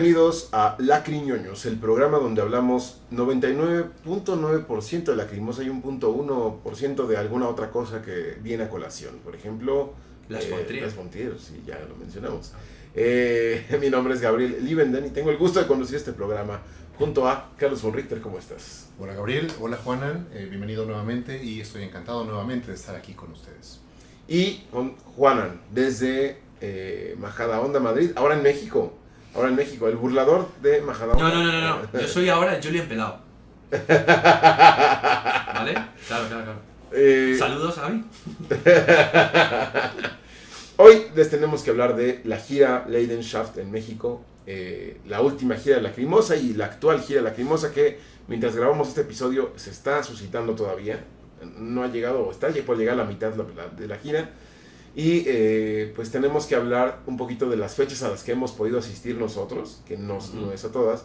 Bienvenidos a Lacriñoños, el programa donde hablamos 99.9% de lacrimosa y un punto 1% de alguna otra cosa que viene a colación. Por ejemplo, Las eh. Las Fontrier, sí, ya lo mencionamos. Eh, mi nombre es Gabriel Livenden y tengo el gusto de conducir este programa junto a Carlos von Richter. ¿Cómo estás? Hola Gabriel, hola Juanan, eh, bienvenido nuevamente y estoy encantado nuevamente de estar aquí con ustedes. Y con Juanan, desde eh, Majada Onda, Madrid, ahora en México. Ahora en México, el burlador de Majada No, no, no, no, no. Yo soy ahora Julian Pelado. ¿Vale? Claro, claro, claro. Eh, Saludos, Gaby. Hoy les tenemos que hablar de la gira Leidenschaft en México, eh, la última gira de Lacrimosa y la actual gira de Lacrimosa que mientras grabamos este episodio se está suscitando todavía. No ha llegado, o está por llegar a la mitad de la gira. Y eh, pues tenemos que hablar un poquito de las fechas a las que hemos podido asistir nosotros, que no, no es a todas,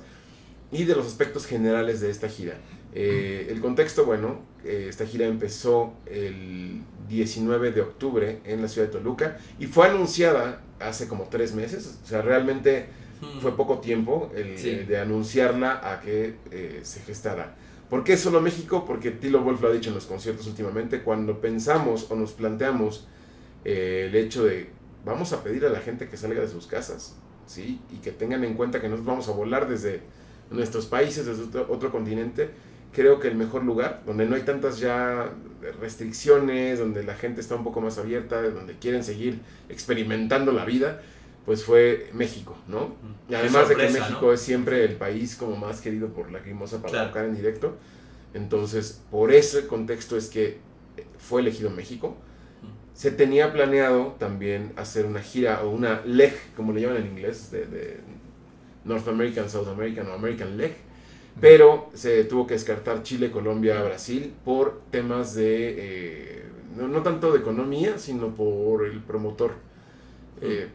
y de los aspectos generales de esta gira. Eh, el contexto, bueno, eh, esta gira empezó el 19 de octubre en la ciudad de Toluca y fue anunciada hace como tres meses, o sea, realmente fue poco tiempo el, Sí. de anunciarla a que se gestara. ¿Por qué solo México? Porque Tilo Wolf lo ha dicho en los conciertos últimamente, cuando pensamos o nos planteamos eh, el hecho de vamos a pedir a la gente que salga de sus casas, ¿sí? Y que tengan en cuenta que nos vamos a volar desde nuestros países, desde otro, otro continente, creo que el mejor lugar, donde no hay tantas ya restricciones, donde la gente está un poco más abierta, donde quieren seguir experimentando la vida, pues fue México, ¿no? Y Qué además de que México ¿no? es siempre el país como más querido por Lacrimosa para Claro. tocar en directo, entonces por ese contexto es que fue elegido México. Se tenía planeado también hacer una gira o una leg, como le llaman en inglés, de, de North American, South American o American leg, pero se tuvo que descartar Chile, Colombia, Brasil por temas de, eh, no, no tanto de economía, sino por el promotor. Eh,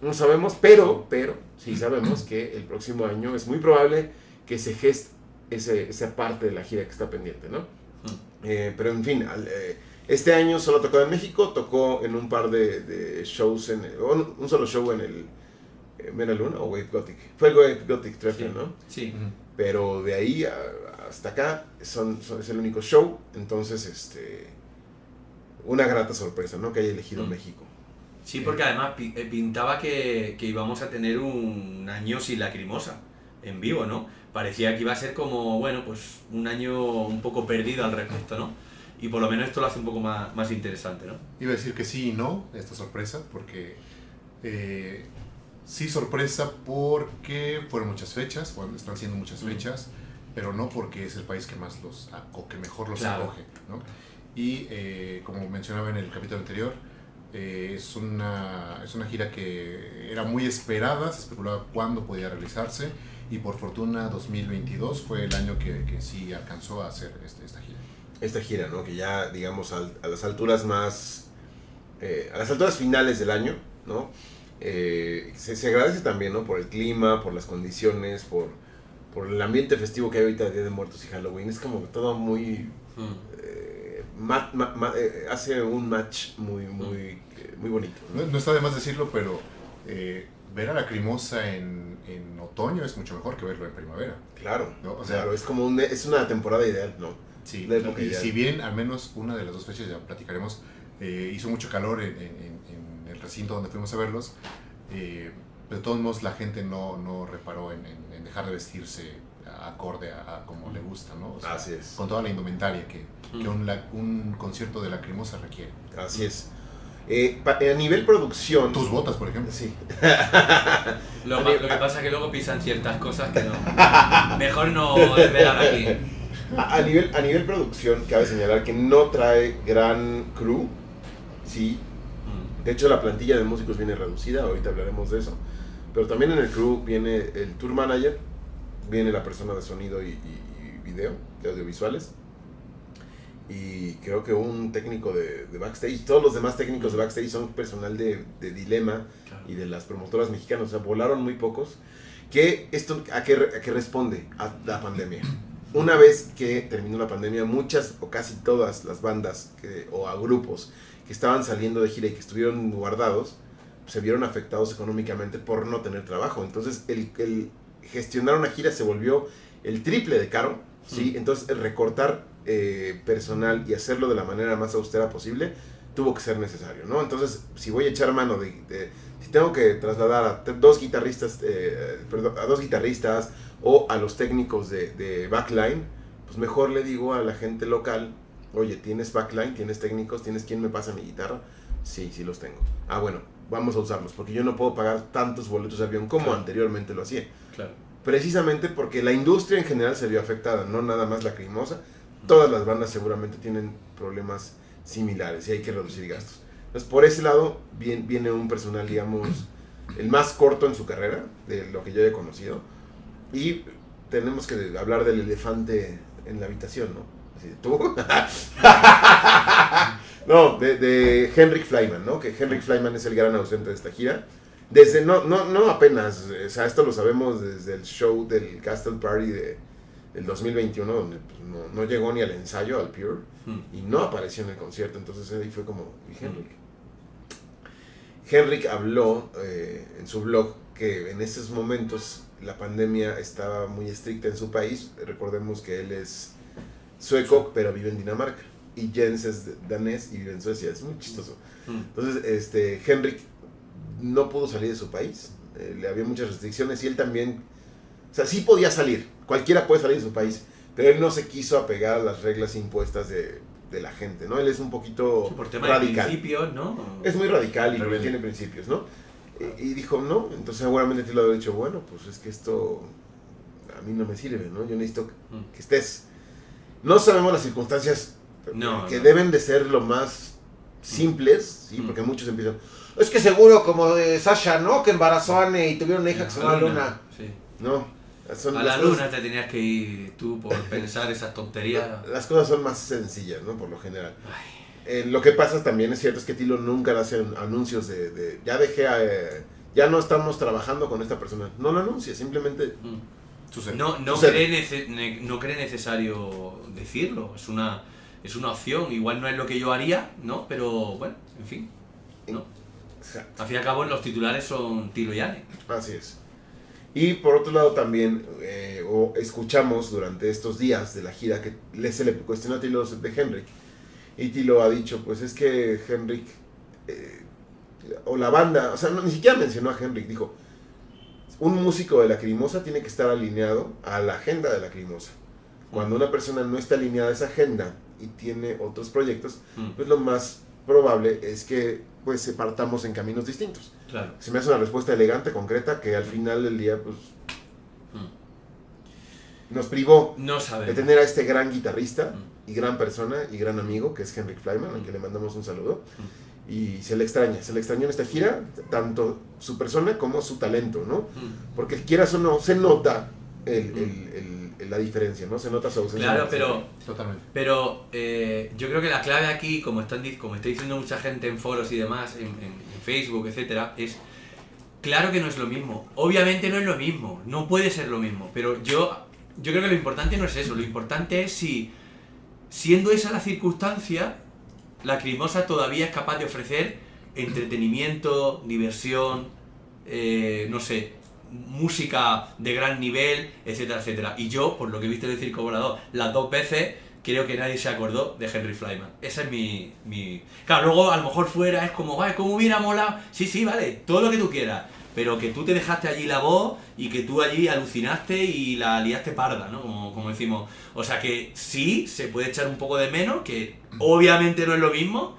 no sabemos, pero, pero sí sabemos que el próximo año es muy probable que se geste ese, esa parte de la gira que está pendiente, ¿no? Eh, pero en fin, al- este año solo tocó en México, tocó en un par de, de shows, en el- un, un solo show en el eh, Mera Luna o Wave Gothic. Fue el Wave Gothic Treffin, Sí. ¿no? Sí. Pero de ahí a- hasta acá son, son- es el único show, entonces este una grata sorpresa, ¿no? Que haya elegido Mm. México. Sí, porque además eh, pintaba que, que íbamos a tener un año sin lacrimosa en vivo, ¿no? Parecía que iba a ser como, bueno, pues un año un poco perdido al respecto, ¿no? Y por lo menos esto lo hace un poco más, más interesante, ¿no? Iba a decir que sí y no, esta sorpresa, porque eh, sí sorpresa porque fueron muchas fechas, bueno, están siendo muchas Mm. fechas, pero no porque es el país que más los que mejor los Claro. acoge, ¿no? Y eh, como mencionaba en el capítulo anterior, eh, es, una, es una gira que era muy esperada, se especulaba cuándo podía realizarse y por fortuna 2022 fue el año que, que sí alcanzó a hacer este- esta gira. Esta gira, ¿no? Que ya, digamos, al- a las alturas más... eh, a las alturas finales del año, ¿no? Eh, se, se agradece también, ¿no? Por el clima, por las condiciones, por, por el ambiente festivo que hay ahorita de Día de Muertos y Halloween. Es como todo muy... eh, ma- ma- ma- eh, hace un match muy, muy, eh, muy bonito. ¿no? No, no está de más decirlo, pero eh, ver a la Lacrimosa en, en otoño es mucho mejor que verlo en primavera. Claro, No, o sea- claro, es como un, es una temporada ideal, ¿no? Sí, La época y ideal. si bien al menos una de las dos fechas, ya platicaremos, eh, hizo mucho calor en, en- en- el recinto donde fuimos a verlos, eh, de todos modos la gente no, no reparó en, en- en dejar de vestirse acorde a, a como le gusta, ¿no? O sea, Así es. Con toda la indumentaria que, que Mm. un, la- un concierto de Lacrimosa requiere. Así es. Eh, pa- a nivel producción... Tus botas, por ejemplo. Sí. Lo, lo que pasa es que luego pisan ciertas cosas que no. Mejor no desvelar aquí. A, a nivel, a nivel producción, cabe señalar que no trae gran crew, sí. Mm. De hecho, la plantilla de músicos viene reducida, ahorita hablaremos de eso. Pero también en el crew viene el tour manager, viene la persona de sonido y, y- y video, de audiovisuales. Y creo que un técnico de, de backstage, todos los demás técnicos de backstage son personal de, de Dilema Claro. y de las promotoras mexicanas, o sea, volaron muy pocos. Que esto, ¿a qué, a qué responde? A la pandemia. Una vez que terminó la pandemia, muchas o casi todas las bandas que- o a grupos que estaban saliendo de gira y que estuvieron guardados, se vieron afectados económicamente por no tener trabajo. Entonces, el, el gestionar una gira se volvió el triple de caro, ¿sí? Entonces, el recortar eh, personal y hacerlo de la manera más austera posible tuvo que ser necesario, ¿no? Entonces, si voy a echar mano de... si tengo que trasladar a dos guitarristas, eh, perdón, a dos guitarristas o a los técnicos de, de backline, pues mejor le digo a la gente local, oye, ¿tienes backline? ¿Tienes técnicos? ¿Tienes quien me pasa mi guitarra? Sí, sí los tengo. Ah, bueno, vamos a usarlos, porque yo no puedo pagar tantos boletos de avión como anteriormente lo hacía. Claro. Precisamente porque la industria en general se vio afectada, no nada más la crimosa. Todas las bandas seguramente tienen problemas similares y hay que reducir gastos. Entonces, por ese lado, viene, viene un personal, digamos, el más corto en su carrera, de lo que yo he conocido. Y tenemos que hablar del elefante en la habitación, ¿no? Así, ¿tú? no, de, de Henrik Flyman, ¿no? Que Henrik Flyman es el gran ausente de esta gira. Desde, no, no, no apenas, o sea, esto lo sabemos desde el show del Castle Party de, del 2021, donde pues, no, no, llegó ni al ensayo, al Pure, hmm. y no apareció en el concierto, entonces ahí fue como, ¿y Henrik? Hmm. Henrik habló eh, en su blog que en esos momentos la pandemia estaba muy estricta en su país, recordemos que él es sueco, pero vive en Dinamarca, y Jens es danés y vive en Suecia, es muy chistoso. Hmm. Entonces, este, Henrik no pudo salir de su país. Eh, le había muchas restricciones y él también, o sea, sí podía salir, cualquiera puede salir de su país, pero él no se quiso apegar a las reglas impuestas de, de la gente, ¿no? Él es un poquito por tema radical. De principios, ¿no? Es muy radical y tiene principios, ¿no? Y, dijo, no, entonces seguramente te lo había dicho, bueno, pues es que esto a mí no me sirve, ¿no? Yo necesito que, mm. que estés. No sabemos las circunstancias no, que no. deben de ser lo más simples, ¿sí? Mm. Porque muchos empiezan, es que seguro como de Sasha, ¿no? Que embarazó a Anne y tuvieron una hija que se llama Luna. Sí. No. Son a la luna te tenías que ir tú por pensar esas tonterías. Las cosas son más sencillas, ¿no? Por lo general. Eh, lo que pasa también es cierto es que Tilo nunca hace anuncios de, de ya dejé a, eh, ya no estamos trabajando con esta persona. No lo anuncia, simplemente mm. sucede. No, no, cree nece ne no cree necesario decirlo. Es una, es una opción. Igual no es lo que yo haría, ¿no? Pero bueno, en fin. ¿no? Exacto. Al fin y al cabo los titulares son Tilo y Anne. Así es. Y por otro lado también eh, o escuchamos durante estos días de la gira que se le cuestionó a Tilo de Henrik. Y Tilo ha dicho, pues es que Henrik, eh, o la banda, o sea, no, ni siquiera mencionó a Henrik, dijo, un músico de la Crimosa tiene que estar alineado a la agenda de la Crimosa. Cuando una persona no está alineada a esa agenda y tiene otros proyectos, mm. pues lo más probable es que pues se partamos en caminos distintos. Claro. Se me hace una respuesta elegante, concreta, que al final del día, pues, mm. nos privó no de tener a este gran guitarrista mm. Y gran persona y gran amigo, que es Henrik Flyman, al que le mandamos un saludo. Y se le extraña, se le extrañó en esta gira, tanto su persona como su talento, ¿no? Porque quieras o no, se nota el, el, el, la diferencia, ¿no? Se nota su ausencia. Claro, pero, Totalmente. pero eh, yo creo que la clave aquí, como, están, como está diciendo mucha gente en foros y demás, en, en, en, Facebook, etcétera, es claro que no es lo mismo. Obviamente no es lo mismo, no puede ser lo mismo, pero yo, yo creo que lo importante no es eso, lo importante es si, siendo esa la circunstancia, la Crimosa todavía es capaz de ofrecer entretenimiento, diversión, eh, no sé, música de gran nivel, etcétera, etcétera. Y yo, por lo que he visto en el Circo Volador las dos veces, creo que nadie se acordó de Henry Flyman. Esa es mi, mi... Claro, luego a lo mejor fuera es como, vale, ¿cómo hubiera molado? Sí, sí, vale, todo lo que tú quieras. Pero que tú te dejaste allí la voz y que tú allí alucinaste y la liaste parda, ¿no? Como, como decimos. O sea que sí, se puede echar un poco de menos, que obviamente no es lo mismo,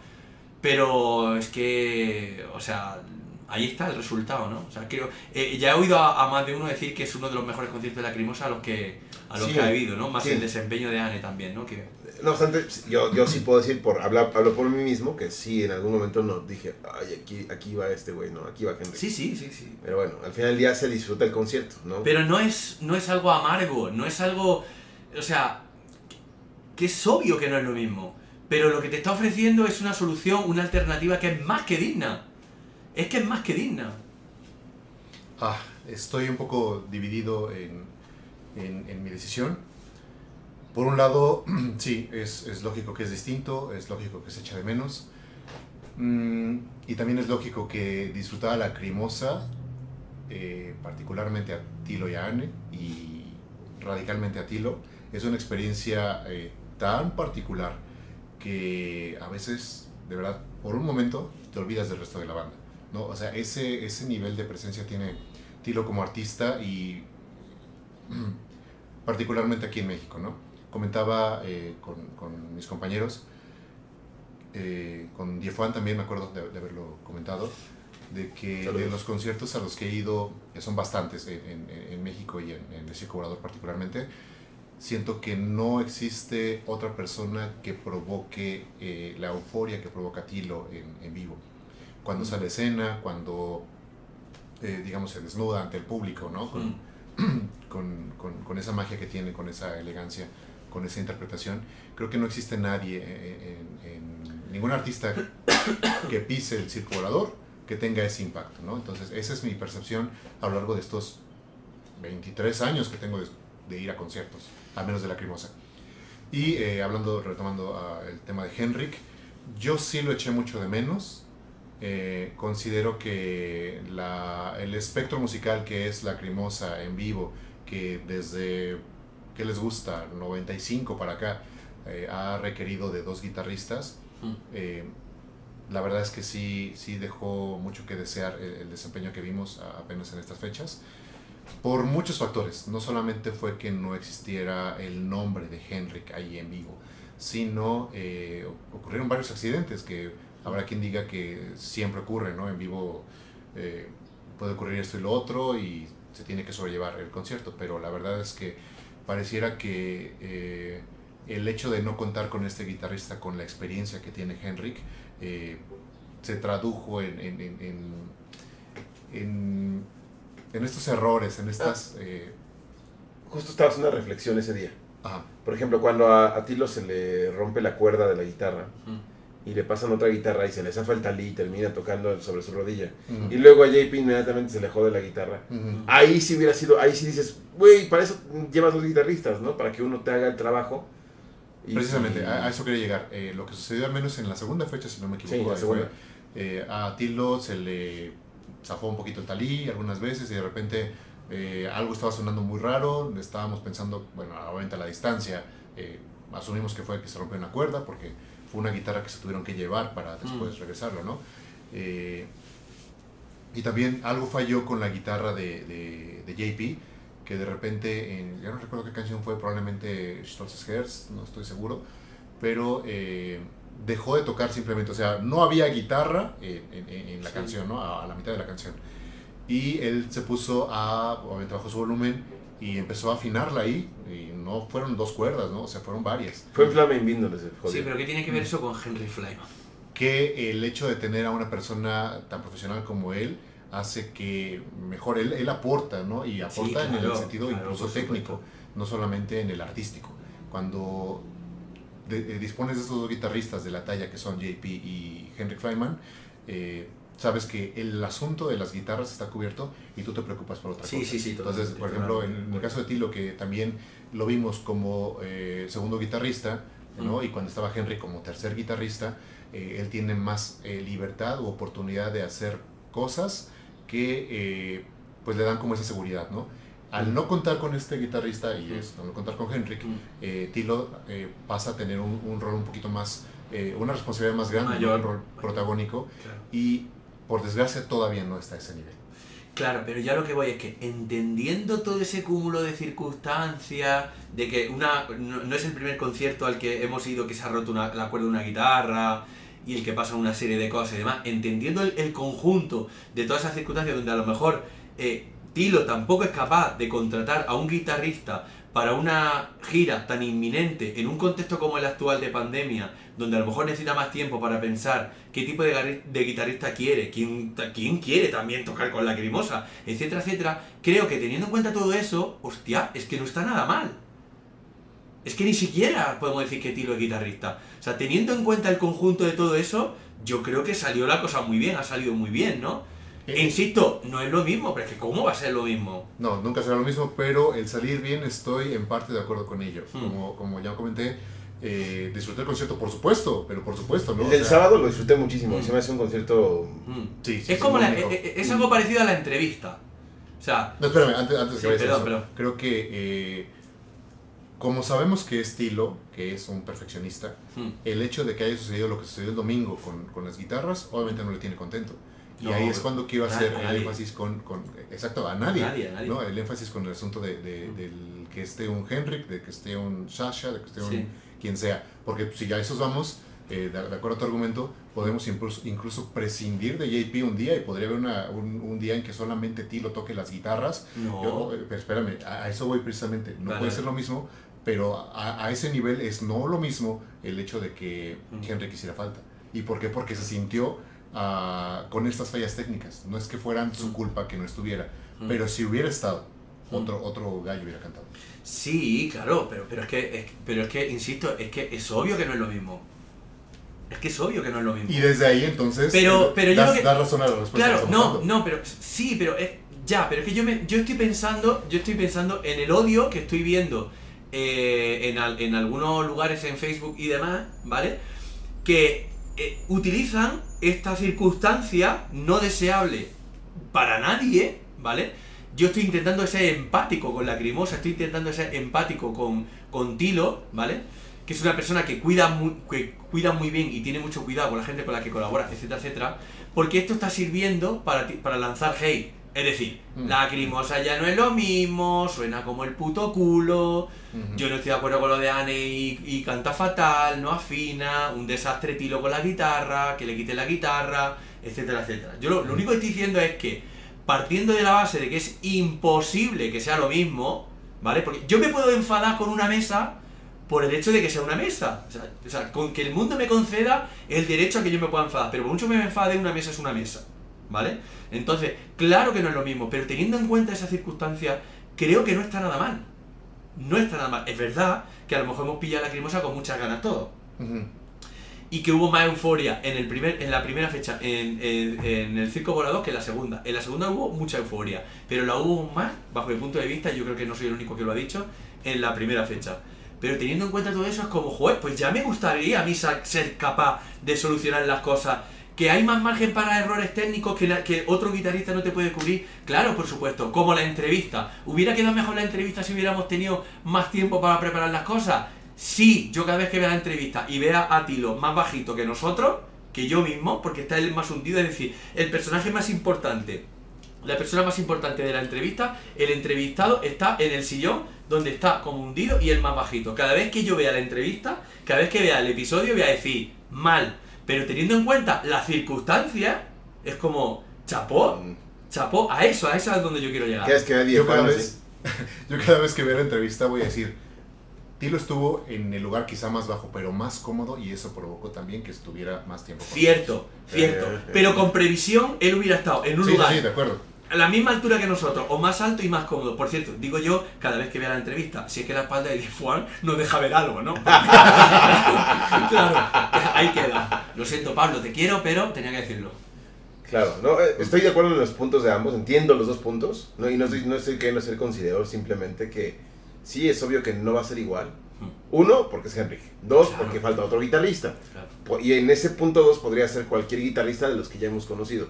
pero es que, o sea, ahí está el resultado, ¿no? O sea, creo, eh, ya he oído a, a, más de uno decir que es uno de los mejores conciertos de la Crimosa a los que, a los sí, que ha habido, ¿no? Más sí. el desempeño de Anne también, ¿no? Que... No obstante, yo, yo sí puedo decir, por hablar, hablo por mí mismo, que sí, en algún momento no dije, ay, aquí, aquí va este güey, ¿no? Aquí va Henry. Sí, sí, sí, sí. Pero bueno, al final del día se disfruta el concierto, ¿no? Pero no es, no es algo amargo, no es algo, o sea, que es obvio que no es lo mismo. Pero lo que te está ofreciendo es una solución, una alternativa que es más que digna es que es más que digna. Ah, estoy un poco dividido en, en, en mi decisión. Por un lado, sí, es, es, lógico que es distinto, es lógico que se echa de menos, Mm, y también es lógico que disfrutaba la crimosa, eh, particularmente a Tilo y a Anne, y radicalmente a Tilo. Es una experiencia eh, tan particular que a veces, de verdad, por un momento te olvidas del resto de la banda. ¿no? O sea, ese, ese nivel de presencia tiene Tilo como artista y particularmente aquí en México. ¿no? Comentaba eh, con, con, mis compañeros, eh, con Diefuan también me acuerdo de, haberlo comentado, de que de los conciertos a los que he ido, que son bastantes en, en, México y en, en el Circo Volador particularmente, siento que no existe otra persona que provoque eh, la euforia que provoca Tilo en, vivo. Cuando sale escena, cuando, eh, digamos, se desnuda ante el público, ¿no? Con, con, con, con, esa magia que tiene, con esa elegancia, con esa interpretación. Creo que no existe nadie, eh, en, ningún artista que pise el circo volador que tenga ese impacto, ¿no? Entonces, esa es mi percepción a lo largo de estos 23 años que tengo de, de ir a conciertos al menos de la Lacrimosa. Y eh, hablando, retomando ah, el tema de Henrik, yo sí lo eché mucho de menos. Eh, considero que la, el espectro musical que es Lacrimosa en vivo, que desde, ¿qué les gusta? 95 para acá, eh, ha requerido de dos guitarristas. Mm. la verdad es que sí, sí dejó mucho que desear el, el desempeño que vimos apenas en estas fechas por muchos factores. No solamente fue que no existiera el nombre de Henrik ahí en vivo, sino eh, ocurrieron varios accidentes que habrá quien diga que siempre ocurre, ¿no? En vivo eh, puede ocurrir esto y lo otro y se tiene que sobrellevar el concierto, pero la verdad es que pareciera que eh, el hecho de no contar con este guitarrista, con la experiencia que tiene Henrik, se tradujo en, en, en en estos errores, en estas... Ah. Eh, justo estaba haciendo una reflexión ese día. Por ejemplo, cuando a, Tilo se le rompe la cuerda de la guitarra y le pasan otra guitarra y se le zafa el talí y termina tocando sobre su rodilla. Y luego a JP inmediatamente se le jode la guitarra. Ahí sí hubiera sido, ahí sí dices, güey, para eso llevas dos guitarristas, ¿no? Para que uno te haga el trabajo. Precisamente, a, eso quería llegar. Eh, lo que sucedió al menos en la segunda fecha, si no me equivoco, fue, eh, a Tilo se le zafó un poquito el talí algunas veces y de repente eh, algo estaba sonando muy raro, estábamos pensando, bueno, obviamente a la distancia, eh, asumimos que fue que se rompió una cuerda porque fue una guitarra que se tuvieron que llevar para después mm. regresarlo, ¿no? Eh, y también algo falló con la guitarra de, de, de JP, que de repente, en, ya no recuerdo qué canción fue, probablemente Stolz's Herz, no estoy seguro, pero dejó de tocar simplemente, o sea, no había guitarra en, en, la canción, ¿no? A, la mitad de la canción. Y él se puso a, obviamente bajó su volumen y empezó a afinarla ahí, y no fueron dos cuerdas, ¿no? O sea, fueron varias. Fue Flamen Víndoles, Sí, pero ¿qué tiene que ver eso con Henry Flyman? Que el hecho de tener a una persona tan profesional como él hace que mejor él, él aporta, ¿no? Y aporta en el sentido incluso técnico, no solamente en el artístico. Cuando eh, dispones de estos dos guitarristas de la talla que son JP y Henrik Flyman, eh, sabes que el asunto de las guitarras está cubierto y tú te preocupas por otra sí, cosa. Sí, sí, Entonces, por ejemplo, en, el caso de Tilo, que también lo vimos como eh, segundo guitarrista, ¿no? y cuando estaba Henry como tercer guitarrista, él tiene más libertad u oportunidad de hacer cosas que pues le dan como esa seguridad, ¿no? al no contar con este guitarrista y es, al no contar con Henrik, eh, Tilo eh, pasa a tener un, rol un poquito más, eh, una responsabilidad más grande, un rol protagónico y por desgracia todavía no está a ese nivel. Claro, pero ya lo que voy es que entendiendo todo ese cúmulo de circunstancias, de que una no, es el primer concierto al que hemos ido que se ha roto la cuerda de una guitarra y el que pasa una serie de cosas y demás, entendiendo el, conjunto de todas esas circunstancias donde a lo mejor Tilo tampoco es capaz de contratar a un guitarrista para una gira tan inminente en un contexto como el actual de pandemia, donde a lo mejor necesita más tiempo para pensar qué tipo de, guitarrista quiere, quién, quién quiere también tocar con la crimosa, etcétera, etcétera, creo que teniendo en cuenta todo eso, hostia, es que no está nada mal. Es que ni siquiera podemos decir que Tilo es guitarrista. O sea, teniendo en cuenta el conjunto de todo eso, yo creo que salió la cosa muy bien, ha salido muy bien, ¿no? E insisto, no es lo mismo, pero es que ¿cómo va a ser lo mismo? No, nunca será lo mismo, pero el salir bien estoy en parte de acuerdo con ello. Hmm. Como, como ya comenté, Eh, disfruté el concierto, por supuesto, pero por supuesto, ¿no? El O del sea, sábado lo disfruté muchísimo. Mm. Se me hace un concierto. Mm. Sí, sí, es sí, como la- eh, eh, es algo parecido a la entrevista. O sea, No, espérame, antes, antes de Sí, que perdón, eso, perdón. creo que eh, como sabemos que estilo, que es un perfeccionista, mm, el hecho de que haya sucedido lo que sucedió el domingo con, con las guitarras, obviamente no le tiene contento. Y No, ahí es cuando quiero a hacer el énfasis con, con- exacto, a nadie, A nadie, a nadie. ¿no? El énfasis con el asunto de, de- del que esté un Henrik, de que esté un Sasha, de que esté un Sí. quien sea. Porque si ya esos vamos, eh, de, acuerdo a tu argumento, podemos incluso, incluso prescindir de JP un día y podría haber una- un, un día en que solamente Tilo toque las guitarras no. yo, eh, pero espérame, a, eso voy precisamente. No Vale, puede ser lo mismo, pero a, a ese nivel es no lo mismo el hecho de que. Henry hiciera falta. ¿Y por qué? Porque se sintió con estas fallas técnicas. No es que fueran su Mm. culpa que no estuviera, Mm. pero si hubiera estado, Mm. otro, otro gallo hubiera cantado. Sí, claro, pero, pero, es que, es, pero es que, insisto, es que es obvio que no es lo mismo. Es que es obvio que no es lo mismo. Y desde ahí entonces Pero- eh, pero yo das, creo que- das razón a la respuesta Claro, no, dando. no, pero sí, pero es, ya, pero es que yo me, yo estoy pensando, yo estoy pensando en el odio que estoy viendo eh, en, al- en algunos lugares en Facebook y demás, ¿vale? Que eh, utilizan esta circunstancia no deseable para nadie, ¿vale? Yo estoy intentando ser empático con la crimosa, estoy intentando ser empático con, con Tilo, ¿vale? Que es una persona que cuida, muy, que cuida muy bien y tiene mucho cuidado con la gente con la que colabora, etcétera, etcétera. Porque esto está sirviendo para, ti- para lanzar hate. Es decir, Mm. la crimosa ya no es lo mismo, suena como el puto culo, yo no estoy de acuerdo con lo de Anne y, y canta fatal, no afina, un desastre tilo con la guitarra, que le quite la guitarra, etcétera, etcétera. Yo lo, lo único que estoy diciendo es que, partiendo de la base de que es imposible que sea lo mismo, ¿vale? Porque yo me puedo enfadar con una mesa por el hecho de que sea una mesa. O sea, o sea, con que el mundo me conceda el derecho a que yo me pueda enfadar. Pero por mucho que me enfade, una mesa es una mesa. ¿Vale? Entonces, claro que no es lo mismo, pero teniendo en cuenta esa circunstancia, creo que no está nada mal. No está nada mal. Es verdad que a lo mejor hemos pillado la crimosa con muchas ganas todos. Y que hubo más euforia en, el primer, en la primera fecha en, en- en el Circo Volador que en la segunda. En la segunda hubo mucha euforia, pero la hubo más, bajo mi punto de vista, yo creo que no soy el único que lo ha dicho, en la primera fecha. Pero teniendo en cuenta todo eso, es como, joder, pues ya me gustaría a mí ser capaz de solucionar las cosas. Que hay más margen para errores técnicos que, otro guitarrista no te puede cubrir. Claro, por supuesto, como la entrevista. ¿Hubiera quedado mejor la entrevista si hubiéramos tenido más tiempo para preparar las cosas? Sí, yo cada vez que vea la entrevista y vea a Tilo más bajito que nosotros, que yo mismo, porque está él más hundido, es decir, el personaje más importante, la persona más importante de la entrevista, el entrevistado está en el sillón donde está como hundido y el más bajito. Cada vez que yo vea la entrevista, cada vez que vea el episodio, voy a decir, mal. Pero teniendo en cuenta las circunstancias, es como, chapó, Mm. chapó, a eso, a eso es donde yo quiero llegar. ¿Qué es que Yo cada, vez, yo cada vez que veo la entrevista voy a decir, Tilo estuvo en el lugar quizá más bajo, pero más cómodo y eso provocó también que estuviera más tiempo. con Cierto, cierto. Eh, eh. Pero con previsión, él hubiera estado en un sí, lugar sí, de acuerdo. A la misma altura que nosotros, o más alto y más cómodo. Por cierto, digo yo cada vez que vea la entrevista, si es que la espalda de Juan nos deja ver algo, ¿no? claro, ahí queda. Lo siento, Pablo, te quiero, pero tenía que decirlo. Claro, no, eh, estoy de acuerdo en los puntos de ambos, entiendo los dos puntos, ¿no? y no estoy, no estoy queriendo ser considerador, simplemente que sí es obvio que no va a ser igual. Uno, porque es Henrik. Dos, Claro. porque falta otro guitarrista. Claro. Y en ese punto dos podría ser cualquier guitarrista de los que ya hemos conocido.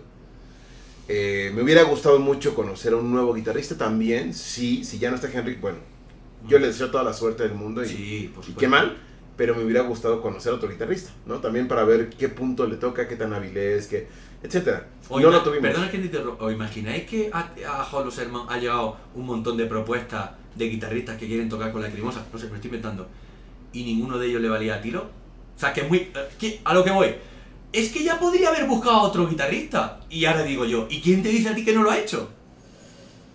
Eh, me hubiera gustado mucho conocer a un nuevo guitarrista también, sí, si ya no está Henrik, bueno, yo le deseo toda la suerte del mundo y, Sí, y qué mal, pero me hubiera gustado conocer a otro guitarrista, ¿no? También para ver qué punto le toca, qué tan hábil es, qué, etcétera. O no lo tuvimos. Perdona que te ¿os imagináis que a, a Hollow Sermon ha llegado un montón de propuestas de guitarristas que quieren tocar con la crimosa? No sé, me estoy inventando. Y ninguno de ellos le valía a tiro. O sea, que es muy. eh, a lo que voy. Es que ya podría haber buscado a otro guitarrista. Y ahora digo yo, ¿y quién te dice a ti que no lo ha hecho?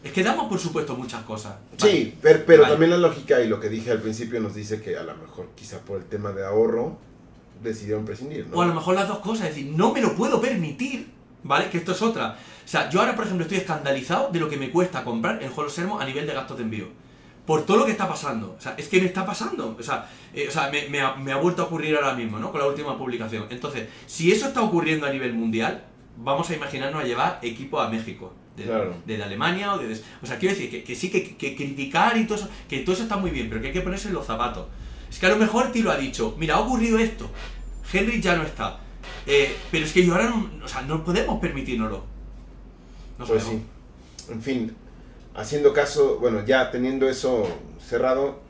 Es que damos por supuesto muchas cosas. Sí, pero, pero Vale. también la lógica y lo que dije al principio nos dice que a lo mejor quizá por el tema de ahorro decidieron prescindir, ¿no? O a lo mejor las dos cosas, es decir, no me lo puedo permitir, ¿vale? Que esto es otra. O sea, yo ahora, por ejemplo, estoy escandalizado de lo que me cuesta comprar en Holo Sermo a nivel de gastos de envío. Por todo lo que está pasando. O sea, es que me está pasando. O sea, eh, o sea me, me ha, me ha vuelto a ocurrir ahora mismo, ¿no? Con la última publicación. Entonces, si eso está ocurriendo a nivel mundial, vamos a imaginarnos a llevar equipo a México. De, Claro. de Alemania o de... O sea, quiero decir que, que sí que, que criticar y todo eso, que todo eso está muy bien, pero que hay que ponerse en los zapatos. Es que a lo mejor Tilo ha dicho, mira, ha ocurrido esto, Henry ya no está, eh, pero es que yo ahora no, o sea, no podemos permitírnoslo. No pues sí. En fin, haciendo caso, bueno, ya teniendo eso cerrado,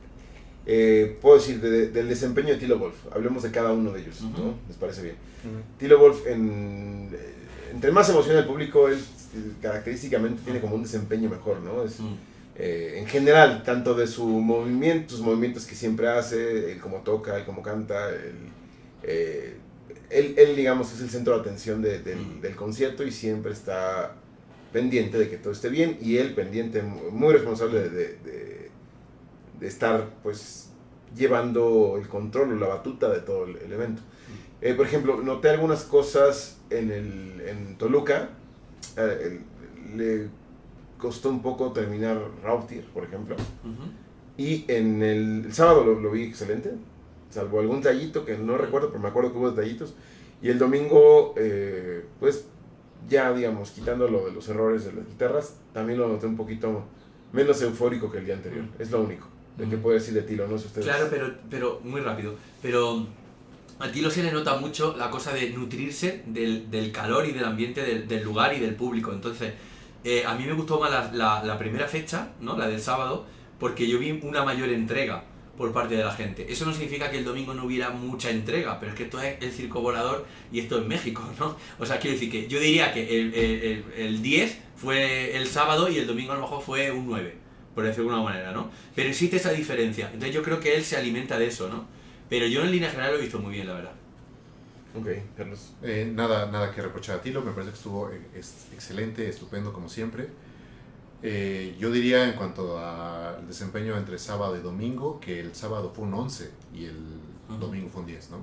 eh, puedo decir del desempeño de Tilo Wolf. Hablemos de cada uno de ellos, ¿no? ¿Les parece bien? Tilo Wolf, en, eh, entre más emociona el público, él característicamente tiene como un desempeño mejor, ¿no? Es, eh, en general, tanto de su movimiento, sus movimientos que siempre hace, el cómo toca, el cómo canta, él, él, digamos, es el centro de atención del, del concierto y siempre está pendiente de que todo esté bien y él pendiente, muy responsable de, de, estar pues llevando el control o la batuta de todo el, evento. Eh, por ejemplo, noté algunas cosas en, el, en Toluca, eh, le costó un poco terminar Rautir, por ejemplo, y en el, sábado lo, vi excelente, salvo algún tallito que no recuerdo, pero me acuerdo que hubo detallitos, y el domingo, eh, pues ya, digamos, quitando lo de los errores de las guitarras, también lo noté un poquito menos eufórico que el día anterior. Es lo único de que puedo decir de Tilo, no sé ustedes. Claro, pero, pero muy rápido. Pero a Tilo se le nota mucho la cosa de nutrirse del, del calor y del ambiente del, del, lugar y del público. Entonces, eh, a mí me gustó más la, la, la primera fecha, ¿no? la del sábado, porque yo vi una mayor entrega por parte de la gente. Eso no significa que el domingo no hubiera mucha entrega, pero es que esto es el circo volador y esto es México, ¿no? O sea, quiero decir que yo diría que el, el, el 10 fue el sábado y el domingo a lo mejor fue un 9, por decirlo de alguna manera, ¿no? Pero existe esa diferencia. Entonces yo creo que él se alimenta de eso, ¿no? Pero yo en línea general lo he visto muy bien, la verdad. Ok, Carlos. Eh, nada, nada que reprochar a Tilo, me parece que estuvo eh, excelente, estupendo como siempre. Eh, yo diría en cuanto al desempeño entre sábado y domingo, que el sábado fue un 11 y el domingo fue un 10, ¿no?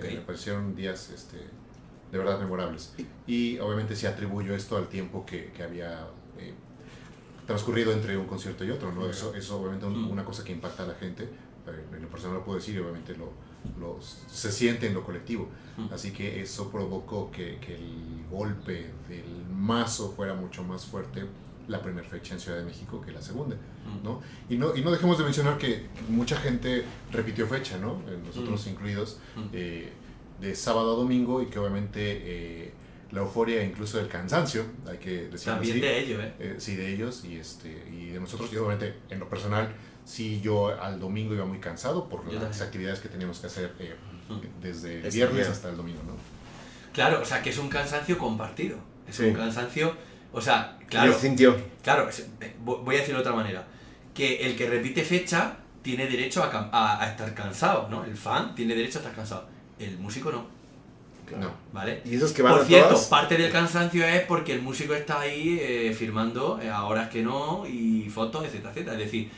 Eh, me parecieron días este, de verdad memorables. Y obviamente si atribuyo esto al tiempo que, que había eh, transcurrido entre un concierto y otro, ¿no? Eso, eso obviamente es una cosa que impacta a la gente, en lo personal lo puedo decir y obviamente lo, lo, se siente en lo colectivo. Así que eso provocó que, que el golpe del mazo fuera mucho más fuerte la primera fecha en Ciudad de México que la segunda, ¿no? Y, ¿no? y no dejemos de mencionar que mucha gente repitió fecha, ¿no? Eh, nosotros incluidos, eh, de sábado a domingo y que obviamente eh, la euforia incluso del cansancio, hay que decirlo También de ellos, ¿eh? Sí, de ellos y, este, y de nosotros, y obviamente en lo personal, sí yo al domingo iba muy cansado por las actividades que teníamos que hacer desde el viernes hasta el domingo, ¿no? Claro, o sea que es un cansancio compartido, es un cansancio o sea, claro. sintió. Claro, eh, voy a decirlo de otra manera. Que el que repite fecha tiene derecho a, a, estar cansado, ¿no? El fan tiene derecho a estar cansado. El músico no. No. ¿Vale? Y esos que van Por cierto, parte del cansancio es porque el músico está ahí eh, firmando eh, a horas que no y fotos, etcétera, etcétera. Es decir,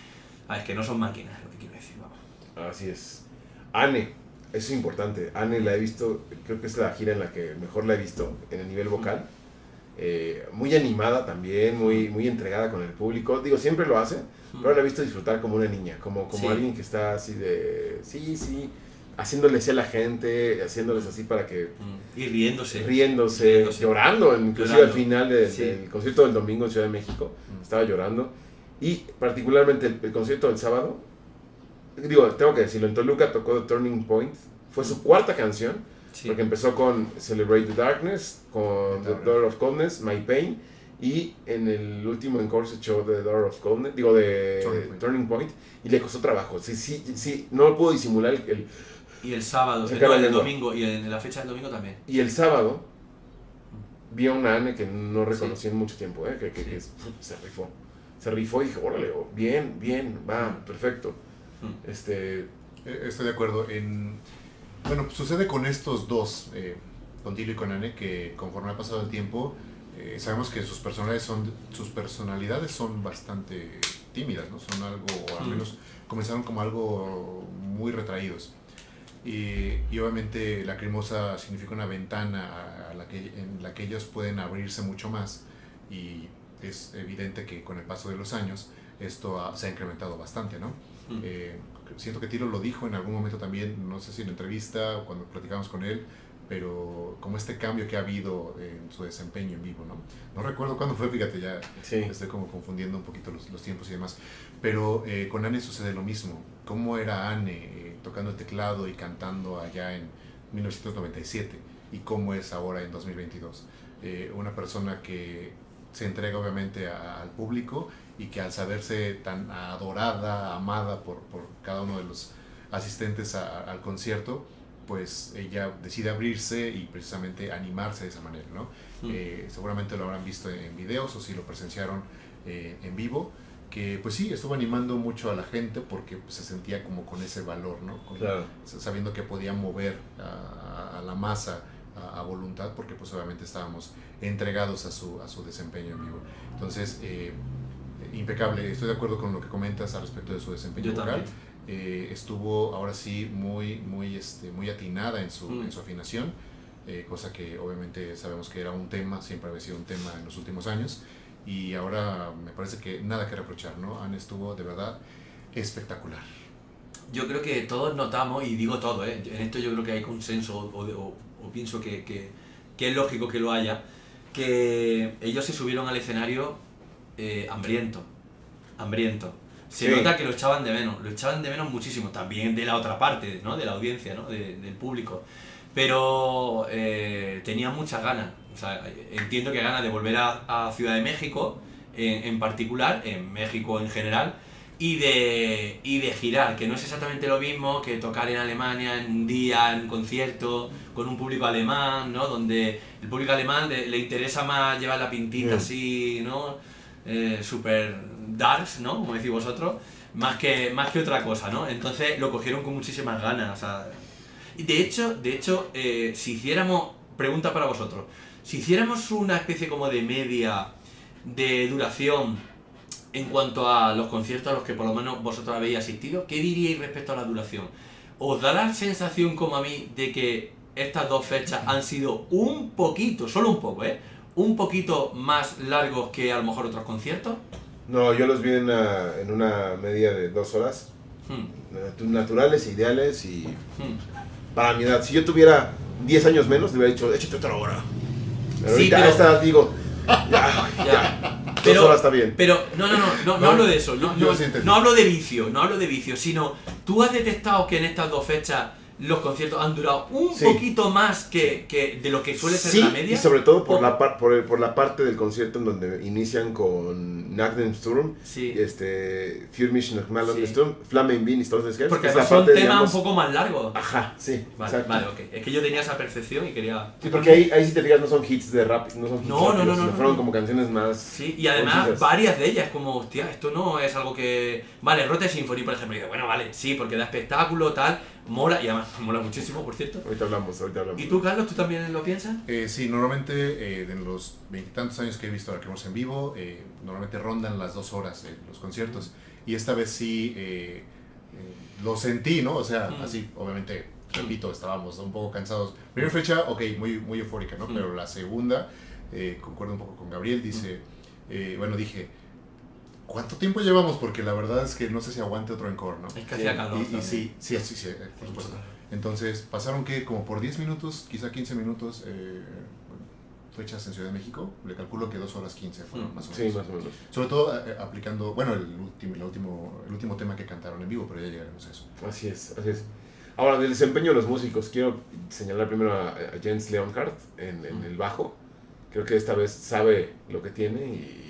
es que no son máquinas, es lo que quiero decir, vamos. Así es. Anne, eso es importante. Anne la he visto, creo que es la gira en la que mejor la he visto en el nivel vocal. Eh, muy animada también, muy, muy entregada con el público. Digo, siempre lo hace, pero la he visto disfrutar como una niña, como, como alguien que está así de, sí, sí, haciéndoles a la gente, haciéndoles así para que... Y riéndose. Riéndose, llorando, inclusive al final del concierto del domingo en Ciudad de México, estaba llorando. Y particularmente el, concierto del sábado, digo, tengo que decirlo, en Toluca tocó The Turning Point, fue su cuarta canción porque empezó con Celebrate the Darkness, con The Door of Coldness, My Pain, y en el último encore se echó The Door of Coldness, digo, de Turning Point, y le costó trabajo. Sí, sí, sí, no pudo disimular el... y el sábado, el, el domingo, y en la fecha del domingo también. Y el sábado vi a una Anne que no reconocí en mucho tiempo, ¿eh? que, que, se rifó. Se rifó y dije, órale, oh, bien, bien, va, perfecto. Este... Eh, estoy de acuerdo. En, bueno, pues sucede con estos dos, eh, con Tilo y con Anne, que conforme ha pasado el tiempo, eh, sabemos que sus personalidades son, sus personalidades son bastante tímidas, ¿no? Son algo, o al menos comenzaron como algo muy retraídos. Y, y, obviamente la cremosa significa una ventana a la que, en la que ellos pueden abrirse mucho más y es evidente que con el paso de los años esto se ha incrementado bastante, ¿no? Eh, siento que Tiro lo dijo en algún momento también, no sé si en entrevista o cuando platicamos con él, pero como este cambio que ha habido en su desempeño en vivo, ¿no? No recuerdo cuándo fue, fíjate, ya estoy como confundiendo un poquito los, los tiempos y demás, pero eh, con Anne sucede lo mismo. ¿Cómo era Anne? tocando el teclado y cantando allá en 1997 y cómo es ahora en 2022. Eh, una persona que se entrega obviamente al público y que al saberse tan adorada, amada por, por cada uno de los asistentes al concierto, pues ella decide abrirse y precisamente animarse de esa manera, ¿no? Mm. Eh, seguramente lo habrán visto en videos o si lo presenciaron eh, en vivo, que pues sí, estuvo animando mucho a la gente porque pues, se sentía como con ese valor, ¿no? Sabiendo que podía mover a, la masa a, voluntad porque pues obviamente estábamos entregados a su, a su desempeño en vivo. Entonces, eh, impecable, estoy de acuerdo con lo que comentas al respecto de su desempeño vocal. Eh, estuvo ahora sí muy, muy, este, muy atinada en su, mm. en su afinación, eh, cosa que obviamente sabemos que era un tema, siempre había sido un tema en los últimos años, y ahora me parece que nada que reprochar, ¿no? Anne estuvo de verdad espectacular. Yo creo que todos notamos, y digo todo, ¿eh? en esto yo creo que hay consenso, o, o, pienso que, que, que, es lógico que lo haya, que ellos se subieron al escenario eh, hambriento, hambriento se nota que lo echaban de menos, lo echaban de menos muchísimo, también de la otra parte, ¿no? De la audiencia, ¿no? del público. Pero eh, tenía muchas ganas, o sea, entiendo que ganas de volver a, Ciudad de México, en, particular, en México en general, y de, y de girar, que no es exactamente lo mismo que tocar en Alemania en un día, en un concierto, con un público alemán, ¿no? Donde el público alemán le, interesa más llevar la pintita así, ¿no? Eh, Súper darks, ¿no? Como decís vosotros, más que, más que otra cosa, ¿no? Entonces lo cogieron con muchísimas ganas. O sea, y de hecho, de hecho eh, si hiciéramos, pregunta para vosotros, si hiciéramos una especie como de media de duración en cuanto a los conciertos a los que por lo menos vosotros habéis asistido, ¿qué diríais respecto a la duración? ¿Os da la sensación como a mí de que estas dos fechas han sido un poquito, solo un poco, ¿eh? Un poquito más largos que a lo mejor otros conciertos? No, yo los vi en una, en una media de dos horas. Hmm. Naturales, ideales y hmm. para mi edad. Si yo tuviera 10 años menos, le hubiera dicho, échate otra hora. Pero sí, ahorita pero... esta digo, ya, ya. Pero, dos horas está bien. Pero no, no, no, no, no, hablo de eso. No, no, no hablo de vicio, no hablo de vicio, sino tú has detectado que en estas dos fechas los conciertos han durado un poquito más que, que, de lo que suele ser la media. Y sobre todo por, la par, por, por, la parte del concierto en donde inician con Nachtensturm, sí. este, Für mich noch mal sí. Sturm, Flammen Bean y Porque son temas un poco más largos. Ajá, sí. Vale, vale, ok. Es que yo tenía esa percepción y quería. Sí, porque ahí, ahí si te fijas no son hits de rap, no son hits no, no, no, no, fueron como canciones más. Sí, y además varias de ellas, como, hostia, esto no es algo que. Vale, Rote Symphony, por ejemplo, y bueno, vale, sí, porque da espectáculo, tal mola y además mola muchísimo, por cierto. Ahorita hablamos, ahorita hablamos. ¿Y tú, Carlos, tú también lo piensas? Eh, sí, normalmente eh, en los veintitantos años que he visto ahora que hemos en vivo, eh, normalmente rondan las dos horas los conciertos. Y esta vez sí lo sentí, ¿no? O sea, mm. así, obviamente, repito, estábamos un poco cansados. Primera fecha, ok, muy, muy eufórica, ¿no? Mm. Pero la segunda, concuerdo un poco con Gabriel, dice, mm. bueno, dije, ¿Cuánto tiempo llevamos? Porque la verdad es que no sé si aguante otro encore, ¿no? Es que hacía calor. Y, y sí, sí, sí, sí, por supuesto. Entonces, pasaron que como por 10 minutos, quizá 15 minutos, eh, fechas en Ciudad de México, le calculo que 2 horas 15 fueron mm, más o menos. Sí, más o menos. Sobre todo eh, aplicando, bueno, el último, el, último, el último tema que cantaron en vivo, pero ya llegaremos a eso. Así es, así es. Ahora, del desempeño de los músicos, quiero señalar primero a, Jens Leonhardt en, en el bajo. Creo que esta vez sabe lo que tiene y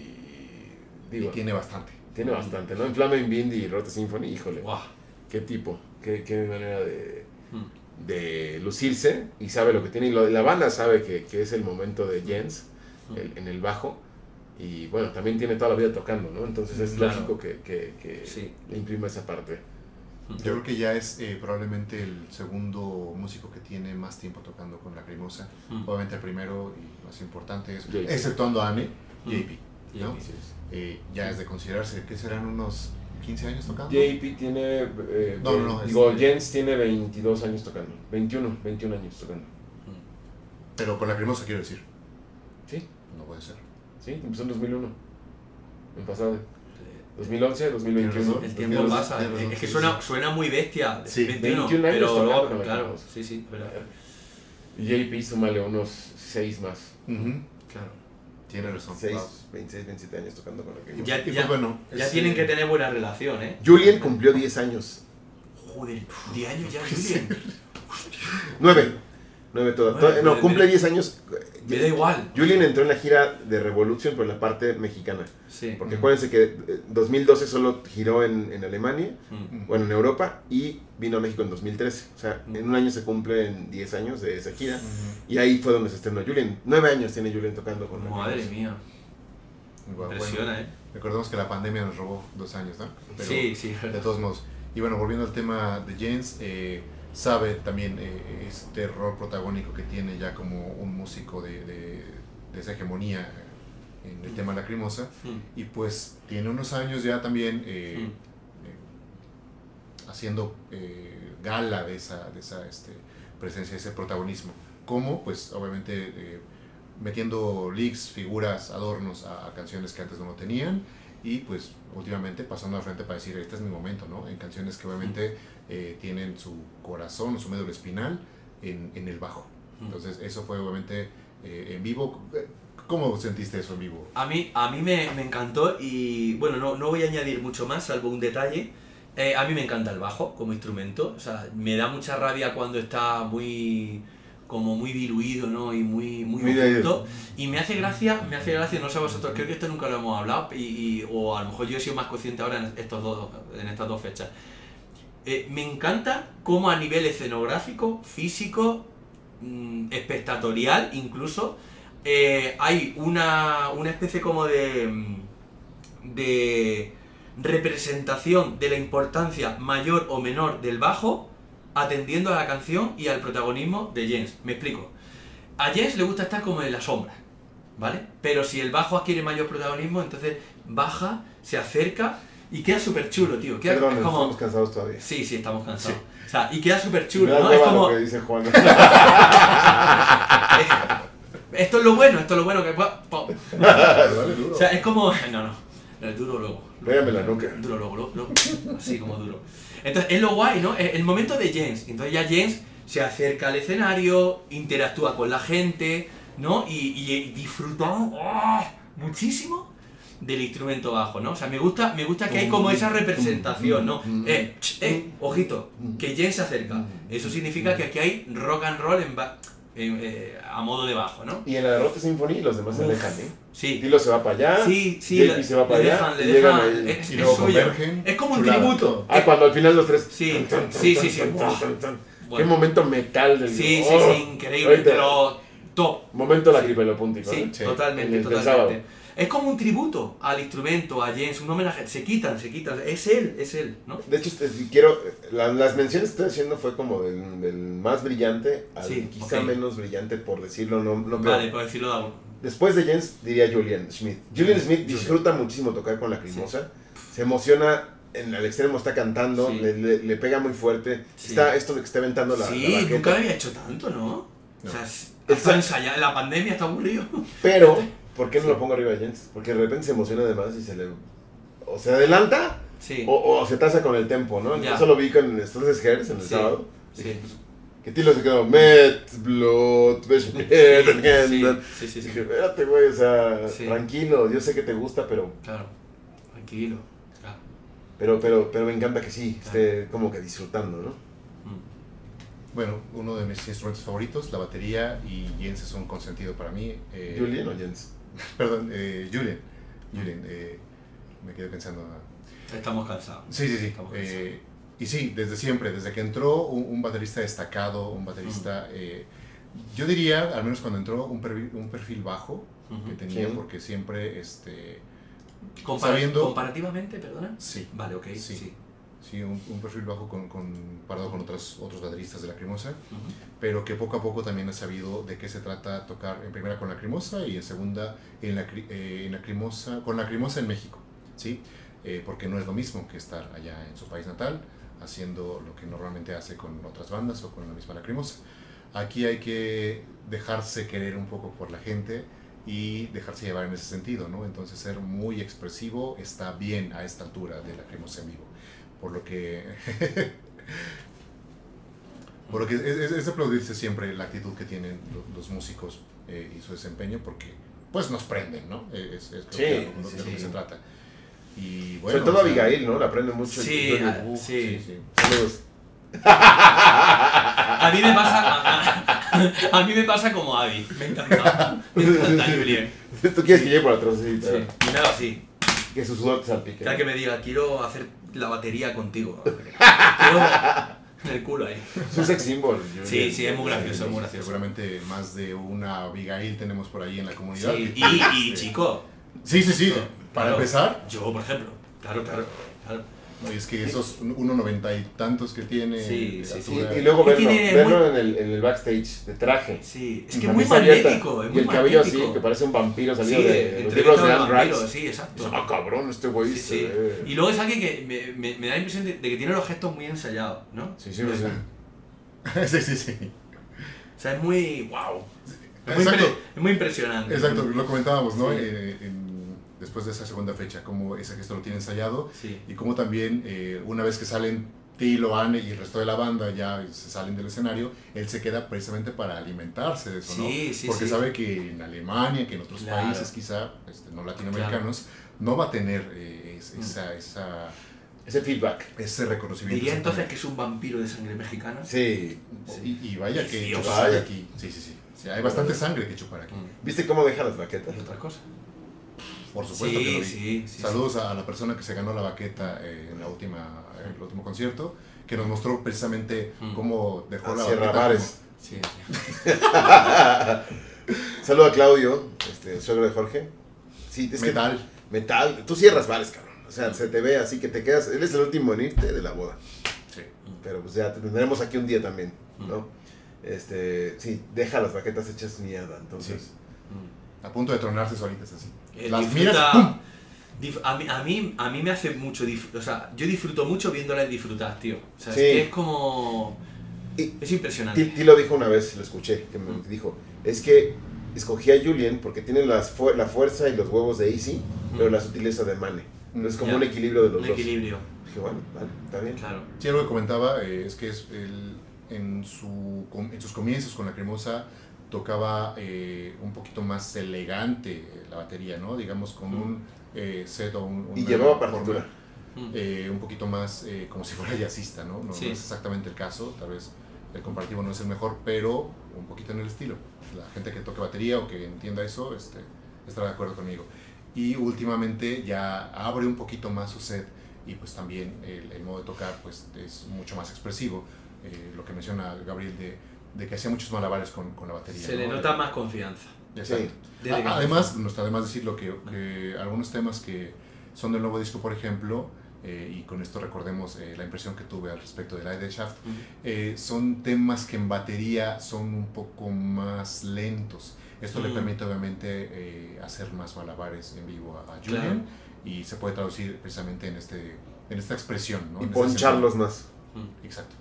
y tiene bastante. Tiene bastante, ¿no? En Flamen Bindi y Rota Symphony, híjole. Qué tipo, qué, qué manera de, hmm. de, lucirse y sabe lo que tiene. Y la banda sabe que, que, es el momento de Jens hmm. en el bajo. Y bueno, también tiene toda la vida tocando, ¿no? Entonces es lógico que, que, que le imprima esa parte. Hmm. Yo creo que ya es eh, probablemente el segundo músico que tiene más tiempo tocando con la Cremosa. Obviamente el primero y más importante es, exceptuando a Anne, JP. ¿No? Eh, ya es de considerarse que serán unos 15 años tocando. JP tiene. Eh, no, no, no. Digo, Jens tiene 22 años tocando. 21, 21 años tocando. Pero con la cremosa quiero decir. Sí. No puede ser. Sí, empezó en 2001. En pasado. 2011, 2021. El tiempo pasa. Es que suena, suena muy bestia. Sí, 21, 21 años pero luego, claro, sí, sí. Pero... JP súmale unos 6 más. Claro. Tiene razón. 6, 26, 27 años tocando con aquello. Ya, ya, pues bueno, ya tienen que tener buena relación, ¿eh? Julian cumplió 10 años. Joder, 10 años ya, Julian. Nueve. Nueve. Bueno, no, cumple me- 10 años. Me da igual. Julian entró en la gira de Revolution por la parte mexicana. Sí. Porque Ujú. acuérdense que eh, 2012 solo giró en, en Alemania, bueno, en Europa, y vino a México en 2013. O sea, en un año se cumplen 10 años de esa gira. Y ahí fue donde se estrenó Julian. Nueve años tiene Julian tocando con Madre mía. Bueno, Impresiona, ¿eh? Recordemos que la pandemia nos robó dos años, ¿no? Pero sí, sí, De todos modos. Y bueno, volviendo al tema de Jens, eh, sabe también eh, este rol protagónico que tiene ya como un músico de, de- de esa hegemonía en el tema lacrimosa. Mm. Y pues tiene unos años ya también eh, Mm. eh, haciendo gala de esa, de esa este, presencia, de ese protagonismo. Como, pues obviamente metiendo leaks, figuras, adornos a, a canciones que antes no lo tenían y pues últimamente pasando al frente para decir, este es mi momento, ¿no? En canciones que obviamente eh, tienen su corazón, su médula espinal en, en el bajo. Entonces eso fue obviamente eh, en vivo. ¿Cómo sentiste eso en vivo? A mí, a mí me, me encantó y bueno, no, no voy a añadir mucho más, salvo un detalle. Eh, a mí me encanta el bajo como instrumento, o sea, me da mucha rabia cuando está muy como muy diluido, ¿no? Y muy, muy Muy oculto. Y me hace gracia, me hace gracia, no sé vosotros, creo que esto nunca lo hemos hablado, y, y- o a lo mejor yo he sido más consciente ahora en, estos dos, en estas dos fechas. Eh, me encanta cómo a nivel escenográfico, físico, mm, espectatorial incluso, eh, hay una, una especie como de, mm, de representación de la importancia mayor o menor del bajo atendiendo a la canción y al protagonismo de Jens. Me explico. A Jens le gusta estar como en la sombra, ¿vale? Pero si el bajo adquiere mayor protagonismo, entonces baja, se acerca y queda súper chulo, tío. Queda Perdón, es como... estamos cansados todavía. Sí, sí, estamos cansados. O sea, y queda súper chulo, ¿no? Es como... lo que dice Juan. Esto es lo bueno, esto es lo bueno que... O sea, es como... No, no. El duro luego. Pégame la nuca. Duro luego, luego. Así como duro. Entonces, es lo guay, ¿no? El momento de Jens. Entonces ya Jens se acerca al escenario, interactúa con la gente, ¿no? Y, y, y disfruta ¡oh! muchísimo del instrumento bajo, ¿no? O sea, me gusta, me gusta que hay como esa representación, ¿no? Eh, ch, eh, ojito, que Jens se acerca. Eso significa que aquí hay rock and roll en ba- eh, a modo de bajo, ¿no? Y en la derrota Symphony los demás se alejan, ¿eh? Sí, Tilo se va para allá. sí, sí. JP se va para allá. dejan, le y llegan dejan. ahí. Es, Y luego suyo. convergen. Es como un tributo. Ah, cuando al final los tres. Sí, Tan, tan, sí, tan, sí. Qué momento metal del Sí, sí, sí, increíble, pero top. Momento la puntico. Sí, Sí, totalmente, totalmente. Es como un tributo al instrumento, a Jens, un homenaje. Se quitan, se quitan. Es él, es él, ¿no? De hecho, este, quiero. la- las menciones que estoy haciendo fue como del, del más brillante al Sí, quizá ok. menos brillante, por decirlo, no, no. Vale, por decirlo de algo. Después de Jens, diría Julian Smith. Julian Smith Julian. disfruta muchísimo tocar con la crimosa. Se emociona. En el extremo está cantando, Sí. le, le- le pega muy fuerte. Sí. Está esto de que está aventando la, sí, la nunca había hecho tanto, ¿no? No. O sea, hasta ensayar, la pandemia está aburrido. Pero, ¿por qué no lo pongo arriba de Jens? Porque de repente se emociona además y se le. O se adelanta Sí, o, o se tasa con el tempo, ¿no? Ya. Eso lo vi con Stresses Hairs en el Sí. sábado. sí. Que Tilo se quedó, Met, Blood, Sí, sí, sí, sí. Dije, espérate, güey, o sea, Sí. tranquilo, yo sé que te gusta, pero, Claro, tranquilo. Claro. pero, pero, pero me encanta que sí, esté como que disfrutando, ¿no? Mm. Bueno, uno de mis instrumentos favoritos, la batería, y Jens es un consentido para mí. eh, Julian o Jens. Perdón, eh, Julian. Julian, eh, me quedé pensando. Estamos cansados. Sí, sí, sí. Estamos cansados. eh, y sí, desde siempre, desde que entró un, un baterista destacado, un baterista, eh, yo diría, al menos cuando entró, un perfil, un perfil bajo que tenía, Sí. porque siempre, este, sabiendo- Comparativamente, perdona. sí, Vale, ok, sí. Sí. Sí, un, un perfil bajo con, comparado con otros, otros bateristas de la Crimosa, Ujú. pero que poco a poco también ha sabido de qué se trata tocar en primera con la Crimosa y en segunda en la, eh, en la Crimosa, con la Crimosa en México, ¿sí? Eh, porque no es lo mismo que estar allá en su país natal haciendo lo que normalmente hace con otras bandas o con la misma Lacrimosa. Aquí hay que dejarse querer un poco por la gente y dejarse llevar en ese sentido, ¿no? Entonces ser muy expresivo está bien a esta altura de Lacrimosa en vivo. Por lo que... por lo que es, es- es aplaudirse siempre la actitud que tienen lo- los músicos eh, y su desempeño porque pues nos prenden, ¿no? Es, es creo Sí, que de lo- sí, de lo que sí. se trata. Y bueno, Sobre todo o sea, Abigail, ¿no? La aprende mucho. Sí, Julian. ah, uf, sí. sí. Saludos. A mí me pasa. A, a mí me pasa como a Abby. Me encanta. Me encanta Julien. Tú quieres que llegue por atrás, sí, Sí. Y nada así. que su sudor te salpique. Cada que me diga, quiero hacer la batería contigo. En el culo ahí. Es un sex symbol. Sí, sí, es muy gracioso, muy gracioso. Seguramente más de una Abigail tenemos por ahí en la comunidad. Sí, y, y chico, Sí, sí, sí. Para Claro. empezar, yo por ejemplo. Claro, claro. claro. No, y es que esos 1.90 y tantos que tiene Sí, de sí, altura, Y, luego ¿Qué verlo, tiene? verlo Muy- en, el, en el backstage de traje. Sí, es que es muy magnético. Es Y el cabello así, que parece un vampiro Sí, salido de los libros de Anne Rice. Sí, exacto. Ah, cabrón, este güey Sí, sí. Y luego es alguien que me, me, me da la impresión de, de que tiene los gestos muy ensayados, ¿no? Sí, sí, sí. sí, sí, sí. O sea, es muy. ¡Wow! Es muy, impre- es muy impresionante. Exacto, lo comentábamos, ¿no? Sí. Eh, en- después de esa segunda fecha, cómo ese gesto lo tiene ensayado Sí. y cómo también eh, una vez que salen Tilo, Anne y el resto de la banda ya se salen del escenario, él se queda precisamente para alimentarse de eso, ¿no? Sí, sí, Porque sí. sabe que en Alemania, que en otros Claro. países quizá, este, no latinoamericanos, no va a tener eh, es- Mm. esa, esa, Ese feedback. ese reconocimiento. Diría entonces que es un vampiro de sangre mexicana. Sí. Y, y vaya que Dios. chupar Vaya. aquí. Sí, sí, sí. Sí, hay bastante sangre que chupar aquí. Mm. ¿Viste cómo deja las baquetas? Y otras cosas. Por supuesto que lo Sí, vi. sí, sí. Saludos a la persona que se ganó la baqueta eh, en la última, en el último concierto, que nos mostró precisamente Mm. cómo dejó A la Sierra baqueta. Bares. Sí, sí. Saludo a Claudio, este, el suegro de Jorge. Sí, es que Metal. metal. Tú cierras bares, cabrón. O sea, se te ve así que te quedas. Él es el último en irte de la boda. Sí. Pero pues ya te tendremos aquí un día también, ¿no? Este, sí, deja las baquetas hechas mierda, entonces. Mm. A punto de tronarse solitas así. Eh, Las disfruta- miras, dif- a, mí, a, mí, a mí me hace mucho dif- o sea, yo disfruto mucho viéndoles disfrutar, tío. O sea, Sí. es que es como... Y- Es impresionante. Ti- Tilo dijo una vez, lo escuché, que me dijo, es que escogí a Julien porque tiene las fu- la fuerza y los huevos de Easy, pero la sutileza de Mane. Entonces como Ya. un equilibrio de los Un dos. equilibrio, Dije, bueno, vale, está bien. claro. Sí, algo que comentaba eh, es que es el- en, su, en sus comienzos con la cremosa tocaba eh, un poquito más elegante la batería, ¿no? Digamos con Mm. un eh, set o un, Y una llevaba forma, partitura. Mm. eh, un poquito más eh, como si fuera jazzista, ¿no? No, no Sí. es exactamente el caso, tal vez el comparativo no es el mejor, pero un poquito en el estilo. La gente que toque batería o que entienda eso este, estará de acuerdo conmigo. Y últimamente ya abre un poquito más su set y pues también el, el modo de tocar pues es mucho más expresivo. Eh, lo que menciona Gabriel de, de que hacía muchos malabares con, con la batería. Se le ¿no? nota más confianza. Exacto. Sí. Además, no está de más decirlo que, que algunos temas que son del nuevo disco, por ejemplo, eh, y con esto recordemos eh, la impresión que tuve al respecto de Light the Shaft, eh, son temas que en batería son un poco más lentos. Esto le permite obviamente eh, hacer más malabares en vivo a, a Julian Claro. y se puede traducir precisamente en, este, en esta expresión. ¿no? Y En poncharlos más. Exacto.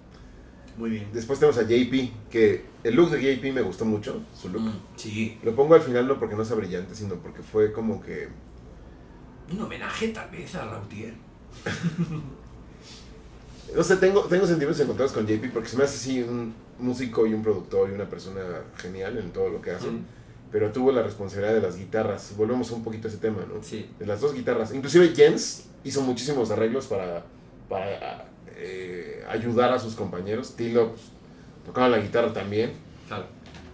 Muy bien. Después tenemos a JP, que el look de JP me gustó mucho, su look. Mm. Sí. Lo pongo al final no porque no sea brillante, sino porque fue como que... Un homenaje tal vez a Rautier. No sé, tengo, tengo sentimientos encontrados con JP porque se me hace así un músico y un productor y una persona genial en todo lo que hace. Mm. Pero tuvo la responsabilidad de las guitarras. Volvemos un poquito a ese tema, ¿no? Sí. De las dos guitarras. Inclusive Jens hizo muchísimos arreglos para, para eh, ayudar a sus compañeros. Tilo pues, tocaba la guitarra también. Claro.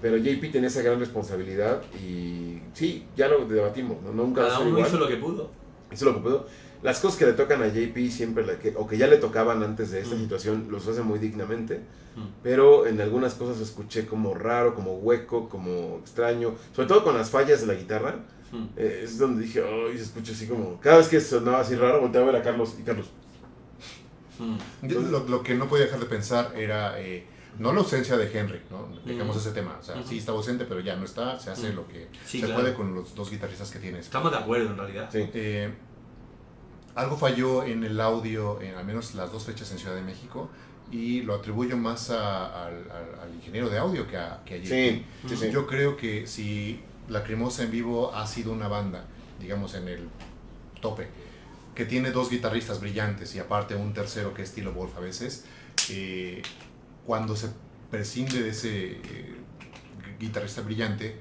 Pero JP tenía esa gran responsabilidad y sí, ya lo debatimos, ¿no? Nunca Cada uno igual. hizo lo que pudo. Hizo lo que pudo. Las cosas que le tocan a JP siempre, la que, o que ya le tocaban antes de esta Mm. situación, los hace muy dignamente. Mm. Pero en algunas cosas escuché como raro, como hueco, como extraño. Sobre todo con las fallas de la guitarra. Mm. eh, es donde dije, ay, se escucha así como... Cada vez que sonaba así raro, volteaba a ver a Carlos. Y Carlos, Mm. Lo, lo que no podía dejar de pensar era eh, no la ausencia de Henry, ¿no? Dejemos Mm. ese tema. O sea, sí está ausente, pero ya no está. Se hace Mm. lo que Sí, se claro. puede con los dos guitarristas que tienes. Estamos de acuerdo en realidad. sí. Eh, algo falló en el audio, en al menos las dos fechas en Ciudad de México, y lo atribuyo más a- al, ingeniero de audio que a, que. Sí, sí, sí. Yo creo que si La Cremosa en vivo ha sido una banda, digamos en el tope, que tiene dos guitarristas brillantes y aparte un tercero que es Tilo Wolf a veces, eh, cuando se prescinde de ese eh, guitarrista brillante,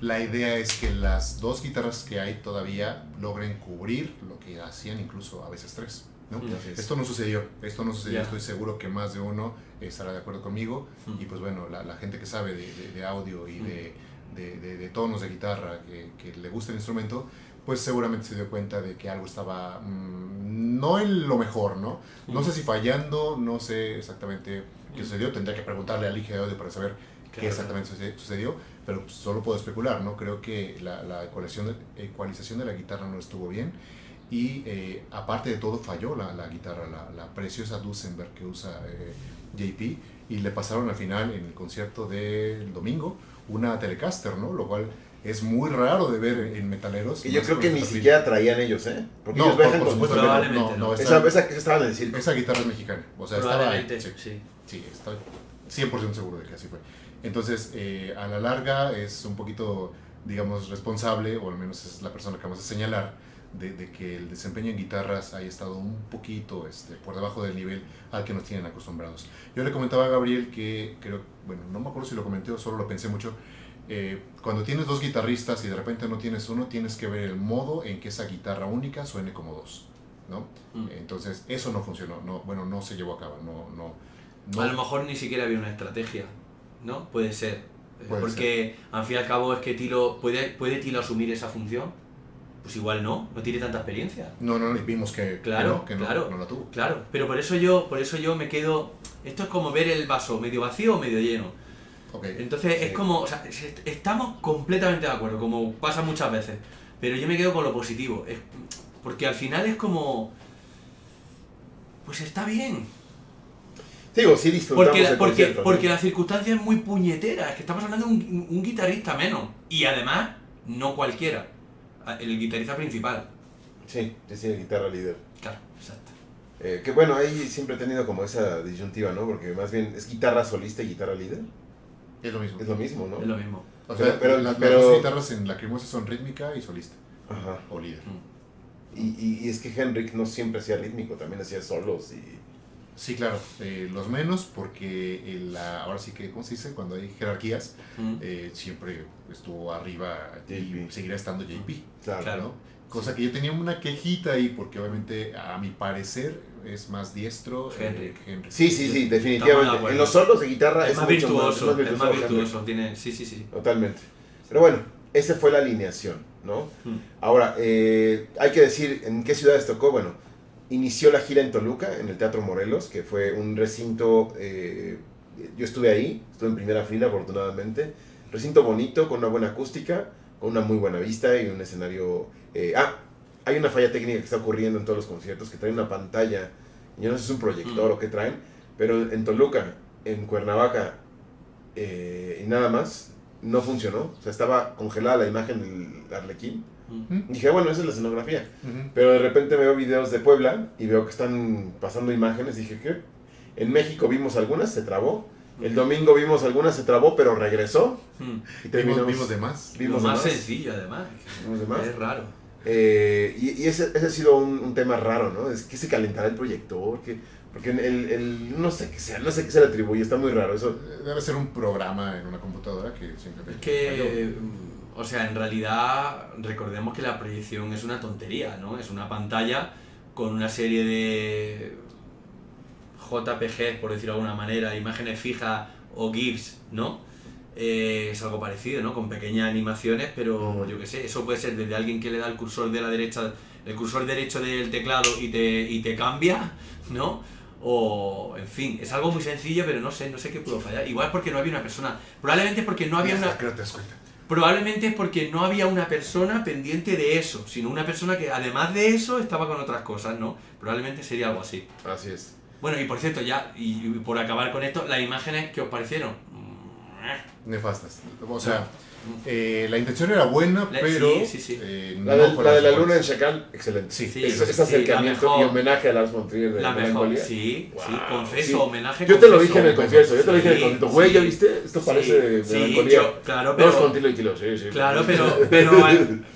la idea es que las dos guitarras que hay todavía logren cubrir lo que hacían incluso a veces tres. ¿no? Mm. Esto no sucedió, esto no sucedió, estoy seguro que más de uno estará de acuerdo conmigo Mm. y pues bueno, la, la gente que sabe de, de- de audio y Mm. de, de- de- de tonos de guitarra, que, que le gusta el instrumento, pues seguramente se dio cuenta de que algo estaba mm, no en lo mejor, ¿no? No sé si fallando, no sé exactamente qué sucedió, tendría que preguntarle al Inge de audio para saber qué exactamente suce- sucedió, pero pues, solo puedo especular, ¿no? Creo que la, la ecualización, de, la guitarra no estuvo bien y eh, aparte de todo falló la, la guitarra, la, la preciosa Duesenberg que usa eh, JP y le pasaron al final en el concierto del domingo una Telecaster, ¿no? Lo cual es muy raro de ver en metaleros. Y yo creo que ni siquiera traían ellos, ¿eh? Porque No, ellos por, por con supuesto que no, Probablemente no, no, no. esa, guitarra es mexicana, o sea, estaba ahí, sí. sí. Sí, estoy 100% seguro de que así fue. Entonces, eh, a la larga es un poquito, digamos, responsable, o al menos es la persona que vamos a señalar, de, de que el desempeño en guitarras haya estado un poquito este, por debajo del nivel al que nos tienen acostumbrados. Yo le comentaba a Gabriel que, creo, bueno, no me acuerdo si lo comenté o solo lo pensé mucho, eh, cuando tienes dos guitarristas y de repente no tienes uno, tienes que ver el modo en que esa guitarra única suene como dos, ¿no? Mm. Entonces, eso no funcionó, no, bueno, no se llevó a cabo, no, no, no A lo mejor ni siquiera había una estrategia, ¿no? Puede ser. Eh, Puede Porque al fin y al cabo es que Tilo, ¿puede, ¿puede Tilo asumir esa función? Pues igual no, no tiene tanta experiencia. No, no, vimos que, Claro, que, no, que no- claro. no la tuvo. Claro, pero por eso yo, por eso yo me quedo. Esto es como ver el vaso medio vacío o medio lleno. Ok. Entonces es como, o sea, es- estamos completamente de acuerdo, como pasa muchas veces. Pero yo me quedo con lo positivo. Es, porque al final es como. Pues está bien. Digo, sí disfrutamos Porque, la, el porque, concierto, ¿no? porque la circunstancia es muy puñetera. Es que estamos hablando de un, un guitarrista menos. Y además, no cualquiera. El guitarrista principal. Sí, sí, sí, guitarra líder. Claro, exacto. Eh, que bueno, ahí siempre he tenido como esa disyuntiva, ¿no? Porque más bien es guitarra solista y guitarra líder. Es lo mismo. Es lo mismo, ¿no? Es lo mismo. O sea, Pero- pero- la- las pero- dos guitarras en Lacrimosa son rítmica y solista. Ajá. O líder. Mm. Y, y, y es que Henrik no siempre hacía rítmico, también hacía solos y... Sí, claro. eh, los menos porque el, la- ahora sí que, ¿cómo se dice? Cuando hay jerarquías, Mm. eh, siempre estuvo arriba y JP. seguirá estando JP. Claro. Claro. ¿no? Cosa que yo tenía una quejita ahí porque obviamente a mi parecer es más diestro eh, Henrik. Henrik. Sí, sí, sí, definitivamente. acuerdo. En los solos de guitarra Es es, más mucho virtuoso, más, es más virtuoso. Tiene, sí, sí, sí. Totalmente. Pero bueno, esa fue la alineación, ¿no? Mm. Ahora, eh, hay que decir en qué ciudades tocó. Bueno, inició la gira en Toluca, en el Teatro Morelos, que fue un recinto. eh, yo estuve ahí, estuve en primera fila, afortunadamente. Recinto bonito, con una buena acústica, con una muy buena vista y un escenario. eh, ah, hay una falla técnica que está ocurriendo en todos los conciertos, que trae una pantalla. Yo no sé si es un proyector Mm. o qué traen, pero en Toluca, en Cuernavaca eh, y nada más, no funcionó. O sea, estaba congelada la imagen del Arlequín. Dije, bueno, esa es la escenografía. Pero de repente veo videos de Puebla y veo que están pasando imágenes. Dije, ¿qué? En México vimos algunas, se trabó. El domingo vimos algunas, se trabó, pero regresó. Y Vimos, terminamos. vimos de más. vimos Lo de más más. sencillo, además. Vimos de más. Es raro. Eh, y y ese, ese ha sido un, un tema raro, ¿no? Es que se calentará el proyector, que, porque el, el- no sé qué sea, no sé qué se le atribuye, está muy raro eso. Debe ser un programa en una computadora que simplemente Es que, mm, o sea, en realidad, recordemos que la proyección es una tontería, ¿no? Es una pantalla con una serie de JPG, por decirlo de alguna manera, imágenes fijas o GIFs, ¿no? Eh, es algo parecido, ¿no? Con pequeñas animaciones, pero Ujú. yo qué sé, eso puede ser desde alguien que le da el cursor de la derecha, el cursor derecho del teclado y te, y te cambia, ¿no? O, en fin, es algo muy sencillo, pero no sé, no sé qué pudo fallar. Igual porque no había una persona, probablemente porque no había una... Probablemente es porque no había una persona pendiente de eso, sino una persona que además de eso estaba con otras cosas, ¿no? Probablemente sería algo así. Así es. Bueno, y por cierto, ya, y por acabar con esto, las imágenes que os parecieron. Nefastas. O sea, eh, la intención era buena, La- pero. sí, sí, sí. eh, La, de, la de la mejor. luna en Chacal, excelente. Sí, Sí, ese, sí, ese acercamiento mejor. y homenaje a Lars von Trier de La mejor, Melancolía. sí, sí, Wow, confeso, sí. homenaje Yo te lo confeso. dije en el concierto, yo te lo dije en el Sí, concierto. Güey, sí. ¿ya viste? Esto Sí, parece de sí, melancolía. yo- claro, pero- con Tilo y Tilo, sí, sí. Claro, pero, pero,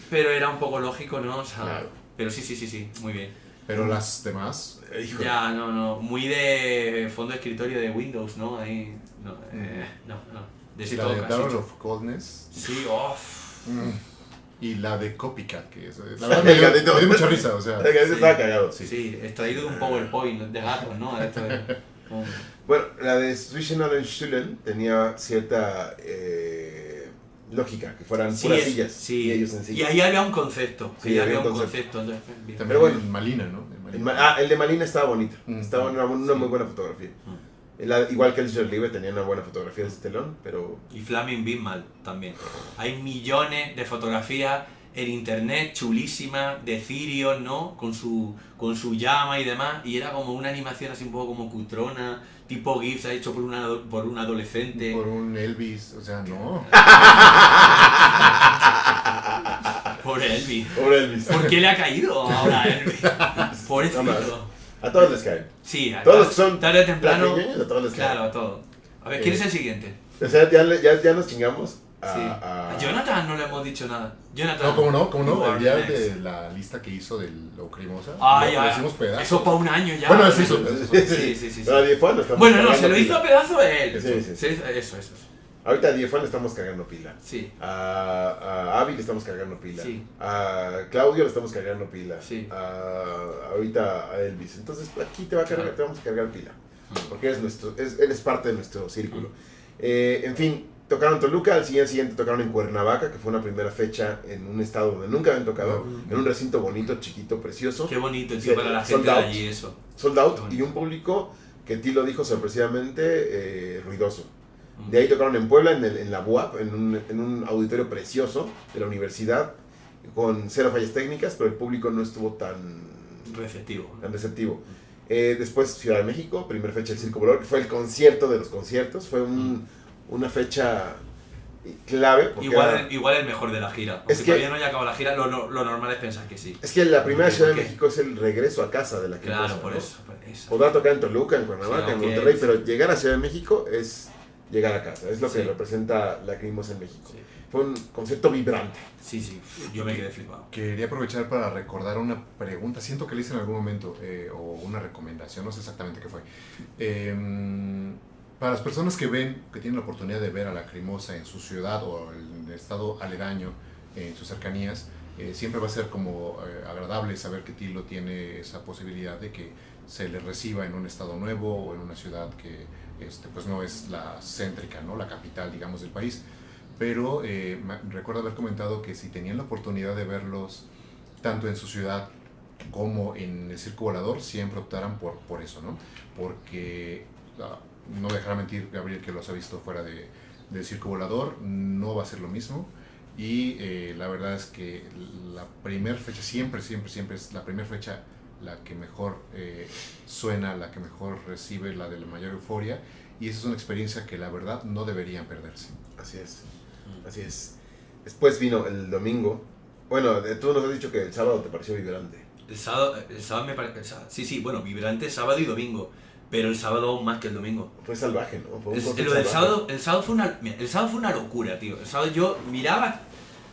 pero era un poco lógico, ¿no? O sea, Claro. Pero sí, sí, sí, sí, muy bien. Pero las demás. Eh, híjole. Ya, no, no, muy de fondo de escritorio de Windows, ¿no? Ahí, no, eh, no, no. De Sí, todo la de. Tower of Coldness. Sí, off. mm, Y la de Copycat, que es. La verdad me dio, me dio mucha risa, o sea. El gatito estaba cagado. Sí, sí, extraído de un PowerPoint de gatos, ¿no? Esto de- como- Bueno, la de Zwischen allen Stühlen tenía cierta eh, lógica, que fueran Sí, puras es- sillas sí. y ellos Y sencillos. ahí había un concepto. Sí, Sí, había había un concepto. concepto. entonces, bien. También Pero bueno. en Malina, ¿no? En El, Malina. ma- ah, el de Malina estaba bonito, Mm. estaba una, una Sí. muy buena fotografía. Mm. La- igual que el Libre tenía una buena fotografía de ese telón, pero Y Flaming Bismal también. Hay millones de fotografías en internet chulísimas de Cirios, ¿no? Con su, con su llama y demás. Y era como una animación así un poco como cutrona, tipo GIFs hecho por, una, por un adolescente. Por un Elvis, o sea, no. Por Elvis. Pobre Elvis. ¿Por qué le ha caído ahora a Elvis? Pobrecito. Nada A todos les caen. Sí, a Todos los que son tarde o temprano. plaqueños, a todos les caen. Claro, a todo. A ver, ¿quién Eh, es el siguiente? O sea, ya, ya, ya nos chingamos a, Sí. a- A Jonathan no le hemos dicho nada. Jonathan. No, ¿cómo no? ¿Cómo no? El día next. de la lista que hizo de lo cremosa. Ah, ya. hicimos pedazos. Eso para un año ya. Bueno, es eso. Sí, Sí, sí, sí, Pero a sí. Diefan le estamos Bueno, no, se lo hizo a pedazo él. Sí, sí, sí. Hizo- Eso, eso. Ahorita a Diefan le estamos cagando pila. Sí, A, a Avi le estamos cargando pila. Sí. A Claudio le estamos cargando pila. Sí. A, ahorita a Elvis. Entonces aquí te va a cargar, te vamos a cargar pila. Mm. Porque eres nuestro, es, eres parte de nuestro círculo. Eh, en fin, tocaron Toluca, al siguiente siguiente tocaron en Cuernavaca, que fue una primera fecha en un estado donde nunca habían tocado, Mm. en un recinto bonito, chiquito, precioso, Qué bonito, Sí, para la sold gente de out. allí eso. sold out y un público que ti lo dijo sorpresivamente eh, ruidoso. Mm. De ahí tocaron en Puebla, en, el- en la UAP, en un, en un auditorio precioso de la universidad, con cero fallas técnicas, pero el público no estuvo tan, Receptivo. tan receptivo. Eh, después Ciudad de México, primera fecha del Circo Volador, que fue el concierto de los conciertos, fue un- una fecha clave. Igual, igual el mejor de la gira. Aunque Es que- todavía no haya acabado la gira, lo, no- lo normal es pensar que sí. es que la primera ¿Por Ciudad de? México es el regreso a casa de la que Claro, pasa, por ¿no? eso. por eso. Podrá tocar en Toluca, en Cuernavaca, Sí, en Monterrey, sí. pero llegar a Ciudad de México es llegar a casa. Es lo que Sí. representa la Crimos en México. Sí. Fue un concepto vibrante. Sí, sí, yo me quedé flipado. Quería aprovechar para recordar una pregunta, siento que le hice en algún momento, eh, o una recomendación, no sé exactamente qué fue. Eh, para las personas que ven, que tienen la oportunidad de ver a la Crimosa en su ciudad o en el estado aledaño, en sus cercanías, eh, siempre va a ser como eh, agradable saber que Tilo tiene esa posibilidad de que se le reciba en un estado nuevo o en una ciudad que este, pues no es la céntrica, ¿no? la capital, digamos, del país pero eh, recuerdo haber comentado que si tenían la oportunidad de verlos tanto en su ciudad como en el circo volador, siempre optaran por, por eso, ¿no? Porque, no dejará mentir Gabriel que los ha visto fuera de, del circo volador, no va a ser lo mismo. Y eh, la verdad es que la primera fecha, siempre, siempre, siempre es la primera fecha la que mejor eh, suena, la que mejor recibe, la de la mayor euforia. Y esa es una experiencia que la verdad no deberían perderse. Así es. Así es. Después vino el domingo. Bueno, tú nos has dicho que el sábado te pareció vibrante. El sábado, el sábado me parece. Sí, sí, bueno, vibrante sábado y domingo. Pero el sábado aún más que el domingo. Fue salvaje, ¿no? Fue lo del sábado, el sábado fue una, mira, el sábado fue una locura, tío. El sábado yo miraba,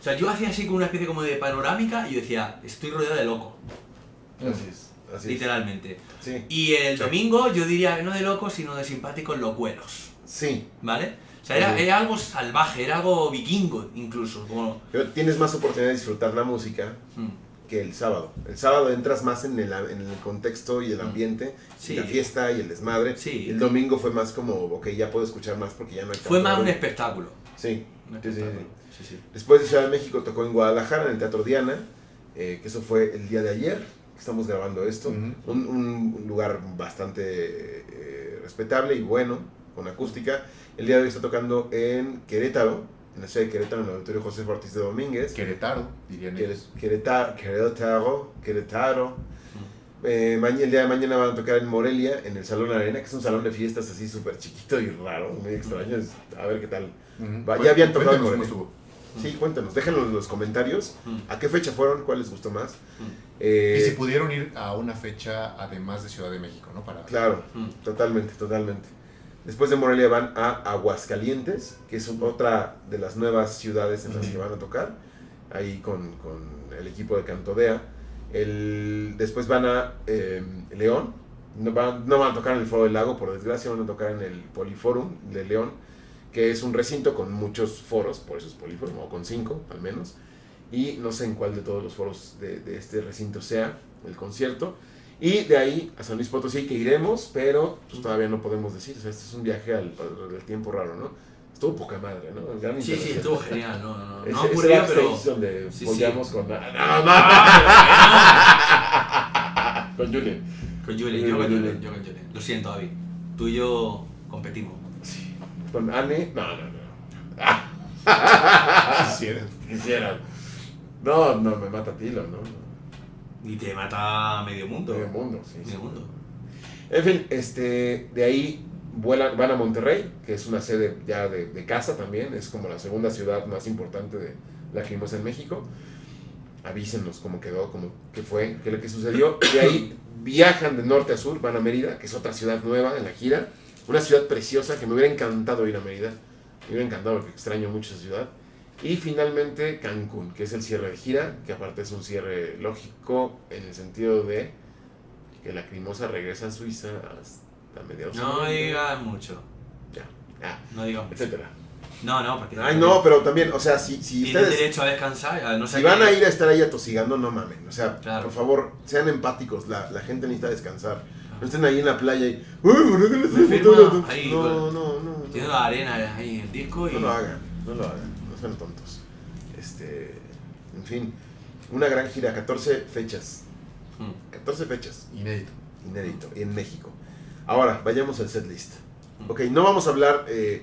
o sea, yo hacía así como una especie como de panorámica y yo decía, estoy rodeado de locos, Así es. Así es. literalmente. Sí. Y el Sí. domingo yo diría no de locos, sino de simpáticos locuelos, Sí. ¿vale? O sea, era, era algo salvaje, era algo vikingo incluso. Como, Pero tienes más oportunidad de disfrutar la música mm, que el sábado. El sábado entras más en el, en el contexto y el ambiente, Sí. y la fiesta y el desmadre. Sí. El domingo fue más como, ok, ya puedo escuchar más porque ya no hay fue más un espectáculo. Sí. Un Sí, sí, sí. espectáculo. Sí, sí. Después de Ciudad de México tocó en Guadalajara, en el Teatro Diana, eh, que eso fue el día de ayer, que estamos grabando esto. Un lugar bastante eh, respetable y bueno, con acústica. El día de hoy está tocando en Querétaro, en la ciudad de Querétaro, en el Auditorio José Ortiz de Domínguez. Querétaro, dirían ellos. Querétaro, Querétaro, Querétaro. Eh, ma- el día de mañana van a tocar en Morelia, en el Salón Arena, que es un salón de fiestas así súper chiquito y raro, muy extraño. a ver qué tal. Va, ya habían tocado en Morelia. Sí, cuéntanos, déjenlo en los comentarios. Mm, ¿A qué fecha fueron? ¿Cuál les gustó más? mm, Eh, Y si pudieron ir a una fecha además de Ciudad de México, ¿no? Para, Claro, mm. totalmente, totalmente. Después de Morelia van a Aguascalientes, que es otra de las nuevas ciudades en las que van a tocar, ahí con, con el equipo de Cantodea. El, después van a eh, León, no van, no van a tocar en el Foro del Lago, por desgracia, van a tocar en el Poliforum de León, que es un recinto con muchos foros, por eso es Poliforum, o con cinco al menos. y no sé en cuál de todos los foros de, de este recinto sea el concierto. Y de ahí a San Luis Potosí que iremos, pero pues, todavía no podemos decir. O sea, este es un viaje al, al tiempo raro, ¿no? Estuvo poca madre, ¿no? Gran Sí, sí, estuvo genial, no, no, no, Ese- no backstage pero... donde Sí, sí. follamos con... ¡No, no! con Julian. Con Julen, yo con Julen, yo con Julen. Lo siento, David. Tú y yo competimos. Sí. Con Anne... No, no, no. Quisieran. Quisieran. No, no, me mata Tilo, ¿no? Y te mata medio mundo. El mundo, sí. sí. Medio mundo. En fin, este, de ahí vuelan, van a Monterrey, que es una sede ya de, de casa también, es como la segunda ciudad más importante de la Crimosa en México. Avísenos cómo quedó, cómo, qué fue, qué es lo que sucedió. De ahí viajan de norte a sur, van a Mérida, que es otra ciudad nueva en la gira. Una ciudad preciosa que me hubiera encantado ir a Mérida. Me hubiera encantado porque extraño mucho esa ciudad. Y finalmente Cancún, que es el cierre de gira, que aparte es un cierre lógico en el sentido de que la Crimosa regresa a Suiza hasta mediados No digas mucho. Ya, ya, No digas mucho. etcétera. No, no, porque... Ay, no, pero también, o sea, si, si Tienen ustedes... derecho a descansar, a no Si van que- a ir a estar ahí atosigando, no mamen. O sea, Claro. por favor, sean empáticos. La, la gente necesita descansar. No estén ahí en la playa y. "Uy, ¿por qué no les Me hace firma foto?" ahí, No, no, no. Tiene la arena ahí en el disco y... No lo hagan, no lo hagan. No sean tontos. Este. En fin, una gran gira, 14 fechas. Mm. 14 fechas. Inédito. Inédito, en México. Ahora, vayamos al setlist. Mm. Ok, no vamos a hablar eh,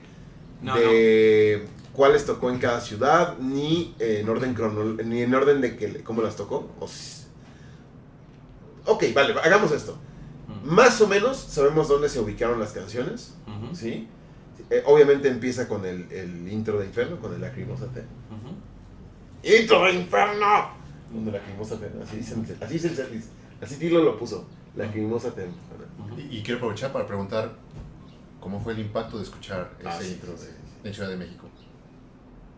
No, de cuáles tocó en cada ciudad, ni en orden cronol ni en orden de que, cómo las tocó. O si- Ok, vale, hagamos esto. Mm. Más o menos sabemos dónde se ubicaron las canciones, ¿sí? Eh, obviamente empieza con el, el intro de Inferno, con el Lacrimosa ujú. ¡Intro de Inferno! Donde Lacrimosa Te, así dice, el- así dice el. Así Tilo lo puso, Lacrimosa Te. Ujú. Y, y quiero aprovechar para preguntar cómo fue el impacto de escuchar ese Ah, sí, intro sí, de, sí. de Ciudad de México.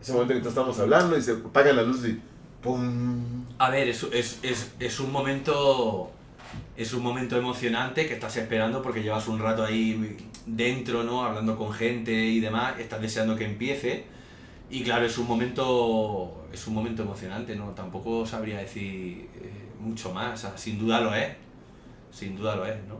Ese momento en que estamos hablando y se apagan la luz y ¡pum! A ver, es, es, es, es un momento. Es un momento emocionante que estás esperando porque llevas un rato ahí dentro, ¿no? Hablando con gente y demás, estás deseando que empiece. Y claro, es un momento. Es un momento emocionante, ¿no? Tampoco sabría decir eh, mucho más. O sea, sin duda lo es. Sin duda lo es, ¿no?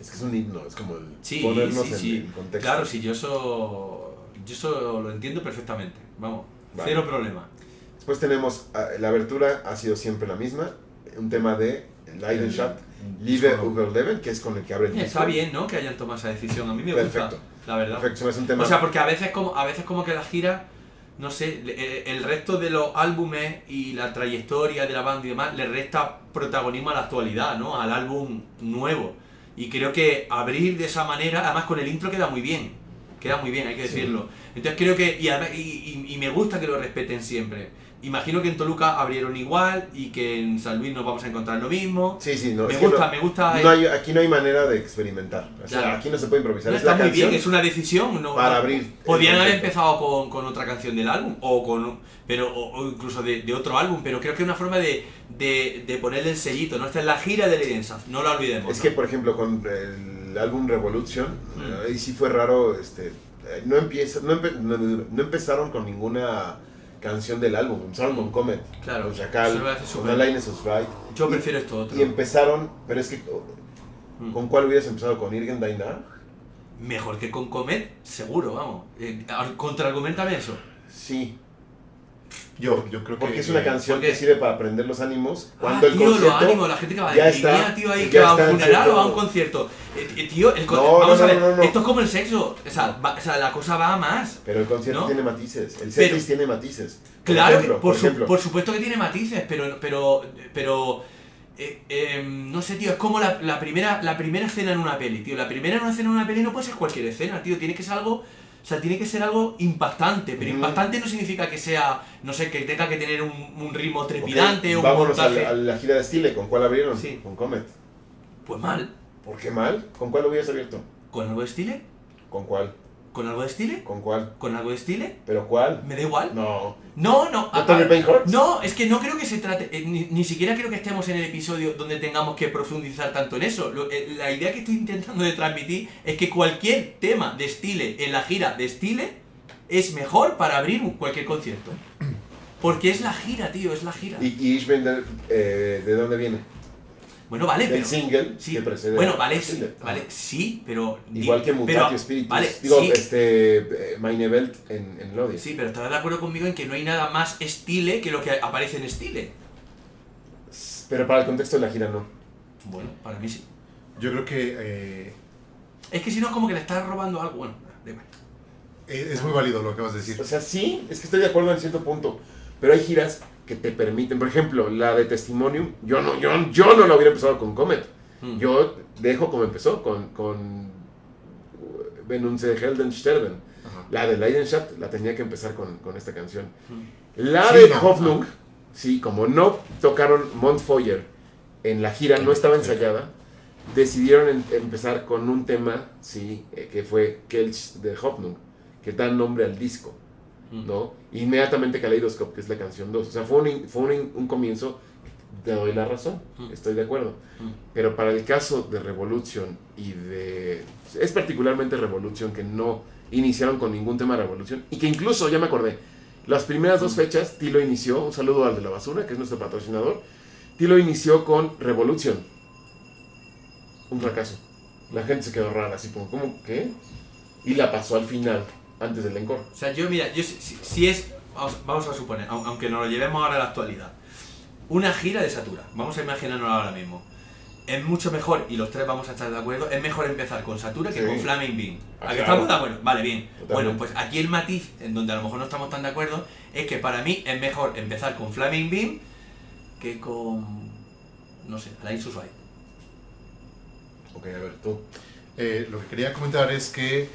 Es que es un himno, es como el Sí, ponernos sí, en, sí. en contexto. Claro, sí, yo eso. Yo eso lo entiendo perfectamente. Vamos, Vale. cero problema. Después tenemos, ah, la abertura ha sido siempre la misma, un tema de Leidenschaft, Liebe über Leben, que es con el que abre el disco. Está bien, ¿no? Que hayan tomado esa decisión. A mí me Perfecto. gusta, la verdad. Perfecto, se me hace un tema... O sea, porque a veces como, a veces como que la gira, no sé, le- el, resto de los álbumes y la trayectoria de la banda y demás le resta protagonismo a la actualidad, ¿no? Al álbum nuevo. Y creo que abrir de esa manera, además con el intro queda muy bien. Queda muy bien, hay que Sí. decirlo. Entonces creo que, y, además- y, y- y me gusta que lo respeten siempre. Imagino que en Toluca abrieron igual y que en San Luis nos vamos a encontrar lo mismo. Sí, sí, no, me gusta, no- me gusta. no hay- aquí no hay manera de experimentar. O sea, Claro. aquí no se puede improvisar. No, es está la muy canción bien, es una decisión. No, para abrir. el Podían haber empezado con, con otra canción del álbum o con pero o, o incluso de, de otro álbum, pero creo que es una forma de, de, de ponerle el sellito, ¿no? Esta es la gira de Lady no la olvidemos. Es que, por ejemplo, con el álbum Revolution, Mm. ahí sí fue raro, este, eh, no, empieza, no, empe- no- no empezaron con ninguna canción del álbum, empezaron con Comet, Claro, con Chacal, con Right, Yo prefiero esto otro. y empezaron, pero es que, Mm. ¿con cuál hubieras empezado? ¿Con Irgen Dainar? Mejor que con Comet, seguro, vamos. Eh, Contraargumentame eso. Sí, Yo, yo creo que. porque es una canción porque- que sirve para prender los ánimos cuando ah, el tío, concierto... los ánimos, la gente que va ya está- línea, tío, ahí que va a un funeral o a un concierto. Eh, eh, tío, el con- No, vamos no, a no, ver, no, no. esto es como el sexo. O sea, va- o sea, la cosa va a más. Pero el concierto tiene matices, el Pero- setlist tiene matices. Por Claro, ejemplo, que por, su- por supuesto que tiene matices, pero, pero, pero eh, eh, no sé, tío, es como la, la primera, la primera escena en una peli, tío. La primera escena en una peli no puede ser cualquier escena, tío. Tiene que ser algo, o sea, tiene que ser algo impactante, pero impactante no significa que sea, no sé, que tenga que tener un, un ritmo trepidante, un vámonos a la, a la gira de Stile, ¿con cuál abrieron? Sí. Con Comet. Pues mal. ¿Por qué mal? ¿Con cuál hubieras abierto? ¿Con algo de estile? ¿Con cuál? ¿Con algo de estile? ¿Con cuál? ¿Con algo de estile? ¿Pero cuál? Me da igual. No. No, no. ¿No Tony Payne? No, es que no creo que se trate, eh, ni, ni siquiera creo que estemos en el episodio donde tengamos que profundizar tanto en eso. Lo- eh, la idea que estoy intentando de transmitir es que cualquier tema de estile en la gira de estile es mejor para abrir cualquier concierto. Porque es la gira, tío, es la gira. ¿Y, y Ishbender, eh, de dónde viene? Bueno, vale, pero. single Sí, que precede bueno, a- vale, al sí, vale, sí, pero. Igual que Mutatio Spiritus. Vale, Digo, sí, este. eh, Meine Welt en, en Lodi. sí, pero estarás de acuerdo conmigo en que no hay nada más estile que lo que aparece en estile. Pero para el contexto de la gira no. Bueno, para mí sí. Yo creo que eh, Es que si no es como que le estás robando algo. Bueno, da igual. es es muy válido lo que acabas de decir. O sea, sí, es que estoy de acuerdo en cierto punto. Pero hay giras que te permiten, por ejemplo, la de Testimonium, yo no, yo, yo no la hubiera empezado con Comet. Mm. Yo dejo como empezó, con, con Benunze Heldensterben. Ajá. La de Leidenschaft la tenía que empezar con, con esta canción. Mm. La Sí, de no. Hoffnung, sí, como no tocaron Montfeuer en la gira, no estaba ensayada, decidieron em- empezar con un tema, sí, eh, que fue Kelch de Hoffnung, que da nombre al disco, Mm. ¿No? Inmediatamente Kaleidoscope, que es la canción 2. O sea, fue un, fue un, un comienzo, te doy la razón, estoy de acuerdo. Pero para el caso de Revolution y de... Es particularmente Revolution que no iniciaron con ningún tema de Revolution y que incluso, ya me acordé, las primeras dos fechas Tilo inició, un saludo al de la basura, que es nuestro patrocinador, Tilo inició con Revolution. Un fracaso. La gente se quedó rara, así como, ¿cómo qué? Y la pasó al final, antes del encore. O sea, yo, mira, yo si, es. Vamos, vamos a suponer, au- aunque nos lo llevemos ahora a la actualidad, una gira de Satura, vamos a imaginarnos ahora mismo. Es mucho mejor, y los tres vamos a estar de acuerdo, es mejor empezar con Satura que Sí. con Flaming Bean. Ah, ¿A que estamos de acuerdo? Vale, bien. Totalmente. Bueno, pues aquí el matiz, en donde a lo mejor no estamos tan de acuerdo, es que para mí es mejor empezar con Flaming Bean que con. No sé, Alain Susway. Ok, a ver, tú. Eh, lo que quería comentar es que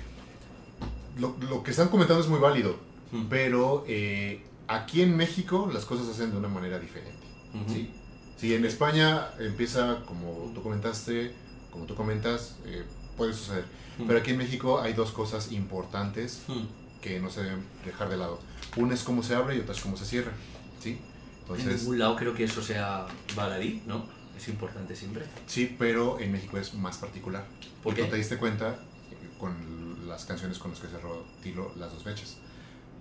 lo, lo que están comentando es muy válido, Hmm. pero eh, aquí en México las cosas se hacen de una manera diferente. Ujú. ¿sí? Si en España empieza, como tú comentaste, como tú comentas, eh, puede suceder. Hmm. Pero aquí en México hay dos cosas importantes Hmm. que no se deben dejar de lado. Una es cómo se abre y otra es cómo se cierra. ¿sí? en Entonces, ningún lado creo que eso sea baladí, ¿no? Es importante siempre. sí, pero en México es más particular. ¿Por y qué? tú te diste cuenta eh, con las canciones con las que cerró Tilo las dos fechas.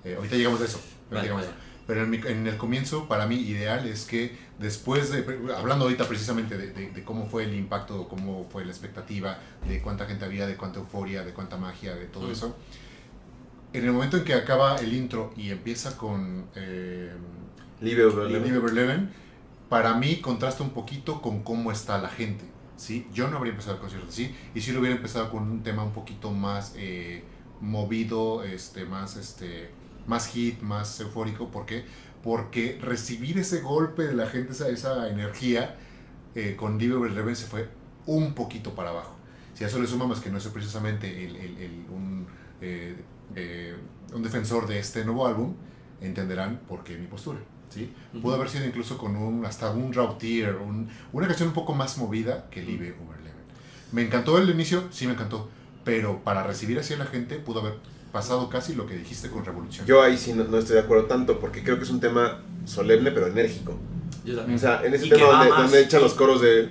Eh, ahorita llegamos a eso. Vale, llegamos a vale. eso. Pero en, mi- en el comienzo, para mí, ideal es que después de, hablando ahorita precisamente de, de- de cómo fue el impacto, cómo fue la expectativa, de cuánta gente había, de cuánta euforia, de cuánta magia, de todo Mm. eso, en el momento en que acaba el intro y empieza con eh, Live. Over Eleven, para mí contrasta un poquito con cómo está la gente. ¿Sí? Yo no habría empezado el concierto así, y si lo hubiera empezado con un tema un poquito más eh, movido, este, más, este, más hit, más eufórico. ¿Por qué? Porque recibir ese golpe de la gente, esa, esa energía, eh, con Live Over Eleven se fue un poquito para abajo. Si a eso le sumamos que no soy precisamente el, el- el- un, eh, eh, un defensor de este nuevo álbum, entenderán por qué mi postura. ¿Sí? Pudo haber sido incluso con un, hasta un Rautier, un, una canción un poco más movida que Live Over Eleven. Me encantó el inicio, sí me encantó, pero para recibir así a la gente pudo haber pasado casi lo que dijiste con Revolución. Yo ahí sí no, no estoy de acuerdo tanto, porque creo que es un tema solemne pero enérgico. Yo también. O sea, en ese Y tema donde, donde echan los coros de...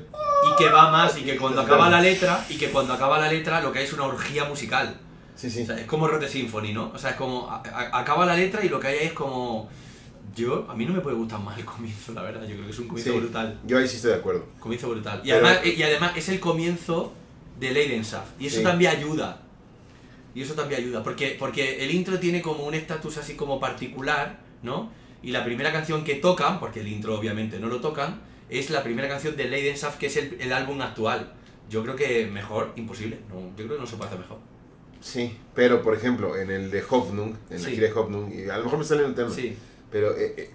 Y que va más, y que cuando acaba la letra, y que cuando acaba la letra lo que hay es una orgía musical. Sí, sí. O sea, es como Rote Symphony, ¿no? O sea, es como. a- a- acaba la letra y lo que hay es como. Yo, a mí no me puede gustar más el comienzo, la verdad. Yo creo que es un comienzo Sí. brutal. Yo ahí sí estoy de acuerdo. Comienzo brutal. Y, Pero- además, y además es el comienzo de Leidenschaft. Y eso Sí. también ayuda. Y eso también ayuda. Porque, porque el intro tiene como un estatus así como particular, ¿no? Y la primera canción que tocan, porque el intro obviamente no lo tocan, es la primera canción de Leidenschaft, que es el, el álbum actual. Yo creo que mejor, imposible. No, yo creo que no se puede hacer mejor. Sí, pero por ejemplo, en el de Hoffnung, en la Sí. gira de Hoffnung, y a lo mejor me sale en el tema, Sí. Pero eh, eh,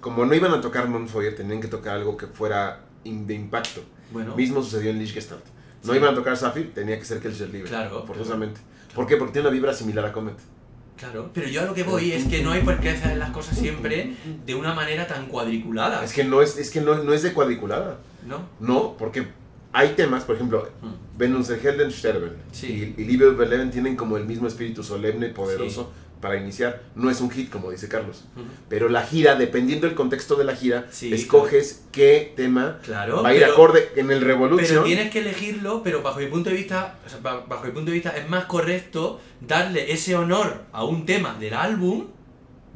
como no iban a tocar Monfoyer, tenían que tocar algo que fuera in- de impacto. Bueno. Mismo sucedió en Lichgestalt. No Sí. iban a tocar Zafir, tenía que ser Kelcher Libre. Claro. Forzosamente. ¿Por qué? Porque tiene una vibra similar a Comet. Claro, pero yo a lo que voy es que no hay por qué hacer las cosas siempre de una manera tan cuadriculada. Es que no es, es, que no, no es de cuadriculada. ¿No? No, porque hay temas, por ejemplo, Mm. Venus de Helden Sterben Sí. y, y Liebe über Leben tienen como el mismo espíritu solemne, poderoso para iniciar. No es un hit, como dice Carlos. Pero la gira, dependiendo del contexto de la gira, Sí, escoges qué tema Claro, va a ir pero- acorde en el Pero Revolution. tienes que elegirlo, pero bajo mi punto de vista, o sea, ba- bajo mi punto de vista es más correcto darle ese honor a un tema del álbum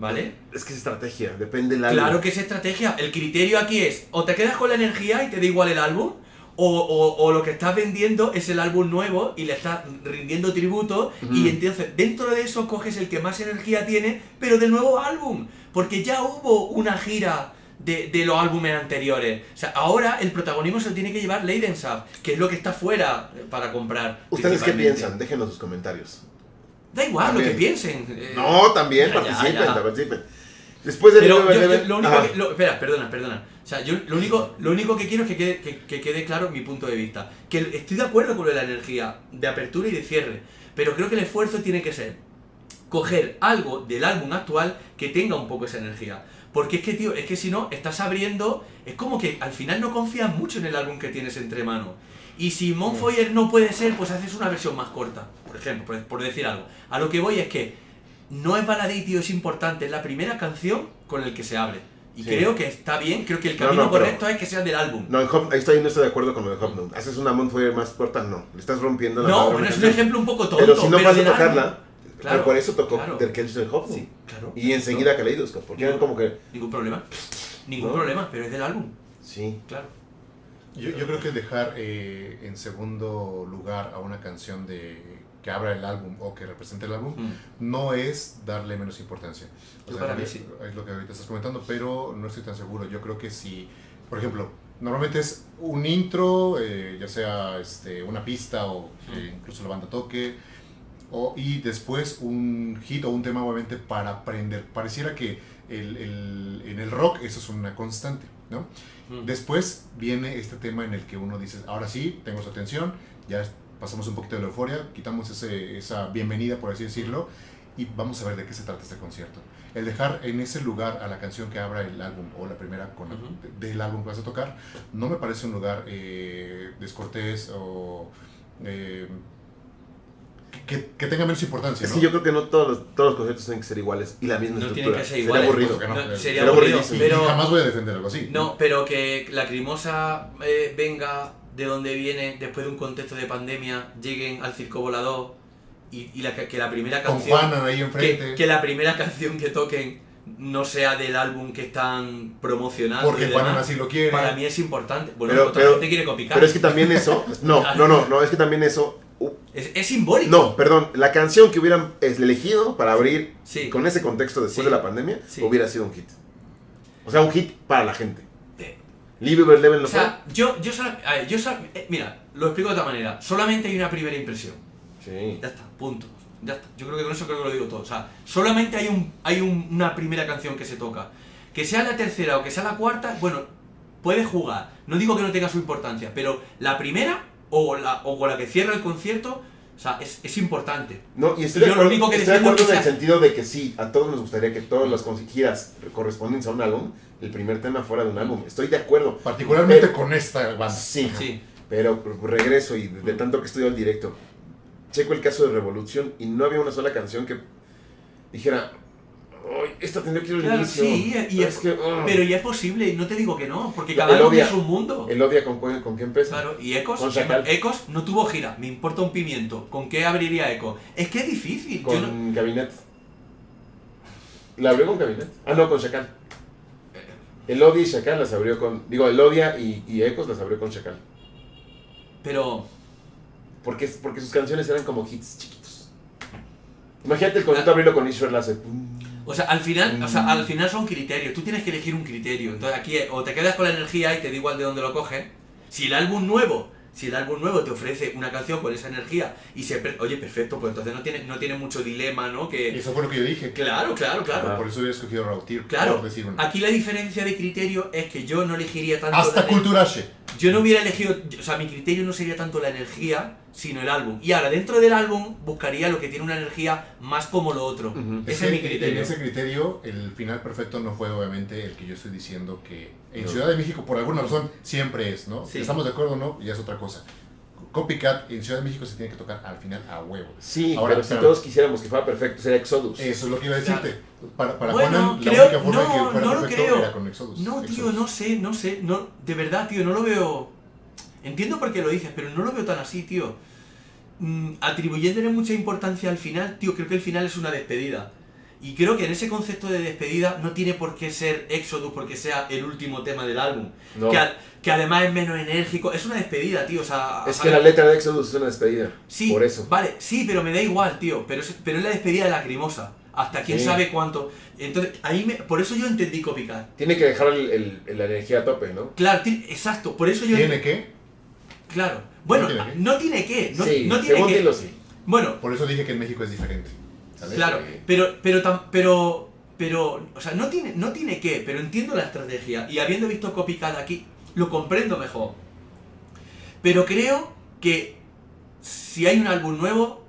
¿Vale? Es que es estrategia, depende del álbum. Claro que es estrategia. El criterio aquí es, o te quedas con la energía y te da igual el álbum, o, o- o lo que estás vendiendo es el álbum nuevo y le estás rindiendo tributo y entonces dentro de eso coges el que más energía tiene, pero del nuevo álbum. Porque ya hubo una gira de, de los álbumes anteriores. O sea, ahora el protagonismo se lo tiene que llevar Leidensaf, que es lo que está fuera eh, para comprar. ¿Ustedes qué piensan? Déjenos sus comentarios. Da igual lo que piensen. eh, No, también ya, ya, participen, ya. participen. Después del Pero yo- lo único que, lo- espera, perdona, perdona. O sea, yo lo único, lo único que quiero es que quede, que, que quede claro mi punto de vista. Que estoy de acuerdo con lo de la energía de apertura y de cierre. Pero creo que el esfuerzo tiene que ser coger algo del álbum actual que tenga un poco esa energía. Porque es que, tío, es que si no, estás abriendo. Es como que al final no confías mucho en el álbum que tienes entre manos. Y si Monfoyer no puede ser, pues haces una versión más corta, por ejemplo, por, por decir algo. A lo que voy es que no es baladí, tío, es importante. Es la primera canción con el que se abre. Y Sí. creo que está bien, creo que el No, camino no, pero- correcto es que sea del álbum. No, en Hop, ahí estoy, no estoy de acuerdo con lo de Hop Note. Haces una Montfire más corta, no. Le estás rompiendo la No, bueno, es un canción. ejemplo un poco tonto. Pero si no vas a del álbum- tocarla, Claro, pero por eso tocó claro. del que el Hop Note. Sí, claro. Y enseguida Kaleidoscope, porque eran como que... Ningún problema. Ningún No. problema, pero es del álbum, Sí. claro. Yo, yo creo que dejar eh, en segundo lugar a una canción de que abra el álbum o que represente el álbum Mm. no es darle menos importancia. Yo para mí es, sí. es lo que ahorita estás comentando, pero no estoy tan seguro. Yo creo que si, por ejemplo, normalmente es un intro, eh, ya sea este, una pista o que incluso la banda toque, o, y después un hit o un tema obviamente para aprender. Pareciera que el, el- en el rock eso es una constante, ¿no? Mm. Después viene este tema en el que uno dice, ahora sí, tengo su atención, ya pasamos un poquito de la euforia, quitamos ese, esa bienvenida, por así decirlo, y vamos a ver de qué se trata este concierto. El dejar en ese lugar a la canción que abra el álbum o la primera con, Ujú. de- del álbum que vas a tocar, no me parece un lugar eh, descortés o eh, que, que tenga menos importancia. Es ¿no? que yo creo que no todos los, todos los conciertos tienen que ser iguales y la misma No estructura. tienen que ser Sería iguales, aburrido. pues, que no. No, Sería sería aburrido. aburrido, Y pero... jamás voy a defender algo así. No, pero que la crimosa eh, venga de donde viene después de un contexto de pandemia, lleguen al circo volador y, y la, que, la primera Con canción... Juanan ahí enfrente. que, que la primera canción que toquen no sea del álbum que están promocionando. porque Juanan demás, así lo quiere. Para mí es importante. Bueno, Pero- otra pero- gente quiere copicar. Pero es que también eso... No, no, no, no, es que también eso... uh, es, es simbólico. no, perdón, la canción que hubieran elegido para abrir Sí. con ese contexto después Sí. de la pandemia Sí. hubiera sido un hit. O sea, un hit para la gente. Eh, Live Over Eleven O lo sea, yo, yo, sola- a ver, yo sola- eh, mira, lo explico de otra manera. Solamente hay una primera impresión. Sí. Ya está, punto. Ya está. Yo creo que con eso creo que lo digo todo. O sea, solamente hay, un, hay un- una primera canción que se toca. Que sea la tercera o que sea la cuarta, bueno, puedes jugar. No digo que no tenga su importancia, pero la primera o, la, o con la que cierra el concierto, o sea, es, es importante. No, y estoy Y de yo lo acuerdo, único que estoy de acuerdo en el sentido de que sí, a todos nos gustaría que todas las con- giras correspondientes a un álbum, el primer tema fuera de un álbum. Estoy de acuerdo. Particularmente Pero- con esta banda. Sí, Sí. pero regreso y de, de tanto que estudio el directo, checo el caso de Revolución y no había una sola canción que dijera, "Ay, esta tendría que ir al Claro, inicio. sí, y es- que, ah". Pero ya es posible, no te digo que no, porque cada melodía. es un mundo. El odia con, con qué empieza. Claro, y Ecos, Con. Ecos no tuvo gira, me importa un pimiento. ¿Con qué abriría Ecos? Es que es difícil. yo no- Con Cabinet. ¿La abrió con Cabinet? Ah, no, con Chacal. Elodia y Chacal las abrió con. Digo, Elodia y, y Ecos las abrió con Chacal. Pero Porque, porque sus canciones eran como hits chiquitos. Imagínate el concierto abrirlo con Israel hace. O sea, al final, o sea, Mm. al final son criterios. Tú tienes que elegir un criterio. Entonces aquí o te quedas con la energía y te da igual de dónde lo coges. Si el álbum nuevo, si el álbum nuevo te ofrece una canción con esa energía y se oye, perfecto, pues entonces no tiene, no tiene mucho dilema, ¿no? Y Que eso fue lo que yo dije. claro, claro, claro. Ah. Por eso había escogido Rautir. Claro. Decir una. Aquí la diferencia de criterio es que yo no elegiría tanto Hasta Culturache. Yo no hubiera elegido, o sea, mi criterio no sería tanto la energía, sino el álbum. Y ahora, dentro del álbum, buscaría lo que tiene una energía más como lo otro. Ujú. Ese es mi criterio. En ese criterio, el final perfecto no fue obviamente el que yo estoy diciendo que en No. Ciudad de México, por alguna razón, siempre es, ¿no? Sí. ¿Estamos de acuerdo o no? Ya es otra cosa. Copycat en Ciudad de México se tiene que tocar al final a huevo. Sí, Ahora, pero si claro. todos quisiéramos que fuera perfecto, sería Exodus. Eso es lo que iba a decirte. Para, para Bueno, Juanan, la creo- única forma de no, que fuera no lo perfecto creo. era con Exodus. No, tío, Exodus. no sé, no sé. No, de verdad, tío, no lo veo. Entiendo por qué lo dices, pero no lo veo tan así, tío. Mm, atribuyéndole mucha importancia al final, tío, creo que el final es una despedida. Y creo que en ese concepto de despedida no tiene por qué ser Exodus porque sea el último tema del álbum. No. Que, además es menos enérgico. Es una despedida, tío. O sea, Es que la letra de Exodus es una despedida. Sí, Por eso. Vale, sí, pero me da igual, tío. Pero es, pero es la despedida de lacrimosa. Hasta quién Sí. sabe cuánto. Entonces, ahí me, por eso yo entendí Copycat. Tiene que dejar el- la energía a tope, ¿no? Claro, exacto. Por eso yo. ¿Tiene que? Claro. Bueno, no tiene que. No, sí, no tiene según que. Sí. Bueno, Por eso dije que en México es diferente. ¿sabes? Claro, Sí. pero, pero, tam- pero, pero, o sea, no tiene, no tiene que, pero entiendo la estrategia y habiendo visto Copycat aquí, lo comprendo mejor. Pero creo que si hay un álbum nuevo,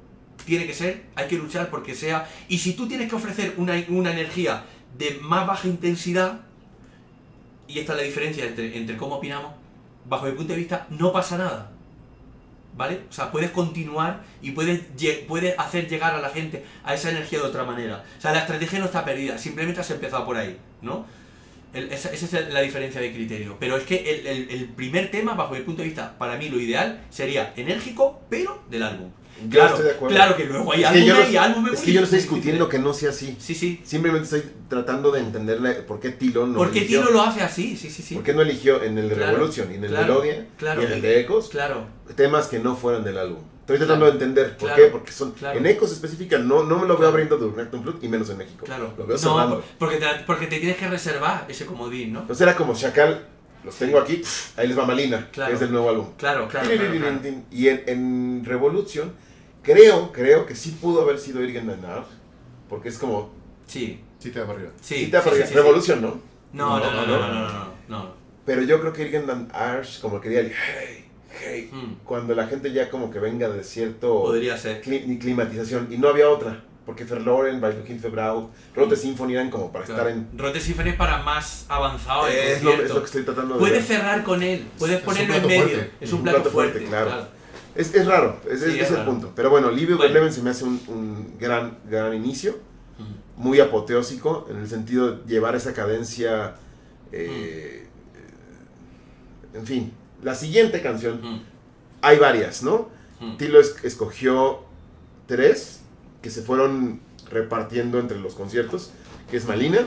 tiene que ser, hay que luchar porque sea, y si tú tienes que ofrecer una, una energía de más baja intensidad, y esta es la diferencia entre, entre cómo opinamos, bajo mi punto de vista, no pasa nada. ¿Vale? O sea, puedes continuar y puedes, puedes hacer llegar a la gente a esa energía de otra manera. O sea, la estrategia no está perdida, simplemente has empezado por ahí, ¿no? Esa, esa es la diferencia de criterio. Pero es que el, el- el primer tema, bajo mi punto de vista, para mí lo ideal sería enérgico, pero del álbum. Yo Claro, estoy de acuerdo. claro que luego hay es que yo álbumes no, y álbumes es que yo no estoy discutiendo que no sea así. Sí, sí. Simplemente estoy tratando de entenderle por qué Tilo no Porque eligió. Tino lo hace así, sí, sí, sí. ¿Por qué no eligió en el de Claro, Revolution y en el claro, de Melodia claro. y en el de Ecos Claro, temas que no fueran del álbum? Estoy tratando de entender por qué, porque son en Ecos específica no, no me lo veo abriendo de Urnatum Flute y menos en México. claro. Lo veo No, porque te, porque te tienes que reservar ese comodín, ¿no? Entonces era como Chacal, los tengo aquí, ahí les va Malina, Claro. que es del nuevo álbum. Claro, claro. claro, claro. Y en, en Revolution, creo, creo que sí pudo haber sido Irgen Danar, porque es como, Sí, Sí te da para arriba. sí. sí, te sí, sí, Revolution, ¿no? No, no, no, no, no, no, no, no. Pero yo creo que Irgen Dan Arsh como quería el hey, hey, Mm, cuando la gente ya como que venga de cierto Podría ser. cli- climatización, y no había otra, porque Verloren, Bailukin Febrau, Rote Symphony eran como para Claro. estar en... Rote Symphony es para más avanzado Es lo, es lo que estoy tratando de Puedes cerrar con él, puedes Es ponerlo en plato medio. fuerte. Es un Un plato, plato fuerte, fuerte, claro. Es, es raro, es, Sí, es- el raro. punto. Pero bueno, Live Bueno. Eleven se me hace un, un gran, gran inicio, muy apoteósico, en el sentido de llevar esa cadencia... eh, En fin, la siguiente canción, hay varias, ¿no? Tilo es- escogió tres que se fueron repartiendo entre los conciertos, que es Malina,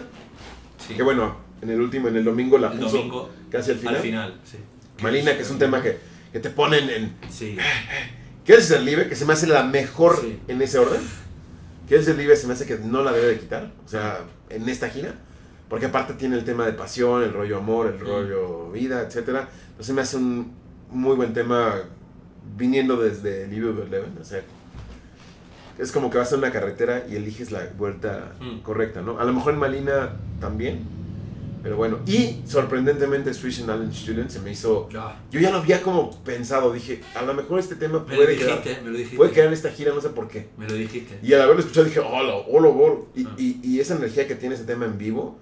Sí. que bueno, en el último, en el domingo la puso domingo casi al final. al final, sí. Malina, que es un tema que, que te ponen en... Sí. ¿Qué es el Live? Que se me hace la mejor Sí. en ese orden. ¿Qué es el Live? Se me hace que no la debe de quitar, o sea, en esta gira. Porque aparte tiene el tema de pasión, el rollo amor, el rollo vida, etc. Entonces me hace un muy buen tema viniendo desde of Eleven. O sea, es como que vas a una carretera y eliges la vuelta Mm. correcta, ¿no? A lo mejor en Malina también. Pero bueno, y sorprendentemente Switch and Allen Student se me hizo... Ah, Yo ya lo había como pensado, dije, a lo mejor este tema me lo puede quedar, dijiste, me lo dijiste. puede quedar en esta gira, no sé por qué. Me lo dijiste. Y al haberlo escuchado dije, hola, hola, hola. Y, Ah. y, y esa energía que tiene ese tema en vivo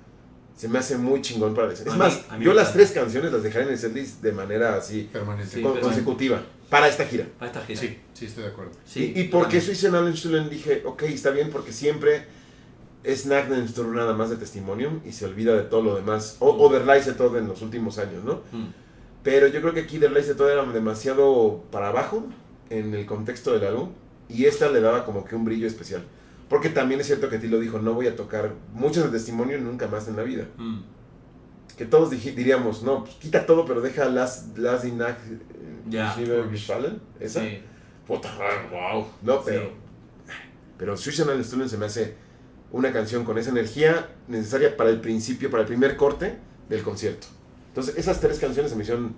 se me hace muy chingón para. Es A más, mí- mí yo las tres canciones las dejaré en el setlist de manera así, Permanente. Sí, con- consecutiva, para esta gira. Para esta gira. Sí, sí, estoy de acuerdo. Sí, y, y porque también. Swiss and Allen Student dije, ok, está bien, porque siempre es Nagnenstur nada más de testimonio y se olvida de todo lo demás. O, o de todo en los últimos años, ¿no? Mm, Pero yo creo que aquí Lace todo era demasiado para abajo en el contexto del álbum. Y esta le daba como que un brillo especial. Porque también es cierto que Tilo dijo, no voy a tocar muchos de testimonio nunca más en la vida. mm. Que todos diríamos, no, pues, quita todo, pero deja Last, last Inag Ya. Fallen. Esa. Sí. Puta, wow. No, pero... Sí. Pero and Student se me hace una canción con esa energía necesaria para el principio, para el primer corte del concierto. Entonces, esas tres canciones se me hicieron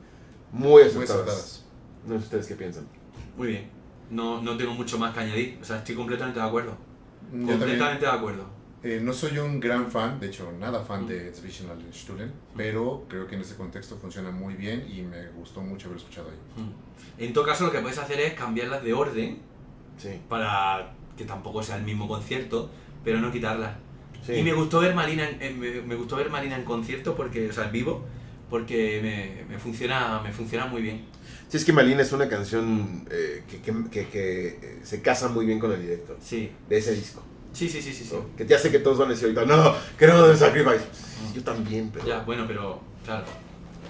muy acertadas. No sé ustedes qué piensan. Muy bien. No, no tengo mucho más que añadir. O sea, estoy completamente de acuerdo. Yo también completamente de acuerdo. eh, no soy un gran fan, de hecho, nada fan de Zwischenal Student, pero creo que en ese contexto funciona muy bien y me gustó mucho haberlo escuchado ahí. Mm. En todo caso, lo que puedes hacer es cambiarlas de orden Sí. para que tampoco sea el mismo concierto, pero no quitarlas. sí. Y me gustó ver Marina en, me, me gustó ver Marina en concierto porque, o sea, en vivo, porque me, me funciona, me funciona muy bien. Sí, es que Malina es una canción eh, que, que- que- que, eh, se casa muy bien con el directo Sí, de ese disco. sí, sí, sí, sí. sí. ¿no? Que ya sé que todos van a decir ahorita, no, que no de Sacrifice. Yo también, pero Ya, bueno, pero claro.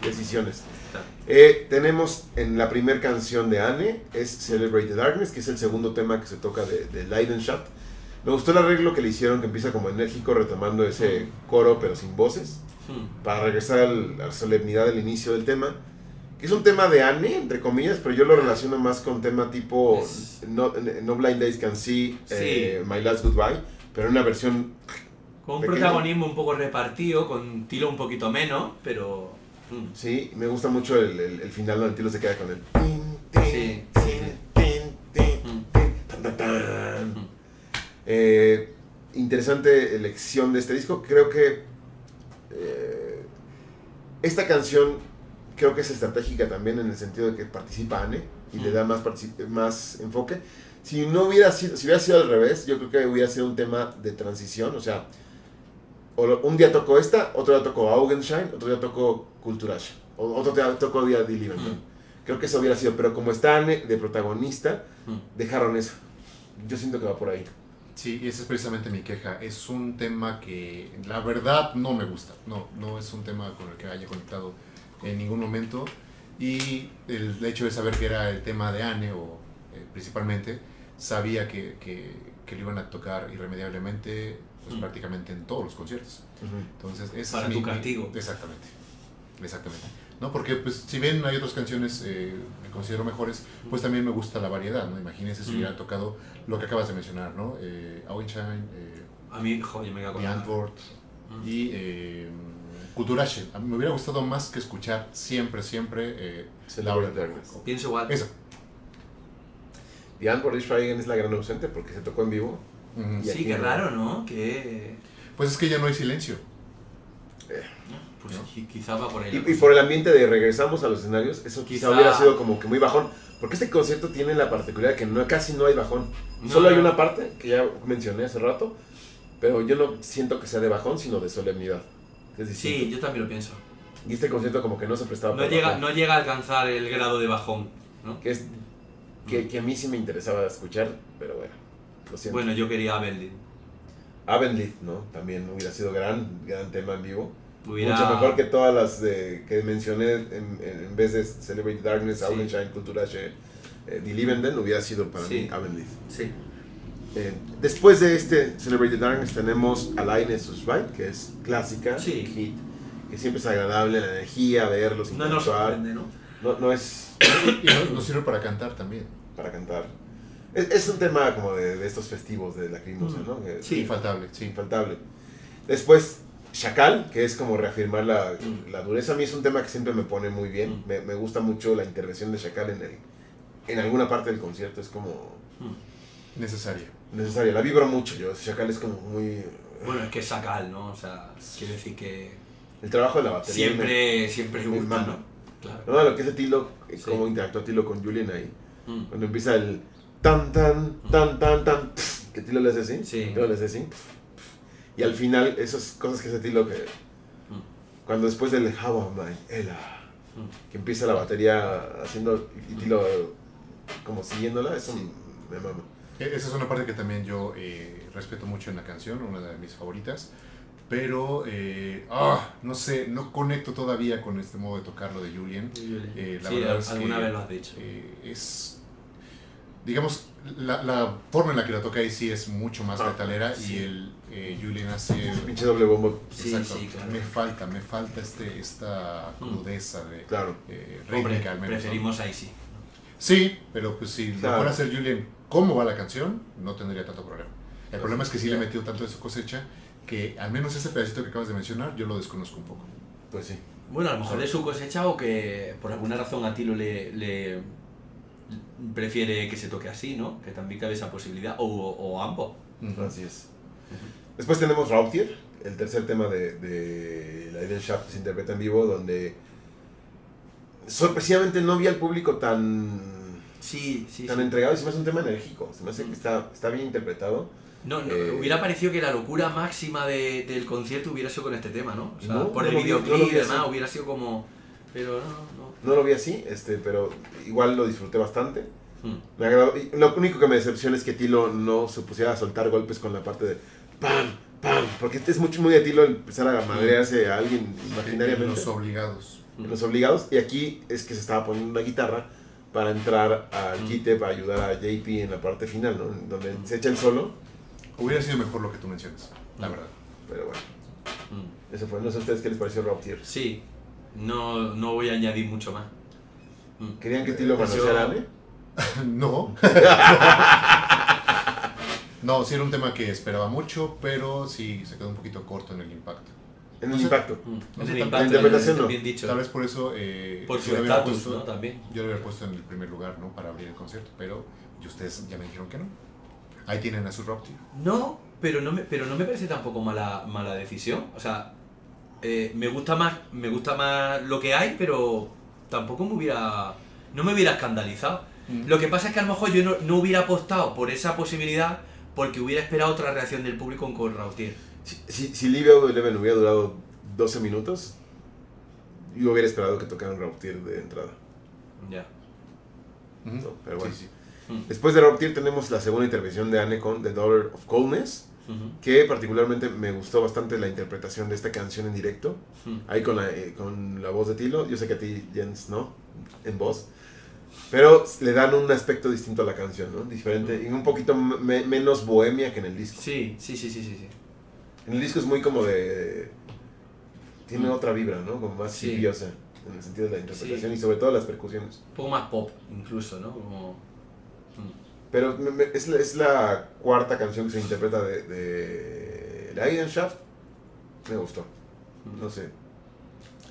decisiones. claro. Eh, tenemos en la primera canción de Anne, es Celebrate the Darkness, que es el segundo tema que se toca de, de Leidenschaft. Me gustó el arreglo que le hicieron, que empieza como enérgico, retomando ese coro, pero sin voces, Hmm. para regresar al- a la solemnidad del inicio del tema. Que es un tema de Anne, entre comillas, pero yo lo relaciono más con tema tipo Es- no, no Blind Days Can See, Sí. eh, My Last Goodbye, pero en una versión Con un Pequeño. protagonismo un poco repartido, con Tilo un poquito menos, pero. hmm. Sí, me gusta mucho el, el, el final donde el tiro se queda con el tin, tin, Sí, Eh, interesante elección de este disco. Creo que eh, esta canción creo que es estratégica también en el sentido de que participa Anne y le Mm. da más, más enfoque. Si no hubiera sido, si hubiera sido al revés, yo creo que hubiera sido un tema de transición. O sea, un día tocó esta, otro día tocó Augenschein, otro día tocó Kulturage, o otro día tocó día Die Lieben. Mm. Creo que eso hubiera sido, pero como está Anne de protagonista, Hmm. dejaron eso. Yo siento que va por ahí. Sí, y esa es precisamente mi queja. Es un tema que la verdad no me gusta. No, no es un tema con el que haya conectado en ningún momento. Y el hecho de saber que era el tema de Anne, o eh, principalmente, sabía que, que, que lo iban a tocar irremediablemente pues, Mm. prácticamente en todos los conciertos. Entonces, ese Para es tu mi- mi- castigo. exactamente. Exactamente. No, porque pues si bien hay otras canciones eh, que considero mejores, pues también me gusta la variedad, ¿no? Imagínense si Mm. hubiera tocado lo que acabas de mencionar, ¿no? Eh, Augenschein, eh, A mí, joder, me The Antwoord Mm. y eh. A mí me hubiera gustado más que escuchar siempre, siempre eh, Laura Darkness. Pienso igual. Eso. Diane por Schweigen es la gran ausente porque se tocó en vivo. Sí, qué raro, ¿no? Que. Pues es que ya no hay silencio. Pues ¿No? qui- quizá va por ahí. Y, y por el ambiente de regresamos a los escenarios, eso quizá, Quizá- hubiera sido como que muy bajón. Porque este concierto tiene la particularidad que no, casi no hay bajón. No, Solo hay una parte que ya mencioné hace rato, pero yo no siento que sea de bajón, sino de solemnidad. Es. Sí, yo también lo pienso. Y este concierto como que no se prestaba No llega, bajón. no llega a alcanzar el grado de bajón, ¿no? Que, es, que, que a mí sí me interesaba escuchar, pero bueno, lo siento. Bueno, yo quería a Berlin. Abendlied, ¿no? También hubiera sido gran, gran tema en vivo. Hubiera... Mucho mejor que todas las de- que mencioné en, en- en vez de Celebrate Darkness, Sí. Augenschein, Kulturasche, eh, Die Liebenden, hubiera sido para Sí. mí Abendlied. Sí. Eh, después de este Celebrate Darkness tenemos Alain Susbite, que es clásica, Sí. hit, que siempre es agradable, la energía, verlos, No interactuar. sorprende, ¿no? No, no es Y nos, nos sirve para cantar también. para cantar. Es, es un tema como de, de estos festivos de Lacrimosa, Mm. ¿no? Sí. Infaltable, sí. infaltable. Después, Chacal, que es como reafirmar la, Mm. la dureza. A mí es un tema que siempre me pone muy bien. Mm. Me, me gusta mucho la intervención de Chacal en, el, en alguna parte del concierto. Es como Hmm. Necesaria. necesaria. La vibro mucho yo. Chacal es como muy... Bueno, es que es sacal, ¿no? O sea, quiere decir que El trabajo de la batería. siempre, siempre me gusta. ¿no? Claro. me- No, lo que es Tilo, eh, Sí. cómo interactúa Tilo con Julian ahí. Mm. Cuando empieza el tan, tan, tan, tan, tan, que Tilo le hace así. Sí. Tilo le hace así. Y al final, esas cosas que hace Tilo que... Mm. Cuando después del How am I, Ella, Mm. que empieza la batería haciendo y Tilo como siguiéndola, eso Sí. me mama. E- Esa es una parte que también yo eh, respeto mucho en la canción, una de mis favoritas. Pero, eh, ah, no sé, no conecto todavía con este modo de tocarlo de Julian. Eh, la sí, verdad es alguna que- vez lo has dicho. Eh, es, digamos, la, la forma en la que la toca ahí sí es mucho más Ah, metalera sí. y el eh, Julian hace... Pinche doble bombo, Sí, Exacto, sí, claro. Me falta, me falta este, esta Mm. crudeza de claro. eh, Hombre, rítmica al menos. ¿no? preferimos ahí sí. Sí, pero pues si Claro. lo fuera a hacer Julian, ¿cómo va la canción? No tendría tanto problema. El problema es que sí le metió tanto de su cosecha que al menos ese pedacito que acabas de mencionar yo lo desconozco un poco. Pues sí. Bueno, a lo mejor de su cosecha o que por alguna razón a Tilo le, le prefiere que se toque así, ¿no? Que también cabe esa posibilidad. O, o ambos. Así es. Después tenemos Rautier, el tercer tema de, de la Eden Shaft que se interpreta en vivo, donde sorpresivamente no vi al público tan, Sí, sí, tan sí. entregado y se me hace un tema enérgico. Se me hace que está, está bien interpretado. No, no, Eh, hubiera parecido que la locura máxima de- del concierto hubiera sido con este tema, ¿no? O sea, No, por no el videoclip y demás, hubiera sido como... Pero no, no. No lo vi así, este, pero igual lo disfruté bastante. Hmm. Me agradó. Y lo único que me decepciona es que Tilo no se pusiera a soltar golpes con la parte de ¡pam! ¡pam! Porque este es mucho muy de Tilo el empezar a madrearse a alguien imaginariamente. Los obligados. en los obligados. Y aquí es que se estaba poniendo una guitarra para entrar al quite para ayudar a JP en la parte final, ¿no? Donde se echa el solo. Hubiera sido mejor lo que tú mencionas, la verdad. Pero bueno, eso fue. No sé a ustedes qué les pareció Rautier. Sí, no, no voy a añadir mucho más. Mm. ¿Querían que Tilo Yo- manoseara a Anne? No. no, sí era un tema que esperaba mucho, pero sí se quedó un poquito corto en el impacto. En No el sé. impacto. Mm. No sé, el la impacto, interpretación no. bien dicho. Tal vez por eso eh, Por yo su estatus, puesto- ¿no? También. Yo lo hubiera puesto en el primer lugar, ¿no? Para abrir el concierto, pero y ustedes ya me dijeron que no. Ahí tienen a su Raptor. No, pero no me, pero no me parece tampoco mala, mala decisión. O sea, eh, me gusta más, me gusta más lo que hay, pero tampoco me hubiera. No me hubiera escandalizado. Mm. Lo que pasa es que a lo mejor yo no, no hubiera apostado por esa posibilidad porque hubiera esperado otra reacción del público con Rautier. Si, si, si Livia Eleven hubiera durado 12 minutos, yo hubiera esperado que tocaran Rautier de entrada. Ya. No, pero bueno. Sí, sí. Mm. Después de Rautier tenemos la segunda intervención de Anne con The Daughter of Coldness, Que particularmente me gustó bastante la interpretación de esta canción en directo. Ahí con la, eh, con la voz de Tilo. Yo sé que a ti, Jens, no, en voz. Pero le dan un aspecto distinto a la canción, ¿no? Diferente y un poquito me- menos bohemia que en el disco. Sí, sí, sí, sí, sí. sí. En el disco es muy como de... Tiene Mm. otra vibra, ¿no? Como más Sí. en el sentido de la interpretación Sí. y sobre todo las percusiones. Un poco más pop, incluso, ¿no? Como... Pero me- me- es, la, es la cuarta canción que se interpreta de, de Leidenschaft. Me gustó. No sé.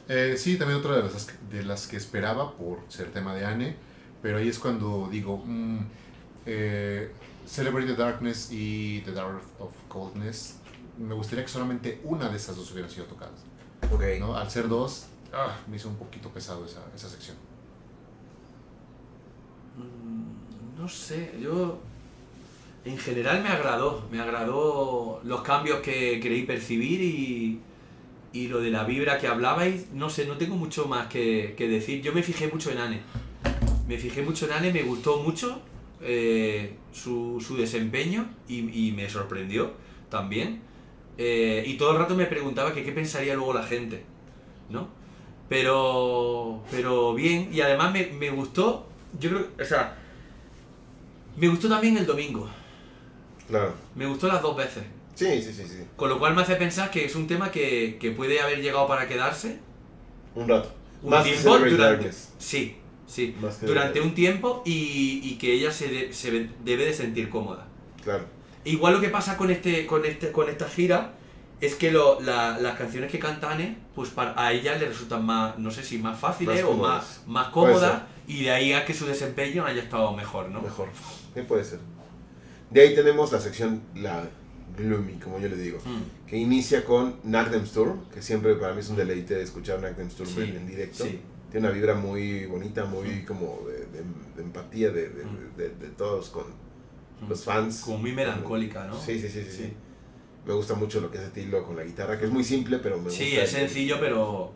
Eh, sí, también otra de las, de las que esperaba por ser tema de Anne, pero ahí es cuando digo, mm, eh, Celebrate the Darkness y The Daughter of Coldness, me gustaría que solamente una de esas dos hubieran sido tocadas. Ok. ¿no? Al ser dos, ah, me hizo un poquito pesado esa, esa sección. Mm, No sé, yo en general me agradó, me agradó los cambios que creí percibir y, y lo de la vibra que hablabais, no sé, no tengo mucho más que, que decir. Yo me fijé mucho en Anne, me fijé mucho en Anne, me gustó mucho eh, su, su desempeño y, y me sorprendió también. Eh, y todo el rato me preguntaba que qué pensaría luego la gente, ¿no? Pero, pero bien, y además me, me gustó, yo creo, o sea, me gustó también el domingo, Claro. me gustó las dos veces. Sí, sí, sí, sí. Con lo cual me hace pensar que es un tema que, que puede haber llegado para quedarse Un rato. un Más tiempo durante, sí, sí, Más que durante un tiempo y, y que ella se, de- se debe de sentir cómoda. Claro. Igual lo que pasa con este, con este, con esta gira es que lo- la- las canciones que canta Anne, pues para, a ella le resultan más, no sé si más fáciles Más o más, más cómodas y de ahí a que su desempeño haya estado mejor, ¿no? Mejor. ¿Qué puede ser? De ahí tenemos la sección, la gloomy, como yo le digo, Mm, que inicia con Nagdem Tour, que siempre para mí es un deleite escuchar Nagdem Tour Sí, en, directo. sí. Tiene una vibra muy bonita, muy Mm. como de, de- de empatía de, de- Mm. de- de todos con mm. los fans. Como muy melancólica, ¿no? Sí, sí, sí, sí, sí. Sí. Me gusta mucho lo que hace Tilo con la guitarra, que es muy simple, pero me gusta. Sí, es sencillo, pero.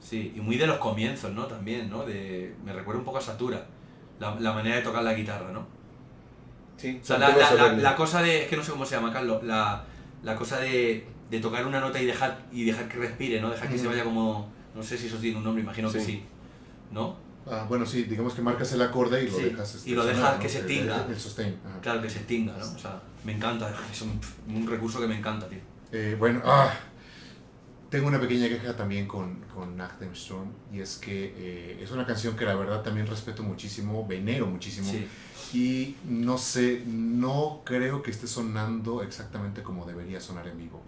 Sí, y muy de los comienzos, ¿no? También, ¿no? De, me recuerda un poco a Satura, la, la manera de tocar la guitarra, ¿no? Sí, O sea, la, la- la- la cosa de. Es que no sé cómo se llama, Carlos. La, la cosa de, de tocar una nota y dejar, y dejar que respire, ¿no? Dejar que se Ujú. vaya como. No sé si eso tiene un nombre, imagino que Sí. sí. ¿No? Ah, bueno, sí, digamos que marcas el acorde y lo Sí, dejas. este, y lo sonar, dejas ¿no? que se extinga. El, el sustain. ajá. Claro, que se extinga, ¿no? O sea, me encanta. Es un, un recurso que me encanta, tío. Eh, bueno, ah, tengo una pequeña queja también con, con Nachtem Storm y es que eh, es una canción que la verdad también respeto muchísimo, venero muchísimo Sí. Y no sé, no creo que esté sonando exactamente como debería sonar en vivo.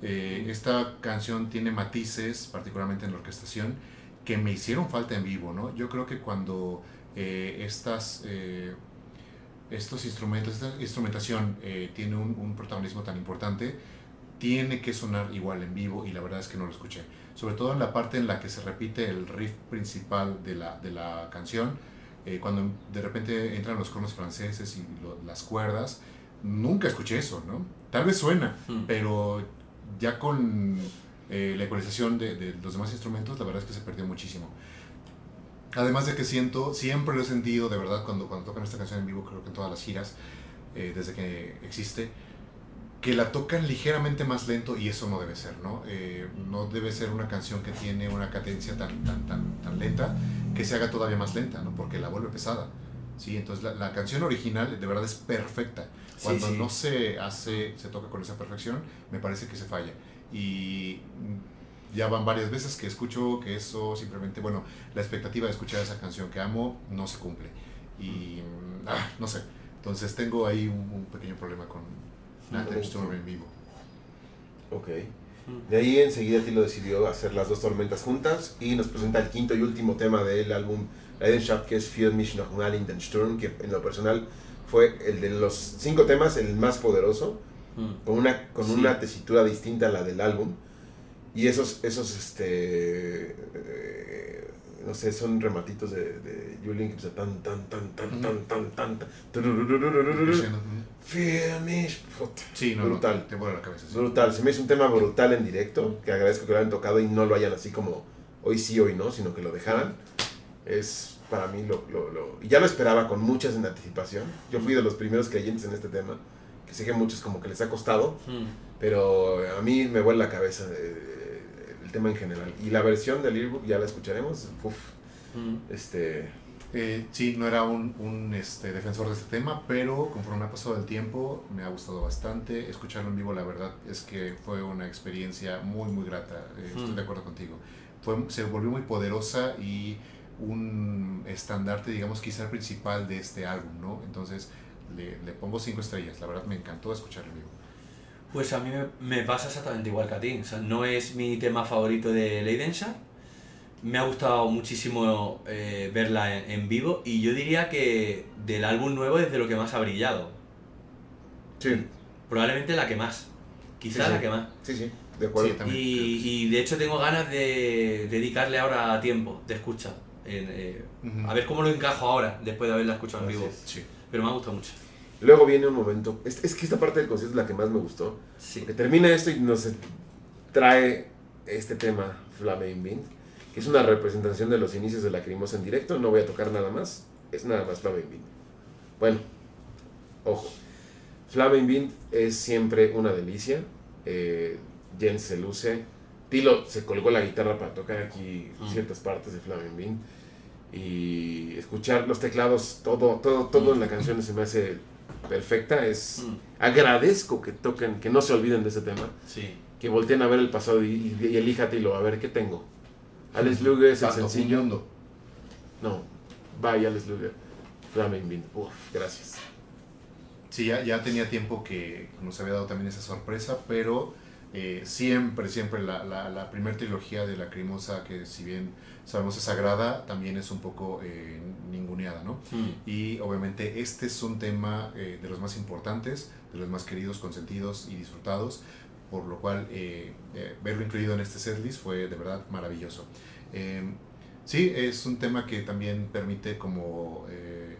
Eh, esta canción tiene matices, particularmente en la orquestación, que me hicieron falta en vivo, ¿no? Yo creo que cuando eh, estas, eh, estos instrumentos, esta instrumentación tiene un, un protagonismo tan importante, tiene que sonar igual en vivo y la verdad es que no lo escuché. Sobre todo en la parte en la que se repite el riff principal de la, de la canción, eh, cuando de repente entran los cornos franceses y lo- las cuerdas, nunca escuché eso, ¿no? Tal vez suena, Mm. pero ya con eh, la ecualización de, de los demás instrumentos, la verdad es que se perdió muchísimo. Además de que siento, siempre lo he sentido, de verdad, cuando, cuando tocan esta canción en vivo, creo que en todas las giras, eh, desde que existe, que la tocan ligeramente más lento y eso no debe ser, ¿no? Eh, no debe ser una canción que tiene una cadencia tan, tan, tan, tan lenta que se haga todavía más lenta, ¿no? Porque la vuelve pesada. Sí, entonces la, la canción original de verdad es perfecta. Cuando Sí, sí. no se hace, se toca con esa perfección, me parece que se falla. Y mm, ya van varias veces que escucho que eso simplemente, bueno, la expectativa de escuchar esa canción que amo no se cumple. Y mm, ah, no sé. Entonces tengo ahí un, un pequeño problema con Nathan Storm en vivo. Ok. Mm. De ahí enseguida Tilo decidió hacer las dos tormentas juntas y nos presenta el quinto y último tema del álbum Leidenschaft, que es Für mich noch mal in den Sturm, que en lo personal fue el de los cinco temas el más poderoso, Mm. con una, con Sí. una tesitura distinta a la del álbum. Y esos, esos este, eh, no sé, son rematitos de, de Julien que empieza tan, tan, tan, tan, tan, tan, tan, tan, puta. Sí, no, Brutal. no, te la cabeza. sí. Brutal, se me hizo un tema brutal en directo, que agradezco que lo hayan tocado y no lo hayan así como hoy sí, hoy no, sino que lo dejaran. Es para mí lo, lo, lo- Y ya lo esperaba con muchas en anticipación. Yo fui de los primeros creyentes en este tema, que sé que a muchos como que les ha costado, Mm. pero a mí me vuela la cabeza eh, el tema en general. Y la versión del Lyric ya la escucharemos. Uf, Mm. este, Eh, sí, no era un, un, este, defensor de este tema, pero conforme ha pasado el tiempo me ha gustado bastante. Escucharlo en vivo, la verdad, es que fue una experiencia muy, muy grata. Eh, estoy Mm. de acuerdo contigo. Fue, se volvió muy poderosa y un estandarte, digamos, quizá el principal de este álbum, ¿no? Entonces le, le pongo cinco estrellas. La verdad me encantó escucharlo en vivo. Pues a mí me, me pasa exactamente igual que a ti. O sea, no es mi tema favorito de Leidenschaft. Me ha gustado muchísimo eh, verla en, en vivo y yo diría que del álbum nuevo es de lo que más ha brillado. sí, Probablemente la que más. Quizá Sí, sí. la que más. sí, sí, de acuerdo. Sí, también. Y, y de hecho tengo ganas de dedicarle ahora tiempo de escucha. en, eh, a ver cómo lo encajo ahora, después de haberla escuchado en vivo. Pero me ha gustado mucho. Luego viene un momento, es, es que esta parte del concierto es la que más me gustó. Sí. Porque termina esto y nos trae este tema, Flamen Bean, que es una representación de los inicios de Lacrimosa en directo. No voy a tocar nada más, es nada más Flamen Bean. Bueno, ojo, Flamen Bean es siempre una delicia. Eh, Jens se luce. Tilo se colgó la guitarra para tocar aquí Mm. ciertas partes de Flamen Bean. Y escuchar los teclados, todo, todo, todo en la canción se me hace perfecta. Es, Mm, agradezco que toquen, que no se olviden de ese tema, sí. que volteen a ver el pasado y, y, y elija Tilo, a ver qué tengo. Alex Luger es el sencillo. mundo. No, bye Alex Luger. Uf, gracias. Sí, ya, ya tenía tiempo que nos había dado también esa sorpresa, pero eh, siempre, siempre la, la, la primera trilogía de Lacrimosa, que si bien sabemos es sagrada, también es un poco eh, ninguneada, ¿no? Mm, Y obviamente este es un tema eh, de los más importantes, de los más queridos, consentidos y disfrutados, por lo cual eh, eh, verlo incluido en este setlist fue de verdad maravilloso. Eh, sí, es un tema que también permite como eh,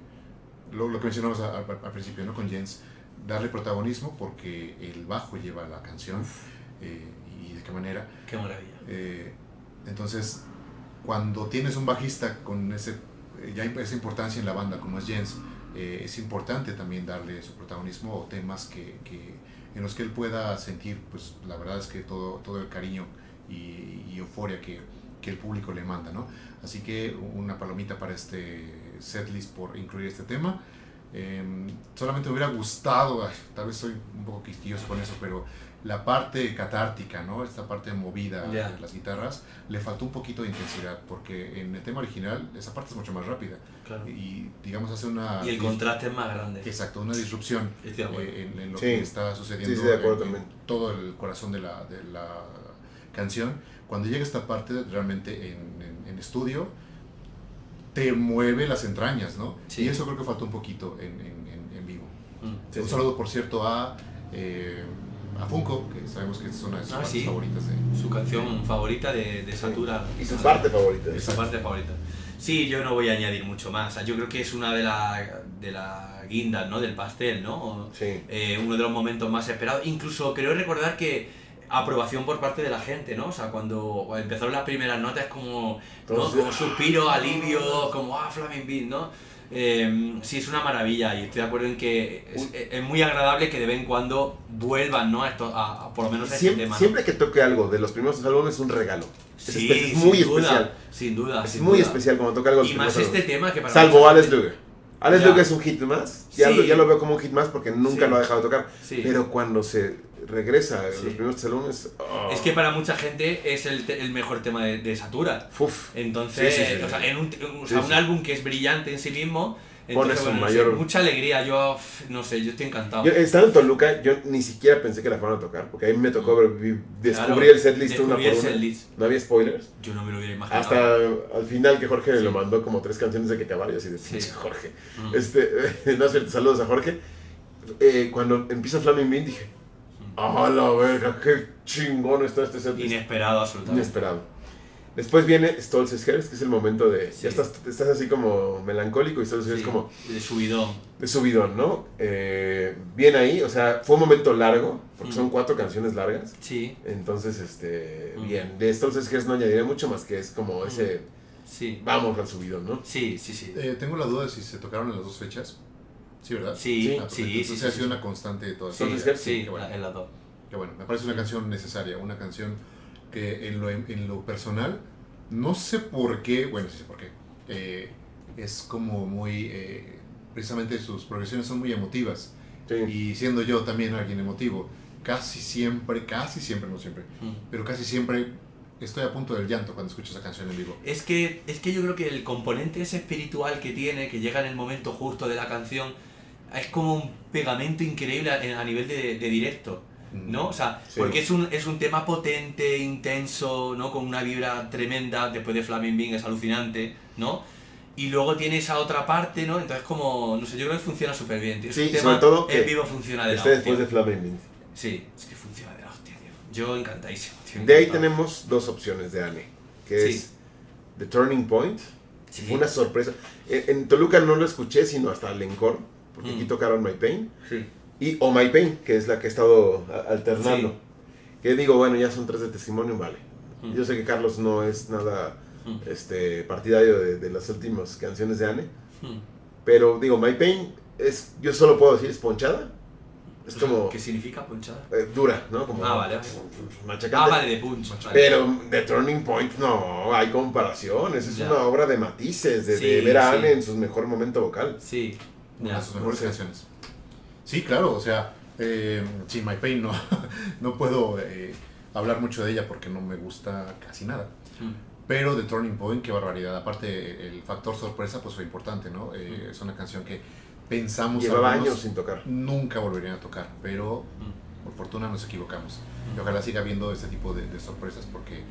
lo, lo que mencionamos a- a- al principio ¿no? con Jens, darle protagonismo porque el bajo lleva la canción y de qué manera. qué maravilla. Entonces, cuando tienes un bajista con ese, eh, ya esa importancia en la banda como es Jens, eh, es importante también darle su protagonismo o temas que, que- en los que él pueda sentir, pues la verdad es que todo, todo el cariño y, euforia que, que el público le manda, ¿no? Así que una palomita para este setlist por incluir este tema. Eh, solamente me hubiera gustado, tal vez soy un poco quisquilloso con eso, pero la parte catártica, ¿no? Esta parte movida Ya. de las guitarras, le faltó un poquito de intensidad, porque en el tema original esa parte es mucho más rápida Claro. y digamos hace una... Y el contraste es más grande. Exacto, una disrupción acuerdo. eh, en, en lo Sí. que está sucediendo Sí, sí, de acuerdo en- en todo el corazón de la, de la canción. Cuando llega esta parte realmente en, en- en estudio, te mueve las entrañas, ¿no? Sí. Y eso creo que faltó un poquito en, en- en- en vivo. Mm. Sí, un sí. saludo, por cierto, a, eh, a Funko, que sabemos que es una de sus Ah, partes sí. favoritas de... Su canción favorita de, de Satura. Y su parte favorita. Es su parte favorita. Sí, yo no voy a añadir mucho más. O sea, yo creo que es una de las de la guindas, ¿no? Del pastel, ¿no? Sí. eh, uno de los momentos más esperados. Incluso creo recordar que aprobación por parte de la gente, ¿no? O sea, cuando empezaron las primeras notas como, ¿no? Como suspiro, alivio, como ah, Flaming Beat, ¿no? Eh, sí, es una maravilla y estoy de acuerdo en que es, es muy agradable que de vez en cuando vuelvan, ¿no? A esto, a, a por lo menos a este Siempre, tema. ¿no? siempre que toque algo de los primeros álbumes es un regalo. Es, Sí, es muy duda, especial. sin duda. Es sin muy duda. especial cuando toca algo Y más este álbumes. tema que para Salvo Alex gente- Luger. Alex Ya. Luke es un hit más. Ya, Sí. lo, ya lo veo como un hit más porque nunca Sí. lo ha dejado de tocar. Pero cuando se regresa en Sí. los primeros salones. oh, Es que para mucha gente es el, el mejor tema de, de Satura. uf, Entonces, Sí, sí, o sea, en un, o sea, un álbum que es brillante en sí mismo, entonces, bueno, no sé, mayor- mucha alegría. Yo, no sé, yo estoy encantado. Yo, estando en Toluca, yo ni siquiera pensé que la fueran a tocar, porque a mí me tocó descubrí Claro, el setlist una por el una. No había spoilers. Yo no me lo hubiera imaginado. Hasta al final que Jorge Sí. lo mandó como tres canciones de que caballo, así de Sí. Jorge. Mm. Este, no es cierto, saludos a Jorge. Eh, cuando empieza Flaming Bean dije, ¡ah, la verga! ¡Qué chingón está este setlist! Inesperado, absolutamente. Inesperado. Después viene Stolz's Hairs, que es el momento de. Sí. Ya estás, estás así como melancólico y Stolz's Hairs Sí, como de subidón. de subidón, ¿no? Eh, bien ahí, o sea, fue un momento largo, porque Mm. son cuatro canciones largas. Sí, Entonces, este, Mm. bien. De Stolz's no añadiré mucho más que es como Mm. ese. sí. Vamos al subidón, ¿no? Sí, sí, sí. Eh, tengo la duda de si se tocaron en las dos fechas. Sí, ¿verdad? Sí, Sí. Ah, sí, sí. Entonces sí, ha sí. sido una constante de todas Sí, estas. Hairs, sí, qué bueno. la- en las dos. Que bueno, me parece una Sí. canción necesaria, una canción que en lo, en lo personal, no sé por qué, bueno, sí sé por qué, eh, es como muy, eh, precisamente sus progresiones son muy emotivas. Sí. Y siendo yo también alguien emotivo, casi siempre, casi siempre, no siempre, Mm. pero casi siempre estoy a punto del llanto cuando escucho esa canción en vivo. Es que, es que yo creo que el componente ese espiritual que tiene, que llega en el momento justo de la canción, es como un pegamento increíble a, a nivel de, de directo, ¿no? O sea, Sí. porque es un, es un tema potente, intenso, ¿no? Con una vibra tremenda, después de Flaming Bean es alucinante, ¿no? Y luego tiene esa otra parte, ¿no? Entonces como, no sé, yo creo que funciona súper bien, tío. Es Sí, sobre todo que en vivo funciona de la Este después hostia. de Flaming Bean. Sí, es que funciona de la hostia, tío. Yo encantadísimo, tío. De ahí tenemos dos opciones de Anne, que Sí. es The Turning Point. Sí. Fue una sorpresa. En, en Toluca no lo escuché, sino hasta el porque aquí Mm. tocaron My Pain. Sí. Y Oh My Pain, que es la que he estado alternando. Que digo, bueno, ya son tres de testimonio, vale. Mm. Yo sé que Carlos no es nada Mm. este, partidario de, de las últimas canciones de Anne, Mm. pero digo, My Pain es, yo solo puedo decir, es ponchada. Es como ¿Qué significa ponchada? eh, dura, ¿no? Como Ah, vale. machacante. Ah, vale, de punch. vale. Pero The Turning Point no hay comparaciones, es Ya. una obra de matices, de, Sí, de ver a sí. Anne en su mejor momento vocal. Sí. Una de sus mejores Sí. canciones. Sí, claro, o sea, eh, sí, My Pain no, no puedo eh, hablar mucho de ella porque no me gusta casi nada. Mm. Pero The Turning Point, qué barbaridad. Aparte, el factor sorpresa pues fue importante, ¿no? Eh, Mm. Es una canción que pensamos Llevaba años sin tocar. nunca volverían a tocar, pero Mm. por fortuna nos equivocamos. Y ojalá siga habiendo este tipo de, de sorpresas porque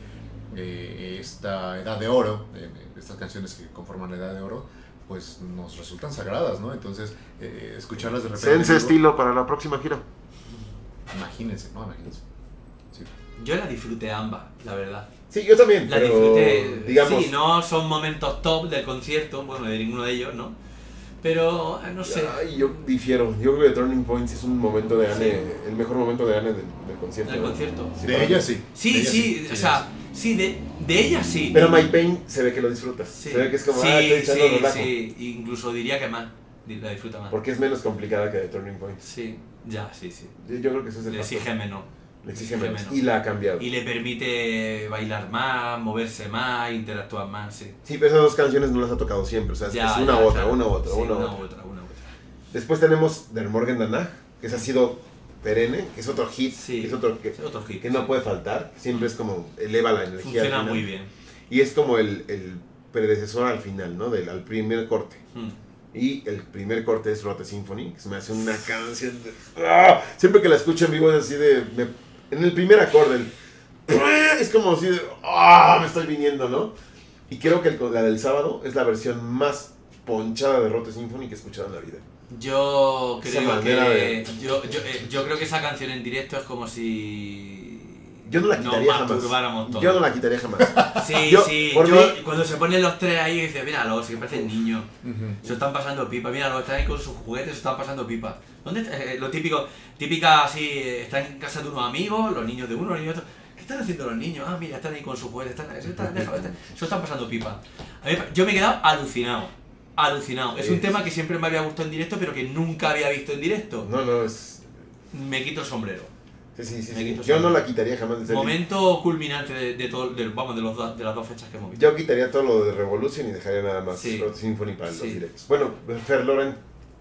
eh, esta edad de oro, eh, estas canciones que conforman la edad de oro, pues nos resultan sagradas, ¿no? Entonces, eh, escucharlas de repente... Sense estilo para la próxima gira. Imagínense, ¿no? Imagínense. Sí. Yo la disfruté ambas, la verdad. Sí, yo también, La pero disfruté. digamos, Sí, no son momentos top del concierto, bueno, de ninguno de ellos, ¿no? Pero, eh, no sé. ay, yo difiero. Yo creo que Turning Point es un momento de Anne, el mejor momento de Anne del, del concierto. Del concierto. Sí, de ella sí. Sí, de ella sí, o de sea, sí, de, de ella sí. Pero My Pain se ve que lo disfrutas. Sí. Se ve que es como, sí, ah, estoy echando sí, relajo. sí, incluso diría que más, la disfruta más. Porque es menos complicada que The Turning Point. Sí, ya, sí, sí. Yo, yo creo que eso es el Le factor. exige menos. Le exige menos. menos. Y la ha cambiado. Y le permite bailar más, moverse más, interactuar más, sí. Sí, pero esas dos canciones no las ha tocado siempre. O sea, es- Ya, es una ya, u otra, claro. una u otra, una u una otra. una u otra. Después tenemos Der Morgen Danach, que ese ha sido perenne, que es otro hit, Sí. que es otro que, Es otro hit. que no puede faltar. Siempre es como eleva la energía. Funciona muy bien. Y es como el, el predecesor al final, ¿no? Del, al primer corte. Mm. Y el primer corte es Rote Symphony, que se me hace una canción de... ¡Ah! Siempre que la escucho en vivo es así de... me- en el primer acorde, el... es como así de... ¡Ah! Me estoy viniendo, ¿no? Y creo que el- la del sábado es la versión más ponchada de Rote Symphony que he escuchado en la vida. Yo creo que. de- Yo, yo, eh, yo creo que esa canción en directo es como si. Yo no la quitaría nos jamás. Yo no la quitaría jamás. Sí, Yo, sí. por Yo, mí- cuando se ponen los tres ahí, dice, míralo, si que parecen niños. Ujú. Se están pasando pipa, míralo, están ahí con sus juguetes, se están pasando pipa. ¿Dónde está? Eh, lo típico, típica así, eh, están en casa de unos amigos, los niños de uno, los niños de otro. ¿Qué están haciendo los niños? Ah, mira, están ahí con sus juguetes, están, se están, están- se están pasando pipa. A mí, yo me he quedado alucinado. Alucinado. Es un Sí. tema que siempre me había gustado en directo, pero que nunca había visto en directo. No, no, es... Me quito el sombrero. Sí, sí, sí. Sí. Yo solo. no la quitaría jamás de. Momento culminante de, de todo, de, vamos, de, los, de las dos fechas que hemos visto. Yo quitaría todo lo de Revolution y dejaría nada más Sí. Symphony para los Sí. directs. Bueno, Fer Loren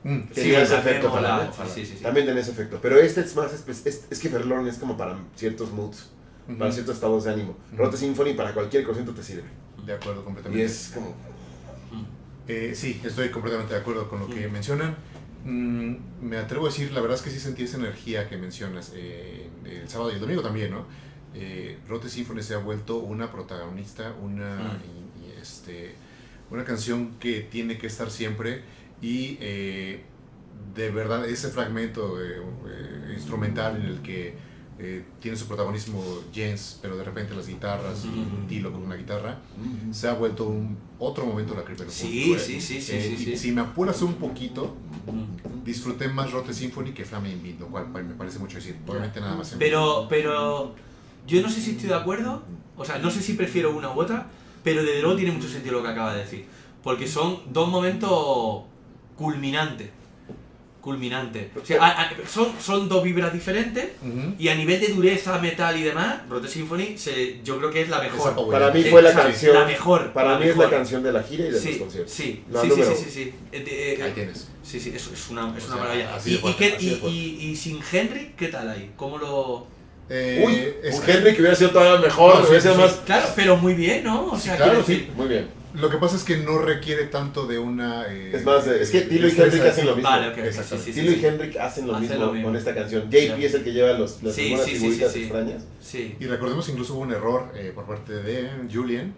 Mm, tenía ese efecto también. ojalá. Sí, sí, sí. También tenía ese efecto. Pero este es más es, es que Fer Loren es como para ciertos moods, ujú. para ciertos estados de ánimo. Ujú. Road Symphony para cualquier concierto te sirve. De acuerdo Y completamente. es como. Eh, sí, estoy completamente de acuerdo con lo que mencionan. Mm, me atrevo a decir, la verdad es que sí sentí esa energía que mencionas eh, el sábado y el domingo también, ¿no? Eh, Rote Symphony se ha vuelto una protagonista, una, Mm. y- y, este, una canción que tiene que estar siempre y eh, de verdad ese fragmento eh, instrumental en el que eh, tiene su protagonismo Jens, pero de repente las guitarras y Mm. Tilo con una guitarra, se ha vuelto un otro momento de la Creeper Sí, sí, sí, sí, Eh, sí, sí. Si me apuras un poquito, disfruté más Rote Symphony que Flame in Beat, lo cual me parece mucho decir. Obviamente nada más en Pero, pero yo no sé si estoy de acuerdo, o sea, no sé si prefiero una u otra, pero desde luego tiene mucho sentido lo que acaba de decir. Porque son dos momentos culminantes. Culminantes. O sea, a- a- son, son dos vibras diferentes y a nivel de dureza, metal y demás, Rote Symphony se, yo creo que es la mejor. Para mí fue la canción. La mejor. Para la mí es la canción de la gira y de los Sí, conciertos. sí, La sí, sí, sí, sí, sí. Eh, eh, Ahí tienes. Sí, sí, eso es una, es O una sea, maravilla. Y, fuerte, sin Henry, ¿qué tal ahí? ¿Cómo lo...? Eh, Uy, es- Henry que hubiera sido todavía mejor, No, sí, hubiera sido sí. más. Claro, pero muy bien, ¿no? O sea, claro, sí. decir- Muy bien. Lo que pasa es que no requiere tanto de una... eh, Es más, es que Tilo y Henry hacen lo mismo. Vale, ok, sí, sí. Tilo y Henry hacen lo Hacen mismo lo mismo. con esta canción. JP es el que lleva los, las figuritas sí, sí. extrañas. Sí. Y recordemos incluso hubo un error eh, por parte de Julian,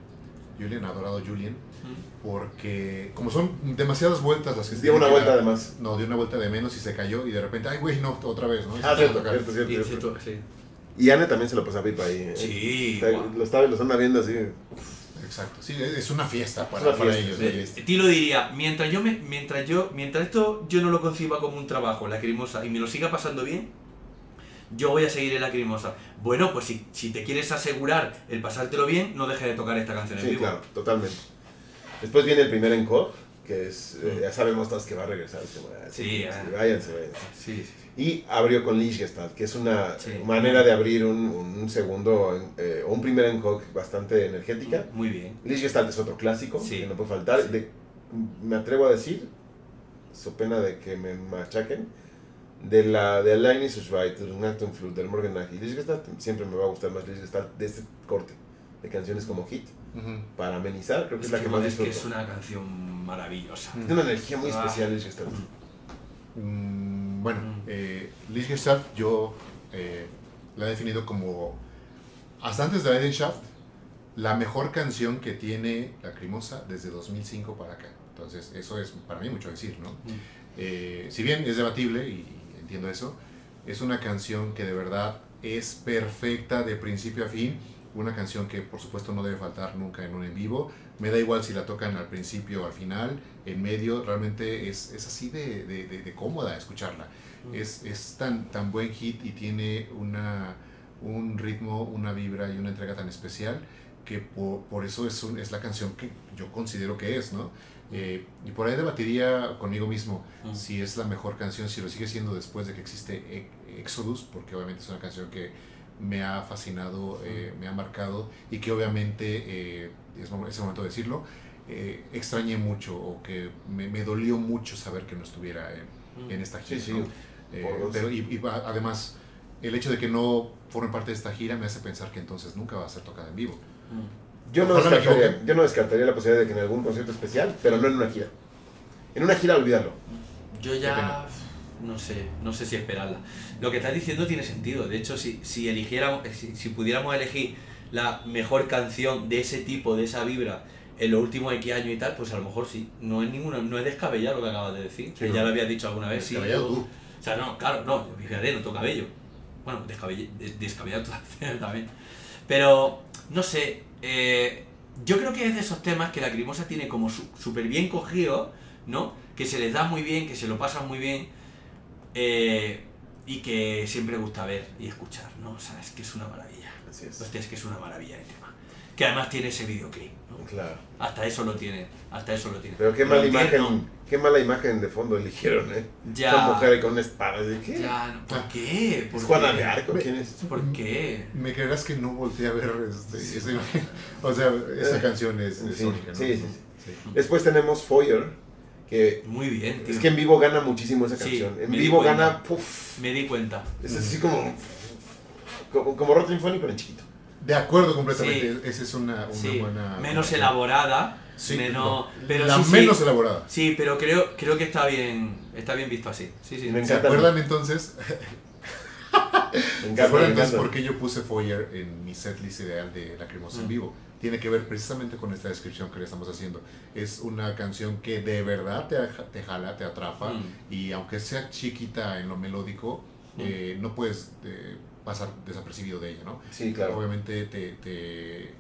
Julian, adorado Julian, Mm. porque como son demasiadas vueltas las que se Dio una que vuelta de más. No, dio una vuelta de menos y se cayó y de repente, ay güey, no, otra vez, ¿no? Y Ah, a cierto, cierto, cierto, Y cierto. cierto, sí. Y Anne también se lo pasa pipa ahí. ¿eh? Sí, lo, está, anda viendo así. Exacto, sí, es una fiesta para, Es una para fiesta, ellos. sí. fiesta. Tilo diría, mientras yo me, mientras yo, mientras esto yo no lo conciba como un trabajo, la crimosa, y me lo siga pasando bien, yo voy a seguir en la crimosa. Bueno, pues si, si te quieres asegurar el pasártelo bien, no dejes de tocar esta canción en Sí, vivo. claro, totalmente. Después viene el primer encore, que es, eh, Mm. ya sabemos todos que va a regresar. ah, Sí, ah. váyanse, váyanse. Sí, sí, sí. Y abrió con Lichgestalt, que es una Sí. manera de abrir un, un segundo, eh, un primer encore bastante energética. Muy bien. Lichgestalt es otro clásico Sí. que no puede faltar. Sí. De- me atrevo a decir, so pena de que me machaquen, de la de Alain Sushvait, Renato Flut, del Morgenach y Lichgestalt, siempre me va a gustar más Lichgestalt de este corte de canciones como Hit. Ujú. Para amenizar, creo que Es es la que, que más es, que disfruto. es una canción maravillosa. Mm. Tiene una energía muy Ah. especial Lichgestalt. Mm, bueno, eh, Lichtenstein yo eh, la he definido como, hasta antes de Leidenschaft, la mejor canción que tiene La Crimosa desde 2005 para acá. Entonces, eso es para mí mucho decir, ¿no? Mm. Eh, si bien es debatible, y entiendo eso, es una canción que de verdad es perfecta de principio a fin. Una canción que por supuesto no debe faltar nunca en un en vivo. Me da igual si la tocan al principio o al final, en medio, realmente es, es así de, de- de- de cómoda escucharla. Mm. Es, es tan, tan buen hit y tiene una, un ritmo, una vibra y una entrega tan especial que por, por eso es, un- es la canción que yo considero que es, ¿no? Eh, y por ahí debatiría conmigo mismo Mm. si es la mejor canción, si lo sigue siendo después de que existe E- Exodus, porque obviamente es una canción que me ha fascinado, eh, me ha marcado y que obviamente, eh, es, mo- es el momento de decirlo, eh, extrañé mucho o que me, me dolió mucho saber que no estuviera en, Mm. en esta gira. Sí, sí. ¿no? Eh, Por dos. pero- y, y además, el hecho de que no forme parte de esta gira me hace pensar que entonces nunca va a ser tocada en vivo. Mm. Yo no, descartaría, yo no descartaría la posibilidad de que en algún concierto especial, pero no en una gira. En una gira, olvídalo. Yo ya no sé, no sé si esperarla. Lo que estás diciendo tiene sentido. De hecho, si, si eligiéramos, eh, si, si pudiéramos elegir la mejor canción de ese tipo, de esa vibra, en los últimos X años y tal, pues a lo mejor sí. No es ninguna, no es descabellado lo que acabas de decir. que no. ya lo habías dicho alguna vez. sí, Descabellado yo- tú. O sea, no, claro, no, fíjate, no toca cabello. Bueno, descabell- de- descabellado tú también. Pero, no sé, eh, yo creo que es de esos temas que la Crimosa tiene como su- súper bien cogido, ¿no? Que se les da muy bien, que se lo pasan muy bien eh, y que siempre gusta ver y escuchar, ¿no? O sea, es que es una maravilla. Así es. Hostia, es que es una maravilla el tema. que además tiene ese videoclip. ¿no? Claro. Hasta eso lo tiene, hasta eso lo tiene. Pero qué mala imagen, qué mala imagen de fondo eligieron, ¿eh? Ya. Esa mujer con una espada. ¿de ¿Qué? Ya, no, ¿por qué? ¿Por ¿Es Juana qué? de Arco? ¿Quién es? ¿Por qué? Me creerás que no volteé a ver este, esa imagen. O sea, esa canción es, es Sí, única, ¿no? sí, sí, Sí. Después tenemos Foyer, que Muy bien, tío. es que en vivo gana muchísimo esa Sí, canción. En vivo gana, puff, Me di cuenta. es así como, como, como Symphony, pero en chiquito. De acuerdo completamente. Sí. Esa es una, una Sí, buena. menos elaborada, Sí, menos... no. Pero la sí, sí. menos elaborada. Sí, pero creo, creo que está bien, está bien visto así. Sí, sí. Me ¿Se encanta. acuerdan entonces? Me ¿Se encanta, acuerdan me entonces por qué yo puse Foyer en mi setlist ideal de Lacrimosa en Mm. vivo? Tiene que ver precisamente con esta descripción que le estamos haciendo. Es una canción que de verdad te, te jala, te atrapa Mm. y aunque sea chiquita en lo melódico, Mm. eh, no puedes eh, pasar desapercibido de ella, ¿no? Sí, claro. Obviamente te, te-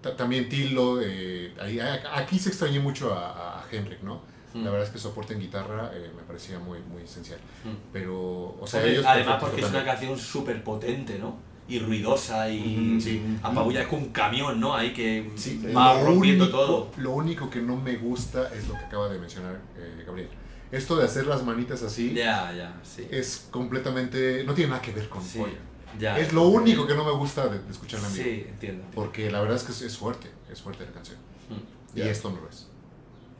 ta- también Tilo, eh, ahí- aquí se extrañé mucho a, a Henrik, ¿no? Mm. La verdad es que su aporte en guitarra eh, me parecía muy, muy esencial. Mm. Pero, o sea, Hombre, ellos Además porque es una canción súper potente, ¿no? Y ruidosa y sí. apabulla es como un camión, ¿no? Ahí que Sí, va rompiendo único- todo. Lo único que no me gusta es lo que acaba de mencionar eh, Gabriel. Esto de hacer las manitas así Ya, ya, sí. es completamente... No tiene nada que ver con Sí, Foyer. Ya. Es lo único que no me gusta de, de escuchar en vivo. Sí, entiendo. Porque la verdad es que es, es fuerte, es fuerte la canción. Mm. Y Ya. esto no lo es.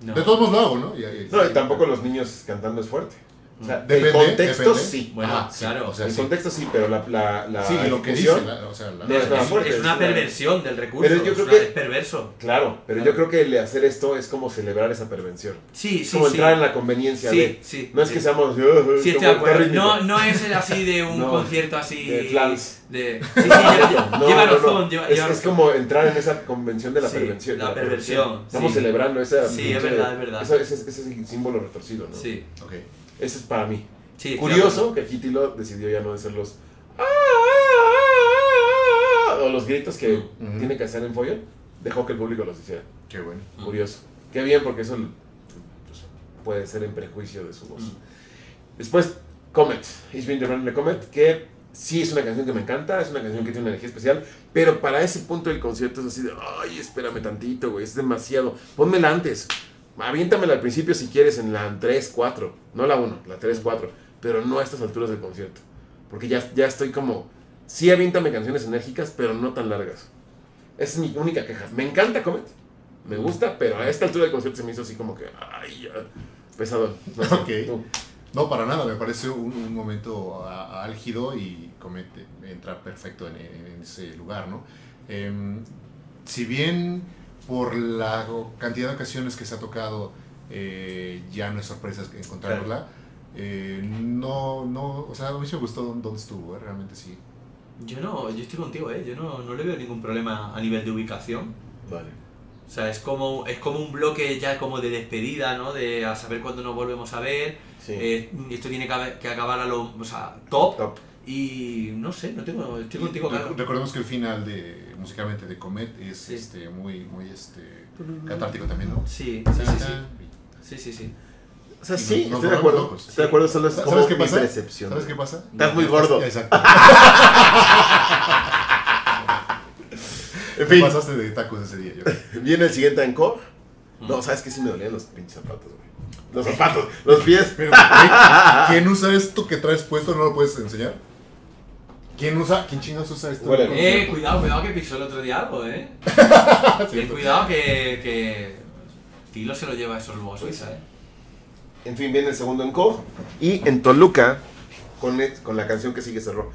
No. De todos modos lo hago, ¿no? Y- y- No, y tampoco los niños cantando es fuerte. O sea, Depende, el contexto depende. sí. Bueno, Ajá, sí, claro. o sea, el sí. contexto sí, pero la, la, la Sí, lo que dice, la- o sea, la- No es fuerte, es una perversión del recurso. Pero yo es, creo una- que- es perverso. Claro, pero Claro. yo creo que el hacer esto es como celebrar esa pervención. Sí, Es sí, como sí. entrar en la conveniencia Sí, de. sí. No es sí. que seamos. Sí, estoy de acuerdo. No, no es el así de un No, concierto así. de flans. De, sí, sí, lleva, razón, lleva, es, como entrar en esa convención de la Sí, pervención. la perversión, Estamos sí. celebrando esa. Sí, es verdad, es verdad. Ese símbolo retorcido, ¿no? Sí, Ok. Ese es para mí. sí. Curioso que aquí Tilo decidió ya no hacer los. O los gritos que tiene que hacer en Foyer. Dejó que el público los hiciera. Qué bueno. Curioso. Qué bien, porque eso pues, puede ser en prejuicio de su voz. Después, Comet. It's been the Run the Comet, que sí es una canción que me encanta, es una canción que tiene una energía especial, pero para ese punto del concierto es así de, ay, espérame tantito, güey, es demasiado. Pónmela antes. Aviéntamela al principio si quieres en la 3, 4. No la 1, la 3, 4. Pero no a estas alturas del concierto. Porque ya, ya estoy como, sí aviéntame canciones enérgicas, pero no tan largas. Esa es mi única queja. Me encanta Comet. Me gusta, pero a esta altura del concierto se me hizo así como que, ay, ya, pesado. No sé. No, para nada, me parece un, un momento álgido y comete, entra perfecto en, en ese lugar, ¿no? Em, si bien por la cantidad de ocasiones que se ha tocado eh, ya no es sorpresa encontrarla, eh, no, no, o sea, a mí me gustó dónde estuvo, ¿eh? realmente sí. Yo no, yo estoy contigo, ¿eh? Yo no, no le veo ningún problema a nivel de ubicación. Vale. O sea, es como, es como un bloque ya como de despedida, ¿no? De a saber cuándo nos volvemos a ver. Sí. Eh, esto tiene que, que acabar a lo o sea, top. Top. Y no sé, no tengo, estoy contigo, Rec- claro. Recordemos que el final de musicalmente de Comet es Sí. este muy muy este catártico también, ¿no? Sí, sí, sí, sí. Sí, sí, sí. O sea, sí, nos estoy de acuerdo. locos. Estoy de acuerdo, solo es ¿Sabes como qué mi pasa? percepción. ¿Sabes qué pasa? Estás muy gordo. Exacto. En Te fin, pasaste de tacos ese día. Yo. viene el siguiente encore. No, ¿sabes qué? Sí me dolían los pinches zapatos, güey. Los zapatos, los pies. Pero, ¿qué? ¿quién usa esto que traes puesto? ¿No lo puedes enseñar? ¿Quién usa? ¿Quién chingados usa esto? Huele. Eh, cuidado, cuidado que pisó el otro día algo, ¿eh? Cuidado que, que Tilo se lo lleva eso luego a Suiza, ¿eh? En fin, viene el segundo encore. Y en Toluca, con, el- con la canción que sigue cerró,